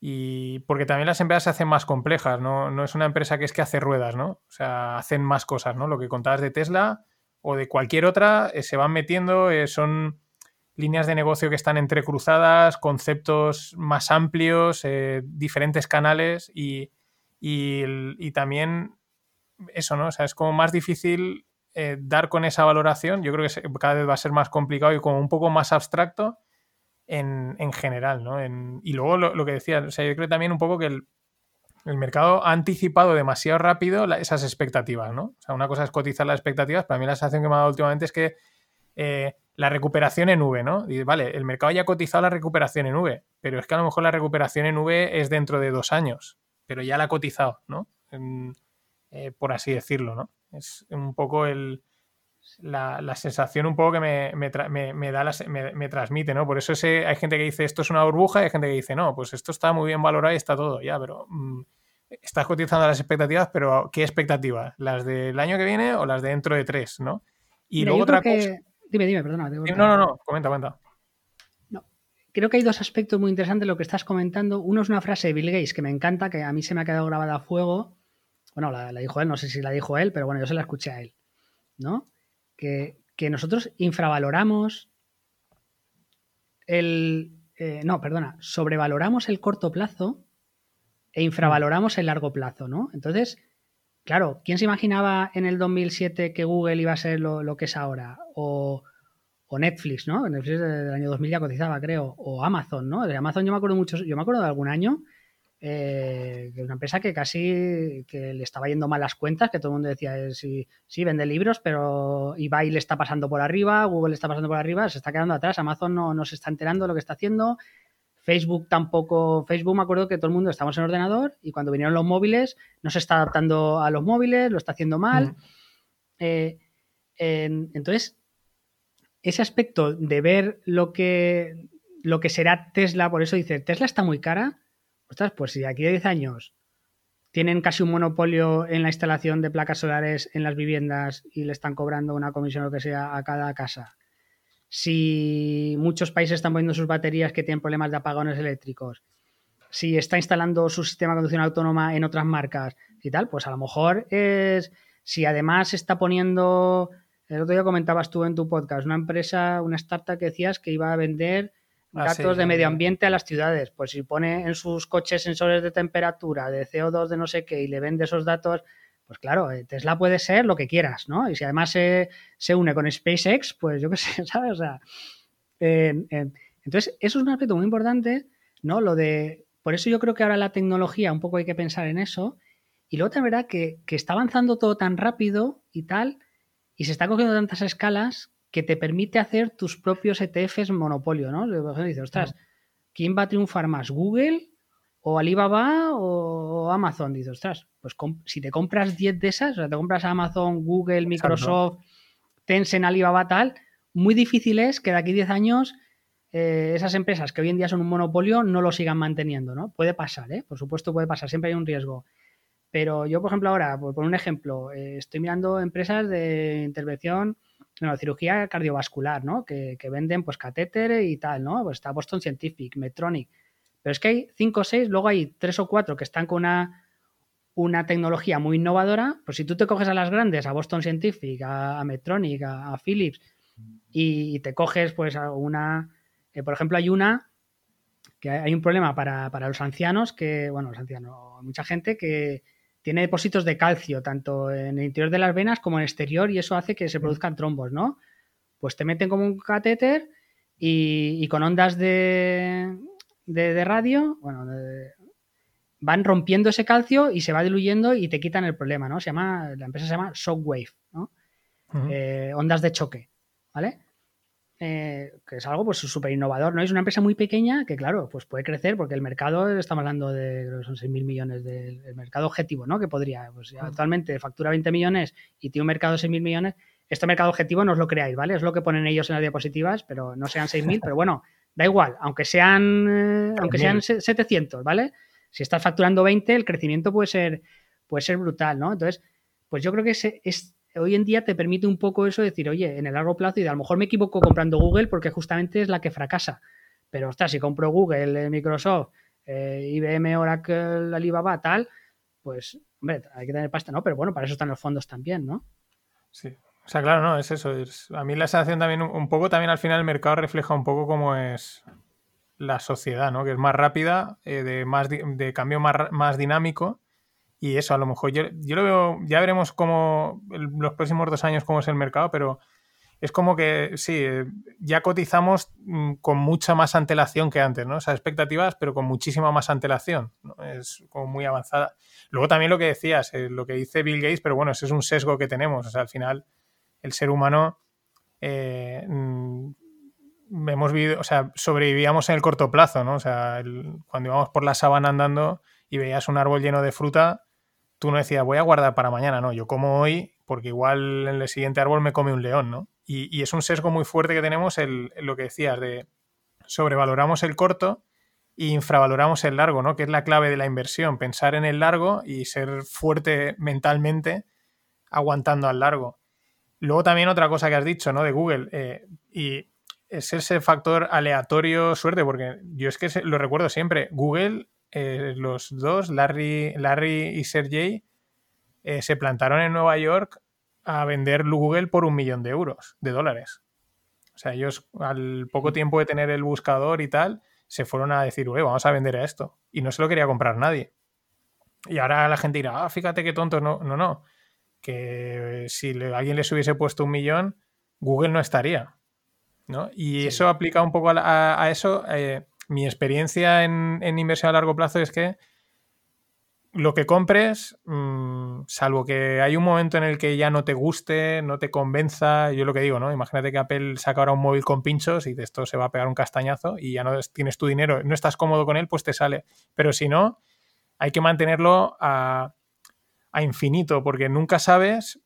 Y porque también las empresas se hacen más complejas, ¿no? No es una empresa que es que hace ruedas, ¿no? O sea, hacen más cosas, ¿no? Lo que contabas de Tesla o de cualquier otra, eh, se van metiendo, eh, son líneas de negocio que están entrecruzadas, conceptos más amplios, eh, diferentes canales y, y, también eso, ¿no? O sea, es como más difícil dar con esa valoración. Yo creo que cada vez va a ser más complicado y como un poco más abstracto en, en general, ¿no? y luego lo, que decía, o sea, yo creo también un poco que el, el mercado ha anticipado demasiado rápido esas expectativas, ¿no? O sea, una cosa es cotizar las expectativas, para mí la sensación que me ha dado últimamente es que eh, la recuperación en V, ¿no? Y, vale, el mercado ya ha cotizado la recuperación en V, pero es que a lo mejor la recuperación en V es dentro de dos años, pero ya la ha cotizado, ¿no? Eh, por así decirlo, ¿no? Es un poco el, la, sensación un poco que me, me, da me, transmite, ¿no? Por eso ese, hay gente que dice esto es una burbuja y hay gente que dice no, pues esto está muy bien valorado y está todo, ya, pero mm, estás cotizando las expectativas, pero ¿qué expectativas? ¿Las del año que viene o las de dentro de tres, ¿no? Y luego otra cosa Dime, dime, perdona. No, no, no, comenta, comenta. No. Creo que hay dos aspectos muy interesantes de lo que estás comentando. Uno es una frase de Bill Gates que me encanta, que a mí se me ha quedado grabada a fuego. Bueno, la, dijo él, no sé si la dijo él, pero bueno, yo se la escuché a él. ¿No? Que, nosotros infravaloramos el. Eh, no, perdona, sobrevaloramos el corto plazo e infravaloramos el largo plazo, ¿no? Entonces, Claro, ¿quién se imaginaba en el 2007 que Google iba a ser lo, que es ahora? O, Netflix, ¿no? Netflix del año 2000 ya cotizaba, creo. O Amazon, ¿no? De Amazon yo me acuerdo mucho, yo me acuerdo de algún año eh, que una empresa que casi que le estaba yendo mal las cuentas, que todo el mundo decía, eh, sí, sí, vende libros, pero eBay le está pasando por arriba, Google le está pasando por arriba, se está quedando atrás, Amazon no, no se está enterando de lo que está haciendo, Facebook tampoco, Facebook me acuerdo que todo el mundo estamos en ordenador y cuando vinieron los móviles no se está adaptando a los móviles, lo está haciendo mal. Mm. Eh, entonces, ese aspecto de ver lo que, lo que será Tesla, por eso dice, Tesla está muy cara. Ostras, pues si aquí a 10 años tienen casi un monopolio en la instalación de placas solares en las viviendas y le están cobrando una comisión o lo que sea a cada casa si muchos países están poniendo sus baterías que tienen problemas de apagones eléctricos, si está instalando su sistema de conducción autónoma en otras marcas y tal, pues a lo mejor es, si además está poniendo, el otro día comentabas tú en tu podcast, una empresa, una startup que decías que iba a vender ah, datos de medio ambiente a las ciudades, pues si pone en sus coches sensores de temperatura, de CO2, de no sé qué, y le vende esos datos pues claro, eh, Tesla puede ser lo que quieras, ¿no? Y si además se, une con SpaceX, pues yo qué sé, ¿sabes? O sea, entonces, eso es un aspecto muy importante, ¿no? Lo de. Por eso yo creo que ahora la tecnología, un poco hay que pensar en eso. Y luego también verdad que, que está avanzando todo tan rápido y tal, y se está cogiendo tantas escalas que te permite hacer tus propios ETFs monopolio, ¿no? Dices, ostras, ¿quién va a triunfar más? ¿Google o Alibaba o Amazon. Dices, ostras, pues si te compras 10 de esas, o sea, te compras Amazon, Google, Microsoft, Tencent, Alibaba, tal, muy difícil es que de aquí a 10 años eh, esas empresas que hoy en día son un monopolio no lo sigan manteniendo, ¿no? Puede pasar, ¿eh? Por supuesto puede pasar, siempre hay un riesgo. Pero yo, por ejemplo, ahora, por, un ejemplo, eh, estoy mirando empresas de intervención, bueno, cirugía cardiovascular, ¿no? Que, que, venden pues catéter y tal, ¿no? Pues está Boston Scientific, Medtronic. Pero es que hay cinco o seis, luego hay tres o cuatro que están con una, una tecnología muy innovadora. Pues si tú te coges a las grandes, a Boston Scientific, a, Medtronic, a, Philips, y, te coges pues a una, eh, por ejemplo, hay una que hay un problema para, los ancianos que, bueno, los ancianos, mucha gente que tiene depósitos de calcio tanto en el interior de las venas como en el exterior y eso hace que se produzcan trombos, ¿no? Pues te meten como un catéter y con ondas de, de, radio, bueno, van rompiendo ese calcio y se va diluyendo y te quitan el problema, ¿no? Se llama, la empresa se llama Shockwave, ¿no? Eh, ondas de choque, ¿vale? Eh, que es algo pues súper innovador, ¿no? Es una empresa muy pequeña que, claro, pues puede crecer porque el mercado, estamos hablando de, creo que son 6.000 millones del mercado objetivo, ¿no? Que podría, pues actualmente factura 20 millones y tiene un mercado de 6.000 millones. Este mercado objetivo no os lo creáis, ¿vale? Es lo que ponen ellos en las diapositivas, pero no sean 6.000, pero bueno, da igual, aunque sean, eh, aunque sean 700, ¿vale? si estás facturando 20, el crecimiento puede ser, puede ser brutal, ¿no? Entonces, pues yo creo que es, hoy en día te permite un poco eso de decir, oye, en el largo plazo, y a lo mejor me equivoco comprando Google porque justamente es la que fracasa. Pero, ostras, si compro Google, eh, Microsoft, eh, IBM, Oracle, Alibaba, tal, pues, hombre, hay que tener pasta, ¿no? Pero bueno, para eso están los fondos también, ¿no? Sí. O sea, claro, no, es eso. a mí la sensación también, un poco también al final el mercado refleja un poco cómo es la sociedad, ¿no? Que es más rápida, eh, de, más, de cambio más, más dinámico. Y eso, a lo mejor yo, yo lo veo, ya veremos cómo los próximos dos años cómo es el mercado, pero es como que sí, eh, ya cotizamos mm, con mucha más antelación que antes, ¿no? O sea, expectativas, pero con muchísima más antelación. ¿no? Es como muy avanzada. Luego también lo que decías, eh, lo que dice Bill Gates, pero bueno, ese es un sesgo que tenemos. O sea, al final, el ser humano eh, mm, hemos vivido, o sea, sobrevivíamos en el corto plazo, ¿no? O sea, cuando íbamos por la sabana andando y veías un árbol lleno de fruta, tú no decías, voy a guardar para mañana, no, yo como hoy porque igual en el siguiente árbol me come un león, ¿no? Y, es un sesgo muy fuerte que tenemos el, lo que decías de sobrevaloramos el corto e infravaloramos el largo, ¿no? Que es la clave de la inversión, pensar en el largo y ser fuerte mentalmente aguantando al largo. Luego también otra cosa que has dicho, ¿no? De Google, eh, y es ese factor aleatorio suerte, porque yo es que lo recuerdo siempre. Google, eh, los dos, Larry, Larry y Sergey, eh, se plantaron en Nueva York a vender Google por un millón de euros, de dólares. O sea, ellos al poco tiempo de tener el buscador y tal, se fueron a decir, vamos a vender a esto. Y no se lo quería comprar nadie. Y ahora la gente dirá, ah, fíjate qué tonto. No, no, no. Que si alguien les hubiese puesto un millón, Google no estaría. ¿no? Y eso aplica un poco a, eso. Eh, mi experiencia en, en, inversión a largo plazo es que lo que compres, mm, salvo que hay un momento en el que ya no te guste, no te convenza, yo lo que digo, ¿no? Imagínate que Apple saca ahora un móvil con pinchos y de esto se va a pegar un castañazo y ya no tienes tu dinero, no estás cómodo con él, pues te sale. Pero si no, hay que mantenerlo a, infinito, porque nunca sabes,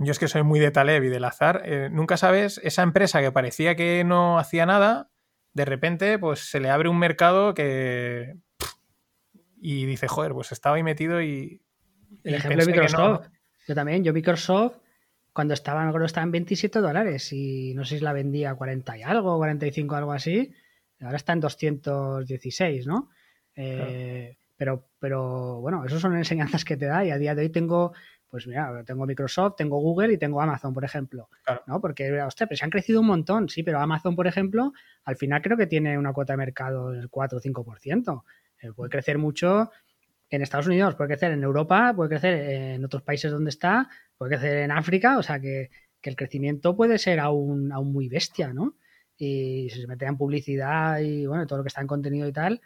yo es que soy muy de Taleb y del azar, eh, nunca sabes esa empresa que parecía que no hacía nada, de repente pues se le abre un mercado que y dice, joder, pues estaba ahí metido y... El ejemplo de Microsoft. Yo también, yo Microsoft, cuando estaba, me acuerdo, estaba en 27 dólares y no sé si la vendía a 40 y algo, 45, algo así. Ahora está en 216, ¿no? Eh, pero, pero bueno, eso son enseñanzas que te da y a día de hoy tengo, pues mira, tengo Microsoft, tengo Google y tengo Amazon, por ejemplo. ¿no? Porque, hostia, pero se han crecido un montón, sí, pero Amazon, por ejemplo, al final creo que tiene una cuota de mercado del 4 o 5%. Eh, puede crecer mucho en Estados Unidos, puede crecer en Europa, puede crecer en otros países donde está, puede crecer en África, o sea que, el crecimiento puede ser aún, aún muy bestia, ¿no? Y si se mete en publicidad y bueno, todo lo que está en contenido y tal,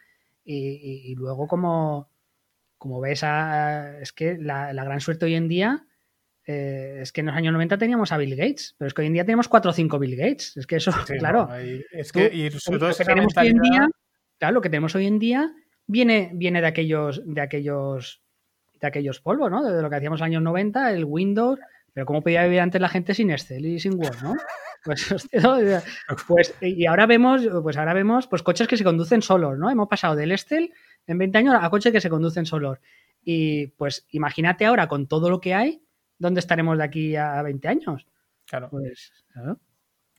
y, luego como, como ves, es que la, gran suerte hoy en día eh, es que en los años 90 teníamos a Bill Gates, pero es que hoy en día tenemos 4 o 5 Bill Gates. Es que eso, claro. es que, y sobre todo tenemos hoy en día, claro, lo que tenemos hoy en día viene, viene de aquellos, de aquellos, de aquellos polvos, ¿no? De lo que hacíamos en los años 90, el Windows, pero cómo podía vivir antes la gente sin Excel y sin Word, ¿no? Pues, pues, y ahora vemos, pues ahora vemos pues coches que se conducen solos, ¿no? Hemos pasado del Excel en 20 años a coches que se conducen solos. Y pues imagínate ahora con todo lo que hay, ¿dónde estaremos de aquí a 20 años? Claro. Pues, claro.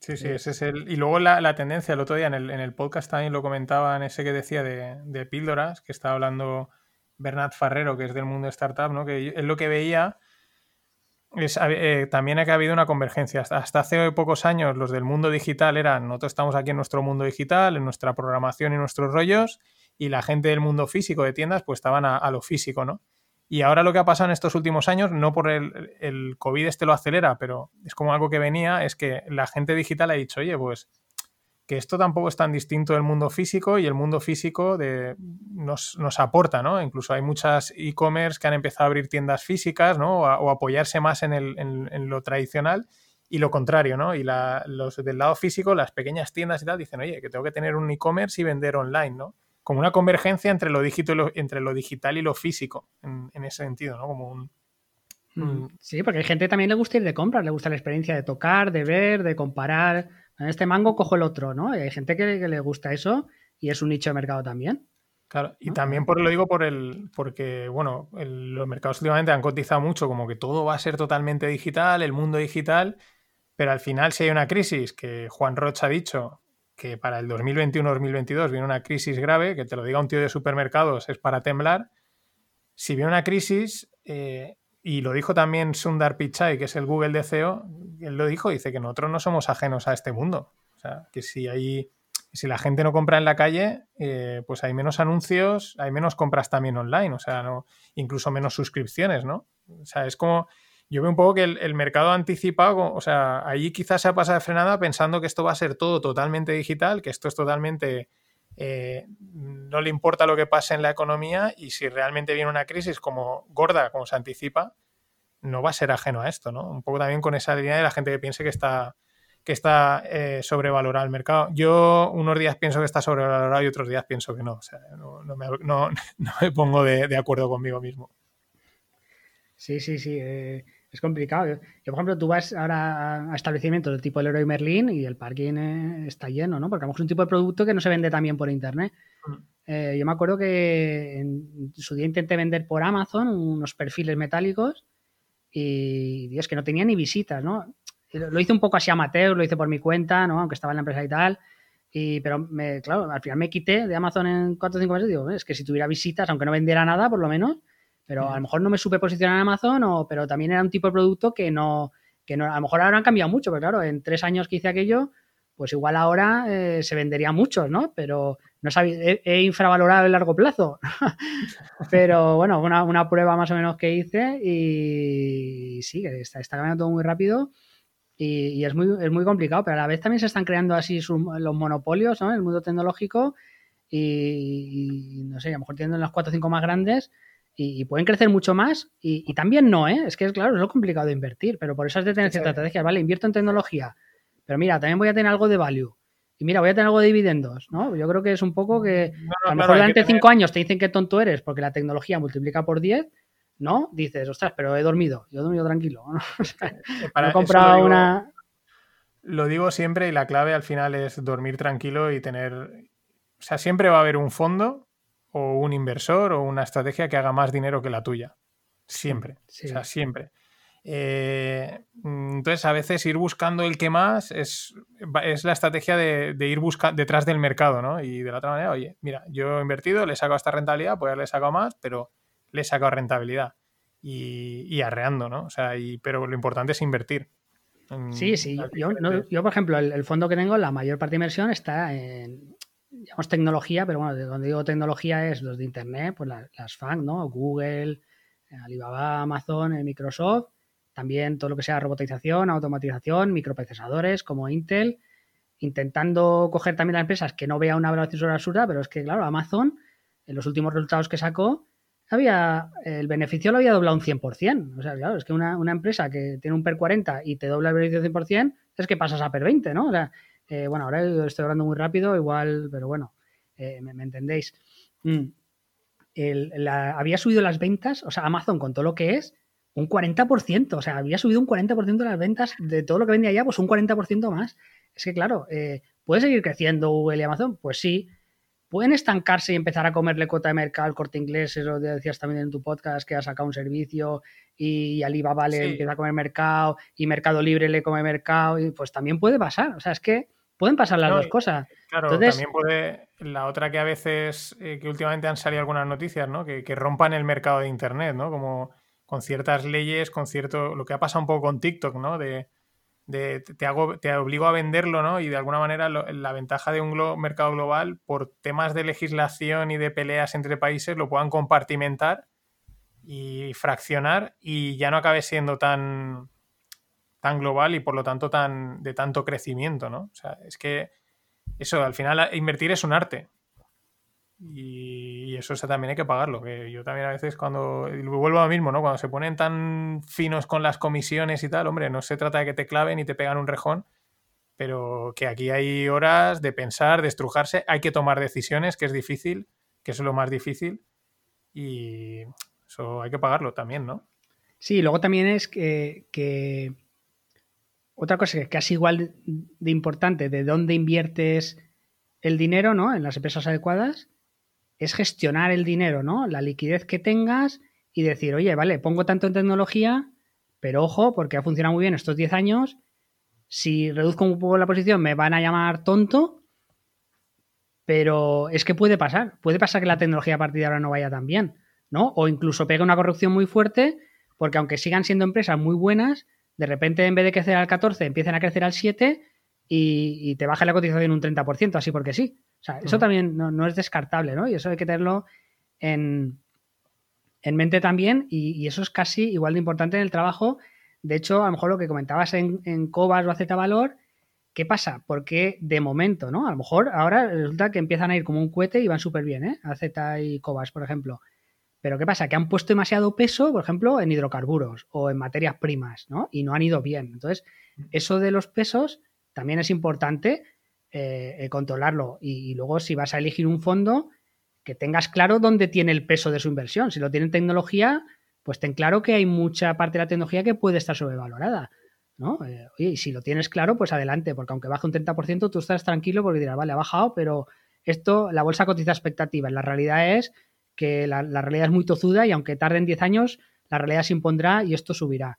Sí, sí, ese es el. Y luego la, tendencia, el otro día en el, en el, podcast también lo comentaban, ese que decía de, píldoras, que estaba hablando Bernat Farrero, que es del mundo startup, ¿no? Que es lo que veía. Es, eh, también ha habido una convergencia. Hasta, hace pocos años los del mundo digital eran, nosotros estamos aquí en nuestro mundo digital, en nuestra programación y nuestros rollos, y la gente del mundo físico de tiendas pues estaban a, a lo físico, ¿no? Y ahora lo que ha pasado en estos últimos años, no por el, el, COVID este lo acelera, pero es como algo que venía, es que la gente digital ha dicho, oye, pues que esto tampoco es tan distinto del mundo físico y el mundo físico de, nos, nos aporta, ¿no? Incluso hay muchas e-commerce que han empezado a abrir tiendas físicas, ¿no? O, apoyarse más en, el, en, lo tradicional y lo contrario, ¿no? Y la, los del lado físico, las pequeñas tiendas y tal, dicen, oye, que tengo que tener un e-commerce y vender online, ¿no? como una convergencia entre lo, digital, entre lo digital y lo físico, en, ese sentido, ¿no? Como un, Sí, porque hay gente que también le gusta ir de compras, le gusta la experiencia de tocar, de ver, de comparar. En este mango cojo el otro, ¿no? Y hay gente que, le gusta eso y es un nicho de mercado también. Claro, y también por, lo digo por el, porque, bueno, los mercados últimamente han cotizado mucho, como que todo va a ser totalmente digital, el mundo digital, pero al final si hay una crisis, que Juan Rocha ha dicho que para el 2021-2022 viene una crisis grave, que te lo diga un tío de supermercados es para temblar, si viene una crisis, eh, y lo dijo también Sundar Pichai, que es el Google de CEO, él lo dijo, dice que nosotros no somos ajenos a este mundo. O sea, que si hay si la gente no compra en la calle, eh, pues hay menos anuncios, hay menos compras también online, o sea, no, incluso menos suscripciones, ¿no? O sea, es como, yo veo un poco que el, mercado ha anticipado, o sea, allí quizás se ha pasado de frenada pensando que esto va a ser todo totalmente digital, que esto es totalmente, eh, no le importa lo que pase en la economía y si realmente viene una crisis como gorda, como se anticipa, no va a ser ajeno a esto, ¿no? Un poco también con esa línea de la gente que piense que está que está eh, sobrevalorado el mercado. Yo unos días pienso que está sobrevalorado y otros días pienso que no. O sea, no, me, pongo de, acuerdo conmigo mismo. Sí, sí, sí. Eh, es complicado. Yo, por ejemplo, tú vas ahora a establecimientos del tipo el Leroy Merlin y el parking eh, está lleno, ¿no? Porque a lo mejor es un tipo de producto que no se vende también por internet. Mm. yo me acuerdo que en su día intenté vender por Amazon unos perfiles metálicos y es que no tenía ni visitas, ¿no? lo hice un poco así amateur, lo hice por mi cuenta, ¿no? Aunque estaba en la empresa y tal. Y, pero, me, claro, al final me quité de Amazon en 4 o 5 meses. Digo, es que si tuviera visitas, aunque no vendiera nada, por lo menos, pero a lo mejor no me supe posicionar en Amazon, o, pero también era un tipo de producto que no, que no, a lo mejor ahora han cambiado mucho, pero claro, en tres años que hice aquello, pues igual ahora eh, se vendería muchos, ¿no? Pero no he, he infravalorado el largo plazo. pero bueno, una, una, prueba más o menos que hice y sí, está, está cambiando todo muy rápido. Y, es, muy, es muy complicado, pero a la vez también se están creando así los monopolios ¿no? en el mundo tecnológico y, no sé, a lo mejor tienen las cuatro o cinco más grandes y, pueden crecer mucho más y, también no, ¿eh? Es que, es claro, es lo complicado de invertir, pero por eso has de tener ciertas estrategias, ¿vale? Invierto en tecnología, pero mira, también voy a tener algo de value. Y mira, voy a tener algo de dividendos, ¿no? Yo creo que es un poco que a lo mejor durante cinco años te dicen que tonto eres porque la tecnología multiplica por 10 ¿no? Dices, ostras, pero he dormido, yo he dormido tranquilo. he comprado una... Lo digo siempre y la clave al final es dormir tranquilo y tener... O sea, siempre va a haber un fondo o un inversor o una estrategia que haga más dinero que la tuya. Siempre. O sea, siempre. Eh, entonces, a veces ir buscando el que más es, es la estrategia de, ir buscando detrás del mercado, ¿no? Y de la otra manera, oye, mira, yo he invertido, le he sacado esta rentabilidad, pues le he sacado más, pero le he sacado rentabilidad y, arreando, ¿no? O sea, y, pero lo importante es invertir. Sí, sí. Yo, yo, por ejemplo, el, fondo que tengo, la mayor parte de inversión está en, digamos, tecnología, pero bueno, de donde digo tecnología es los de Internet, pues las, las FANG, ¿no? Google, Alibaba, Amazon, Microsoft, también todo lo que sea robotización, automatización, microprocesadores como Intel, intentando coger también las empresas que no vea una valoración absurda, pero es que, claro, Amazon, en los últimos resultados que sacó, había, el beneficio lo había doblado un 100%. O sea, claro, es que una, empresa que tiene un PER 40 y te dobla el beneficio 100%, es que pasas a PER 20, ¿no? O sea, eh, bueno, ahora estoy hablando muy rápido, igual, pero bueno, eh, me, entendéis. Mm. había subido las ventas, o sea, Amazon con todo lo que es, un 40%, o sea, había subido un 40% de las ventas de todo lo que vendía allá, pues un 40% más. Es que, claro, eh, ¿puede seguir creciendo Google y Amazon? Pues sí, ¿Pueden estancarse y empezar a comerle cuota de mercado al corte inglés? Eso decías también en tu podcast que ha sacado un servicio y Alibaba le empieza a comer mercado y Mercado Libre le come mercado. Y pues también puede pasar. O sea, es que pueden pasar las dos cosas. Claro, también puede. La otra que a veces, eh, que últimamente han salido algunas noticias, ¿no? Que, que, rompan el mercado de Internet, ¿no? Como con ciertas leyes, con cierto. Lo que ha pasado un poco con TikTok, ¿no? De te, hago, te obligo a venderlo, ¿no? Y de alguna manera la ventaja de un mercado global, por temas de legislación y de peleas entre países, lo puedan compartimentar y fraccionar y ya no acabe siendo tan, tan global y por lo tanto tan, de tanto crecimiento, ¿no? O sea, es que eso, al final invertir es un arte. Y, eso también hay que pagarlo. Que yo también a veces cuando. Vuelvo a lo mismo, ¿no? Cuando se ponen tan finos con las comisiones y tal, hombre, no se trata de que te claven y te pegan un rejón, pero que aquí hay horas de pensar, de estrujarse, hay que tomar decisiones, que es difícil, que es lo más difícil. Y eso hay que pagarlo también, ¿no? Sí, luego también es que, que otra cosa que es casi igual de importante, de dónde inviertes el dinero, ¿no? En las empresas adecuadas es gestionar el dinero, ¿no? La liquidez que tengas y decir, oye, vale, pongo tanto en tecnología, pero ojo, porque ha funcionado muy bien estos 10 años, si reduzco un poco la posición me van a llamar tonto, pero es que puede pasar, puede pasar que la tecnología a partir de ahora no vaya tan bien, ¿no? O incluso pegue una corrupción muy fuerte, porque aunque sigan siendo empresas muy buenas, de repente en vez de crecer al 14 empiecen a crecer al 7 y, te baja la cotización un 30%, así porque sí. O sea, eso también no, es descartable, ¿no? Y eso hay que tenerlo en, en mente también y, eso es casi igual de importante en el trabajo. De hecho, a lo mejor lo que comentabas en, en Cobas o Z Valor, ¿qué pasa? Porque de momento, ¿no? A lo mejor ahora resulta que empiezan a ir como un cohete y van súper bien, ¿eh? Z y Cobas, por ejemplo. Pero ¿qué pasa? Que han puesto demasiado peso, por ejemplo, en hidrocarburos o en materias primas, ¿no? Y no han ido bien. Entonces, eso de los pesos también es importante eh, eh, controlarlo. Y, luego, si vas a elegir un fondo, que tengas claro dónde tiene el peso de su inversión. Si lo tiene en tecnología, pues ten claro que hay mucha parte de la tecnología que puede estar sobrevalorada. ¿no? Eh, oye, y si lo tienes claro, pues adelante, porque aunque baje un 30%, tú estás tranquilo porque dirás, vale, ha bajado, pero esto, la bolsa cotiza expectativa. La realidad es que la, realidad es muy tozuda y aunque tarden 10 años, la realidad se impondrá y esto subirá.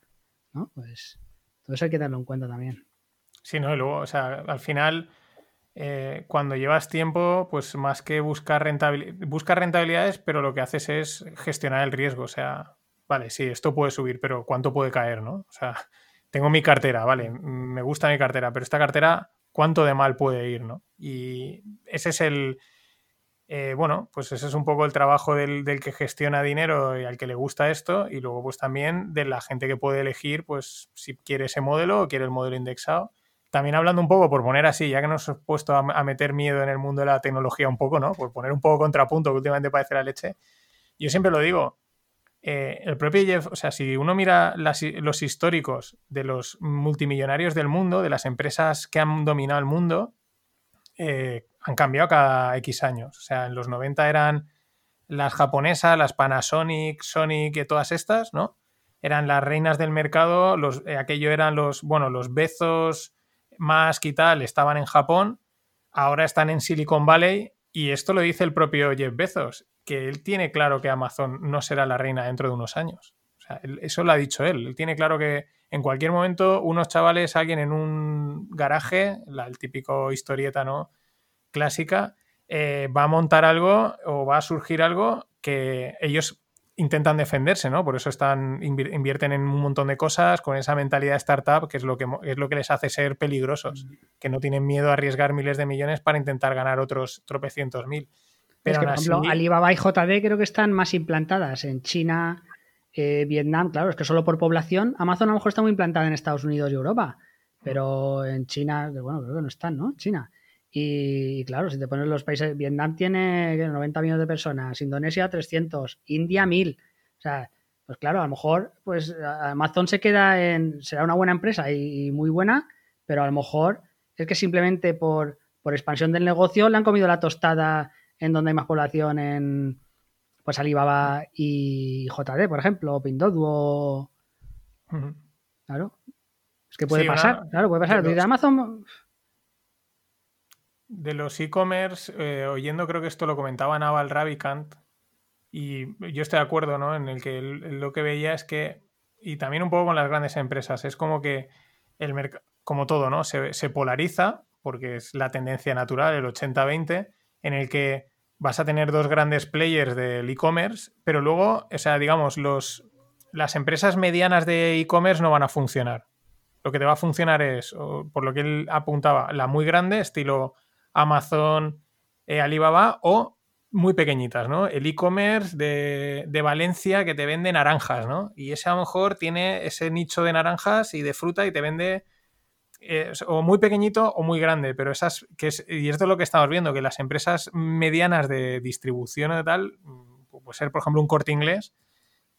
¿no? Pues todo eso hay que tenerlo en cuenta también. Sí, no, y luego, o sea, al final, eh, cuando llevas tiempo, pues más que buscar, buscar rentabilidades, pero lo que haces es gestionar el riesgo. O sea, vale, sí, esto puede subir, pero ¿cuánto puede caer, no? O sea, tengo mi cartera, vale, me gusta mi cartera, pero esta cartera, ¿cuánto de mal puede ir, no? Y ese es el. Eh, bueno, pues ese es un poco el trabajo del, que gestiona dinero y al que le gusta esto, y luego, pues también de la gente que puede elegir, pues si quiere ese modelo o quiere el modelo indexado también hablando un poco, por poner así, ya que nos hemos puesto a, meter miedo en el mundo de la tecnología un poco, ¿no? Por poner un poco contrapunto, que últimamente parece la leche. Yo siempre lo digo, eh, el propio Jeff, o sea, si uno mira los históricos de los multimillonarios del mundo, de las empresas que han dominado el mundo, eh, han cambiado cada X años. O sea, en los 90 eran las japonesas, las Panasonic, Sonic y todas estas, ¿no? Eran las reinas del mercado, los, eh, aquello eran los, bueno, los Bezos, más y tal estaban en Japón, ahora están en Silicon Valley y esto lo dice el propio Jeff Bezos, que él tiene claro que Amazon no será la reina dentro de unos años. O sea, eso lo ha dicho él. Él tiene claro que en cualquier momento unos chavales, alguien en un garaje, el típico historieta ¿no? Clásica, eh, va a montar algo o va a surgir algo que ellos intentan defenderse, ¿no? Por eso están invierten en un montón de cosas con esa mentalidad de startup, que es lo que es lo que les hace ser peligrosos, que no tienen miedo a arriesgar miles de millones para intentar ganar otros tropecientos mil. Pero por ejemplo, Alibaba y JD creo que están más implantadas en China, eh, Vietnam, claro, es que solo por población. Amazon a lo mejor está muy implantada en Estados Unidos y Europa, pero en China, bueno, creo que no están, ¿no? China. Y, claro, si te pones los países, Vietnam tiene 90 millones de personas, Indonesia 300, India 1000. O sea, pues claro, a lo mejor pues Amazon se queda en, será una buena empresa y, muy buena, pero a lo mejor es que simplemente por, por, expansión del negocio le han comido la tostada en donde hay más población en pues Alibaba y JD, por ejemplo, o Pinduoduo. Claro. Es que puede pasar, claro, puede pasar. Amazon de los e-commerce, eh, oyendo creo que esto lo comentaba Naval Ravikant, y yo estoy de acuerdo, ¿no? En el que lo que veía es que, y también un poco con las grandes empresas, es como que el mercado, como todo, ¿no? Se, polariza, porque es la tendencia natural, el 80-20, en el que vas a tener dos grandes players del e-commerce, pero luego, o sea, digamos, los, las empresas medianas de e-commerce no van a funcionar. Lo que te va a funcionar es, por lo que él apuntaba, la muy grande, estilo Amazon, eh, Alibaba o muy pequeñitas, ¿no? El e-commerce de, Valencia que te vende naranjas, ¿no? Y ese a lo mejor tiene ese nicho de naranjas y de fruta y te vende eh, o muy pequeñito o muy grande, pero esas, que es, y esto es lo que estamos viendo, que las empresas medianas de distribución o tal, mm, puede ser por ejemplo un corte inglés,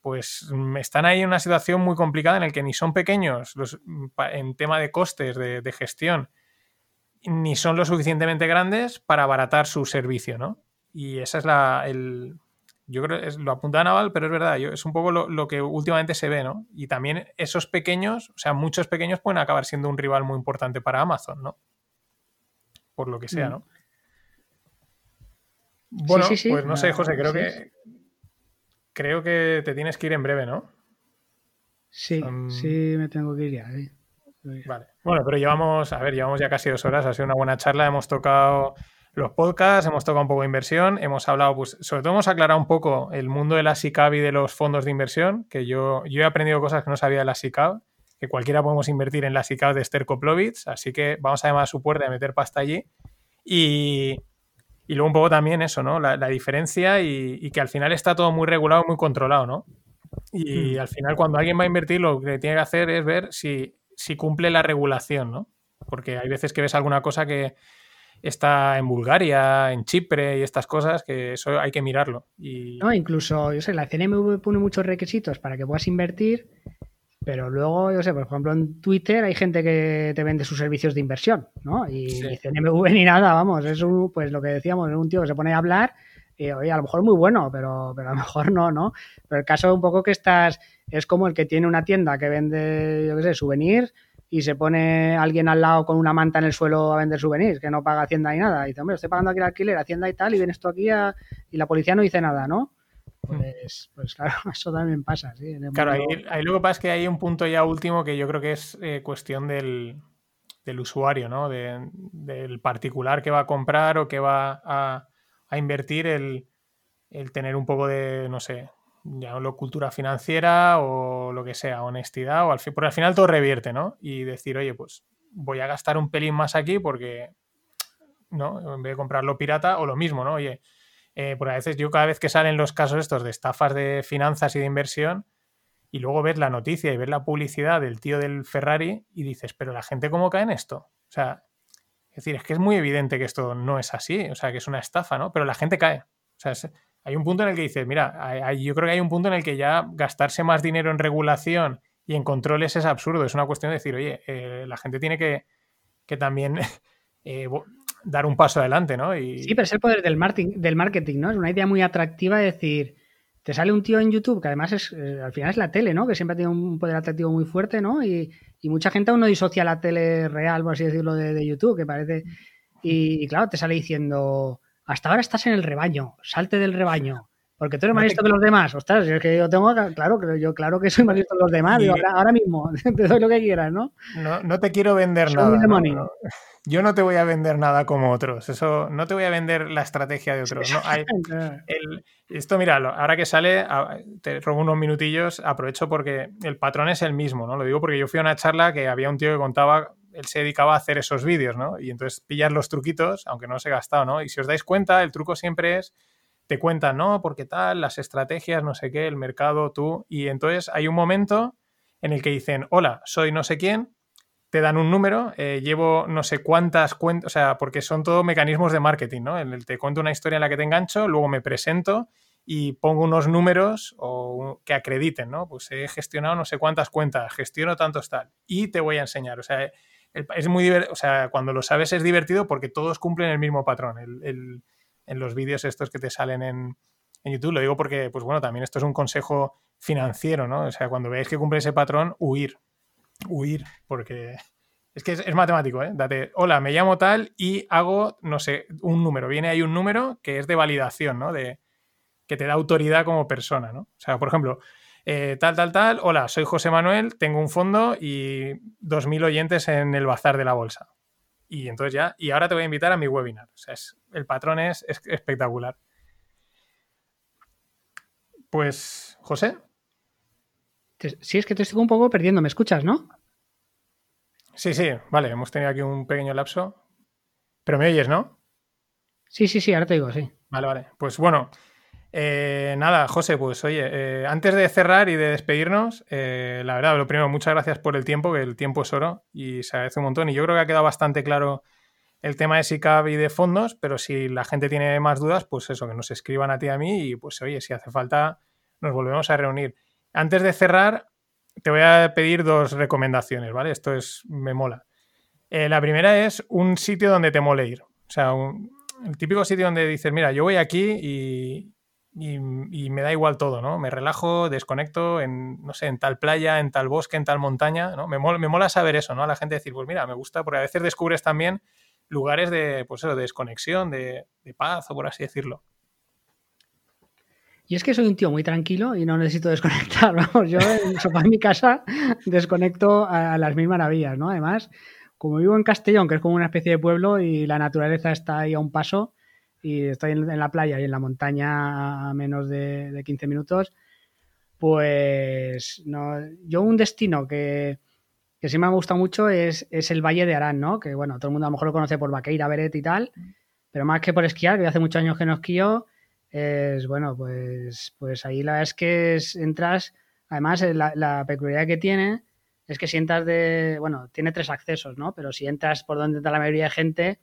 pues mm, están ahí en una situación muy complicada en el que ni son pequeños los, en tema de costes de gestión, ni son lo suficientemente grandes para abaratar su servicio, ¿no? Y esa es la. El, yo creo que lo apunta Naval, pero es verdad, es un poco lo, que últimamente se ve, ¿no? Y también esos pequeños, o sea, muchos pequeños pueden acabar siendo un rival muy importante para Amazon, ¿no? Por lo que sea, ¿no? Bueno, pues no sé, José, creo que creo que te tienes que ir en breve, ¿no? Sí, sí me tengo que ir ya. Vale. Bueno, pero llevamos, a ver, llevamos ya casi dos horas, ha sido una buena charla, hemos tocado los podcasts, hemos tocado un poco de inversión, hemos hablado, pues, sobre todo hemos aclarado un poco el mundo de la SICAV y de los fondos de inversión, que yo, yo he aprendido cosas que no sabía de la SICAV, que cualquiera podemos invertir en la SICAV de Esther Koplovitz, así que vamos a llamar a su puerta y meter pasta allí. Y, y luego un poco también eso, ¿no? La, diferencia y, que al final está todo muy regulado, muy controlado, ¿no? Y hmm. al final cuando alguien va a invertir lo que tiene que hacer es ver si, si cumple la regulación, ¿no? Porque hay veces que ves alguna cosa que está en Bulgaria, en Chipre y estas cosas, que eso hay que mirarlo. Y... No, incluso, yo sé, la CNMV pone muchos requisitos para que puedas invertir, pero luego, yo sé, por ejemplo, en Twitter hay gente que te vende sus servicios de inversión, ¿no? Y ni CNMV ni nada, vamos, es un, pues lo que decíamos, es un tío que se pone a hablar y, oye, a lo mejor muy bueno, pero, pero a lo mejor no, ¿no? Pero el caso un poco que estás, es como el que tiene una tienda que vende, yo qué sé, souvenirs y se pone alguien al lado con una manta en el suelo a vender souvenirs, que no paga Hacienda ni nada. Y dice, hombre, estoy pagando aquí el alquiler, Hacienda y tal, y vienes tú aquí y la policía no dice nada, ¿no? Pues, pues claro, eso también pasa, sí. Claro, ahí, lo que pasa es que hay un punto ya último que yo creo que es eh, cuestión del, usuario, ¿no? del particular que va a comprar o que va a, invertir el, tener un poco de, no sé, ya lo cultura financiera o lo que sea, honestidad, o al fin, porque al final todo revierte, ¿no? Y decir, oye, pues voy a gastar un pelín más aquí porque, ¿no? En vez de comprarlo pirata, o lo mismo, ¿no? Oye, eh, porque a veces yo cada vez que salen los casos estos de estafas de finanzas y de inversión, y luego ves la noticia y ves la publicidad del tío del Ferrari y dices, pero la gente cómo cae en esto? O sea, es decir, es que es muy evidente que esto no es así, o sea, que es una estafa, ¿no? Pero la gente cae. O sea, es, hay un punto en el que dices, mira, yo creo que hay un punto en el que ya gastarse más dinero en regulación y en controles es absurdo. Es una cuestión de decir, oye, eh, la gente tiene que, también eh, dar un paso adelante, ¿no? Y... Sí, pero es el poder del marketing, del marketing, ¿no? Es una idea muy atractiva de decir, te sale un tío en YouTube, que además es, eh, al final es la tele, ¿no? Que siempre ha tenido un poder atractivo muy fuerte, ¿no? Mucha gente aún no disocia la tele real, por así decirlo, de, YouTube, que parece... y, claro, te sale diciendo hasta ahora estás en el rebaño, salte del rebaño. Porque tú eres más listo que los demás. Ostras, es que yo tengo, claro, yo claro que soy más listo que los demás. ahora, mismo, te doy lo que quieras, ¿no? No, te quiero vender nada. Yo no te voy a vender nada como otros. Eso, no te voy a vender la estrategia de otros. esto, mira, ahora que sale, te robo unos minutillos, aprovecho porque el patrón es el mismo, ¿no? Lo digo porque yo fui a una charla que había un tío que contaba él se dedicaba a hacer esos vídeos, ¿no? Y entonces pillar los truquitos, aunque no se he gastado, ¿no? Y si os dais cuenta, el truco siempre es, te cuentan, ¿no? Porque tal, las estrategias, no sé qué, el mercado, tú. Y entonces hay un momento en el que dicen, hola, soy no sé quién, te dan un número, eh, llevo no sé cuántas cuentas, o sea, porque son todo mecanismos de marketing, ¿no? En el te cuento una historia en la que te engancho, luego me presento y pongo unos números o que acrediten, ¿no? Pues he gestionado no sé cuántas cuentas, gestiono tantos tal, y te voy a enseñar. O sea, es muy divertido, o sea, cuando lo sabes es divertido porque todos cumplen el mismo patrón. En los vídeos estos que te salen en, YouTube, lo digo porque, pues bueno, también esto es un consejo financiero, ¿no? O sea, cuando veáis que cumple ese patrón, huir, huir, porque es que es, matemático, ¿eh? Date, hola, me llamo tal y hago, no sé, un número. Viene ahí un número que es de validación, ¿no? De, que te da autoridad como persona, ¿no? O sea, por ejemplo, eh, tal, tal, tal, hola, soy José Manuel, tengo un fondo y 2.000 oyentes en el bazar de la bolsa. Y entonces ya, y ahora te voy a invitar a mi webinar. O sea, el patrón es, espectacular. Pues, José. Sí, es que te estoy un poco perdiendo, ¿me escuchas, no? Sí, sí, vale, hemos tenido aquí un pequeño lapso. Pero me oyes, ¿no? Sí, sí, sí, ahora te digo, sí. Vale, vale. Pues bueno, eh, nada, José, pues oye, eh, antes de cerrar y de despedirnos, eh, la verdad, lo primero, muchas gracias por el tiempo, que el tiempo es oro y se agradece un montón. Y yo creo que ha quedado bastante claro el tema de SICAV y de fondos, pero si la gente tiene más dudas, pues eso, que nos escriban a ti y a mí y pues oye, si hace falta, nos volvemos a reunir. Antes de cerrar, te voy a pedir dos recomendaciones, ¿vale? Esto es, me mola. la primera es un sitio donde te mole ir. O sea, el típico sitio donde dices, mira, yo voy aquí y, y, me da igual todo, ¿no? Me relajo, desconecto en, no sé, en tal playa, en tal bosque, en tal montaña, ¿no? Me mola, me mola saber eso, ¿no? A la gente decir, pues mira, me gusta, porque a veces descubres también lugares de, pues eso, de desconexión, de, paz, o por así decirlo. Y es que soy un tío muy tranquilo y no necesito desconectar. Vamos, yo en, en mi casa desconecto a, las mil maravillas, ¿no? Además, como vivo en Castellón, que es como una especie de pueblo y la naturaleza está ahí a un paso, y estoy en, la playa y en la montaña a menos de, de 15 minutos, pues no, yo un destino que, que sí me ha gustado mucho es, es, el Valle de Arán, ¿no? Que bueno, todo el mundo a lo mejor lo conoce por Vaqueira, Beret y tal, pero más que por esquiar, que hace muchos años que no esquío, es bueno, pues, pues ahí la verdad es que entras, además eh, la, la, peculiaridad que tiene es que si entras de, bueno, tiene tres accesos, ¿no? Pero si entras por donde está la mayoría de gente,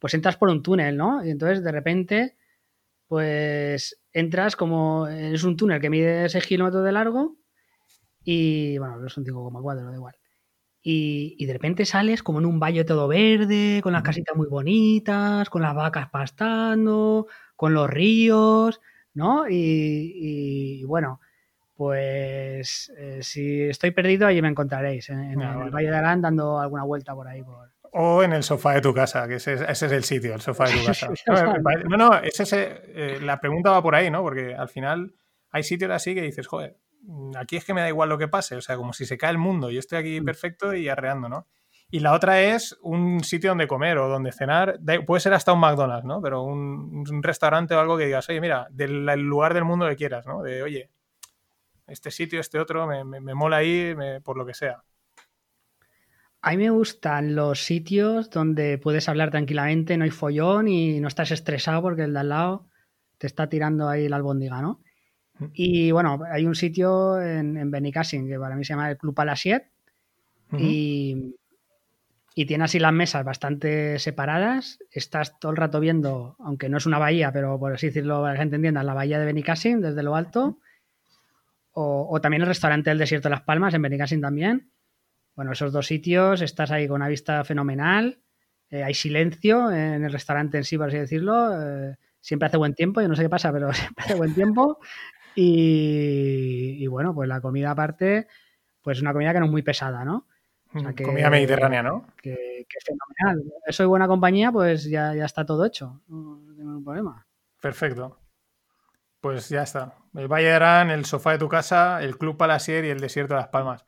pues entras por un túnel, ¿no? Y entonces de repente, pues entras como, es un túnel que mide 6 kilómetros de largo y, bueno, no son 5,4, da igual. Y, y, de repente sales como en un valle todo verde, con las casitas muy bonitas, con las vacas pastando, con los ríos, ¿no? Y, y bueno, pues eh, si estoy perdido, allí me encontraréis, en, en el Valle de Arán dando alguna vuelta por ahí. Por, o en el sofá de tu casa, que ese, ese, es el sitio, el sofá de tu casa. No, no, es ese, eh, la pregunta va por ahí, ¿no? Porque al final hay sitios así que dices, joder, aquí es que me da igual lo que pase, o sea, como si se cae el mundo, yo estoy aquí mm. perfecto y arreando, ¿no? Y la otra es un sitio donde comer o donde cenar, puede ser hasta un McDonald's, ¿no? Pero un, un restaurante o algo que digas, oye, mira, del lugar del mundo que quieras, ¿no? De, oye, este sitio, este otro, me, me, me mola ahí por lo que sea. A mí me gustan los sitios donde puedes hablar tranquilamente, no hay follón y no estás estresado porque el de al lado te está tirando ahí la albóndiga, ¿no? Y bueno, hay un sitio en, en Benicassin que para mí se llama el Club Palasiet y, y, tiene así las mesas bastante separadas. Estás todo el rato viendo, aunque no es una bahía, pero por así decirlo, para que gente entienda, la bahía de Benicassin desde lo alto. O, o, también el restaurante del Desierto de las Palmas en Benicassin también. Bueno, esos dos sitios, estás ahí con una vista fenomenal, eh, hay silencio en el restaurante en sí, por así decirlo, eh, siempre hace buen tiempo, yo no sé qué pasa, pero siempre hace buen tiempo. Y, y, bueno, pues la comida aparte, pues una comida que no es muy pesada, ¿no? O sea que, comida mediterránea, ¿no? Que, que, es fenomenal. Eso y buena compañía, pues ya, ya está todo hecho. No tengo ningún problema. Perfecto. Pues ya está. El Valle de Arán, el sofá de tu casa, el Club Palasier y el Desierto de las Palmas.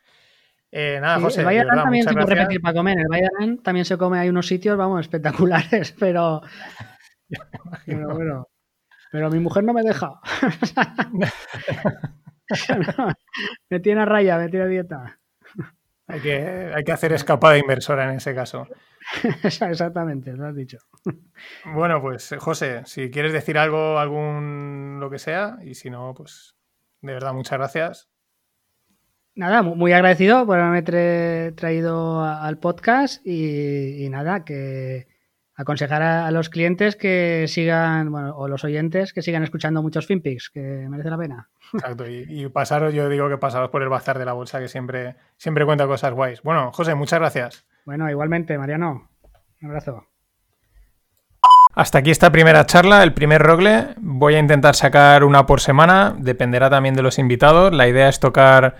Eh, nada, sí, José, el Valle también se puede repetir para comer. El Valle también se come, hay unos sitios, vamos, espectaculares, pero. pero bueno. Pero mi mujer no me deja. me tiene a raya, me tiene a dieta. Hay que, hay que hacer escapada inversora en ese caso. Exactamente, lo has dicho. Bueno, pues José, si quieres decir algo, algún lo que sea, y si no, pues de verdad, muchas gracias nada, muy agradecido por haberme traído al podcast y, nada, que aconsejar a, los clientes que sigan, bueno, o los oyentes que sigan escuchando muchos FinPix, que merece la pena. Exacto, y, pasaros, yo digo que pasaros por el bazar de la bolsa, que siempre, siempre cuenta cosas guays. Bueno, José, muchas gracias. Bueno, igualmente, Mariano. Un abrazo. Hasta aquí esta primera charla, el primer rogle. Voy a intentar sacar una por semana, dependerá también de los invitados. La idea es tocar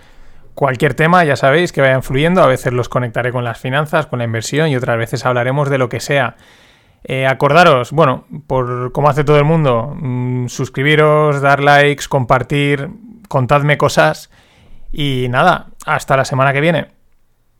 cualquier tema, ya sabéis, que vayan fluyendo. A veces los conectaré con las finanzas, con la inversión y otras veces hablaremos de lo que sea. Eh, acordaros, bueno, por como hace todo el mundo, mmm, suscribiros, dar likes, compartir, contadme cosas y nada, hasta la semana que viene.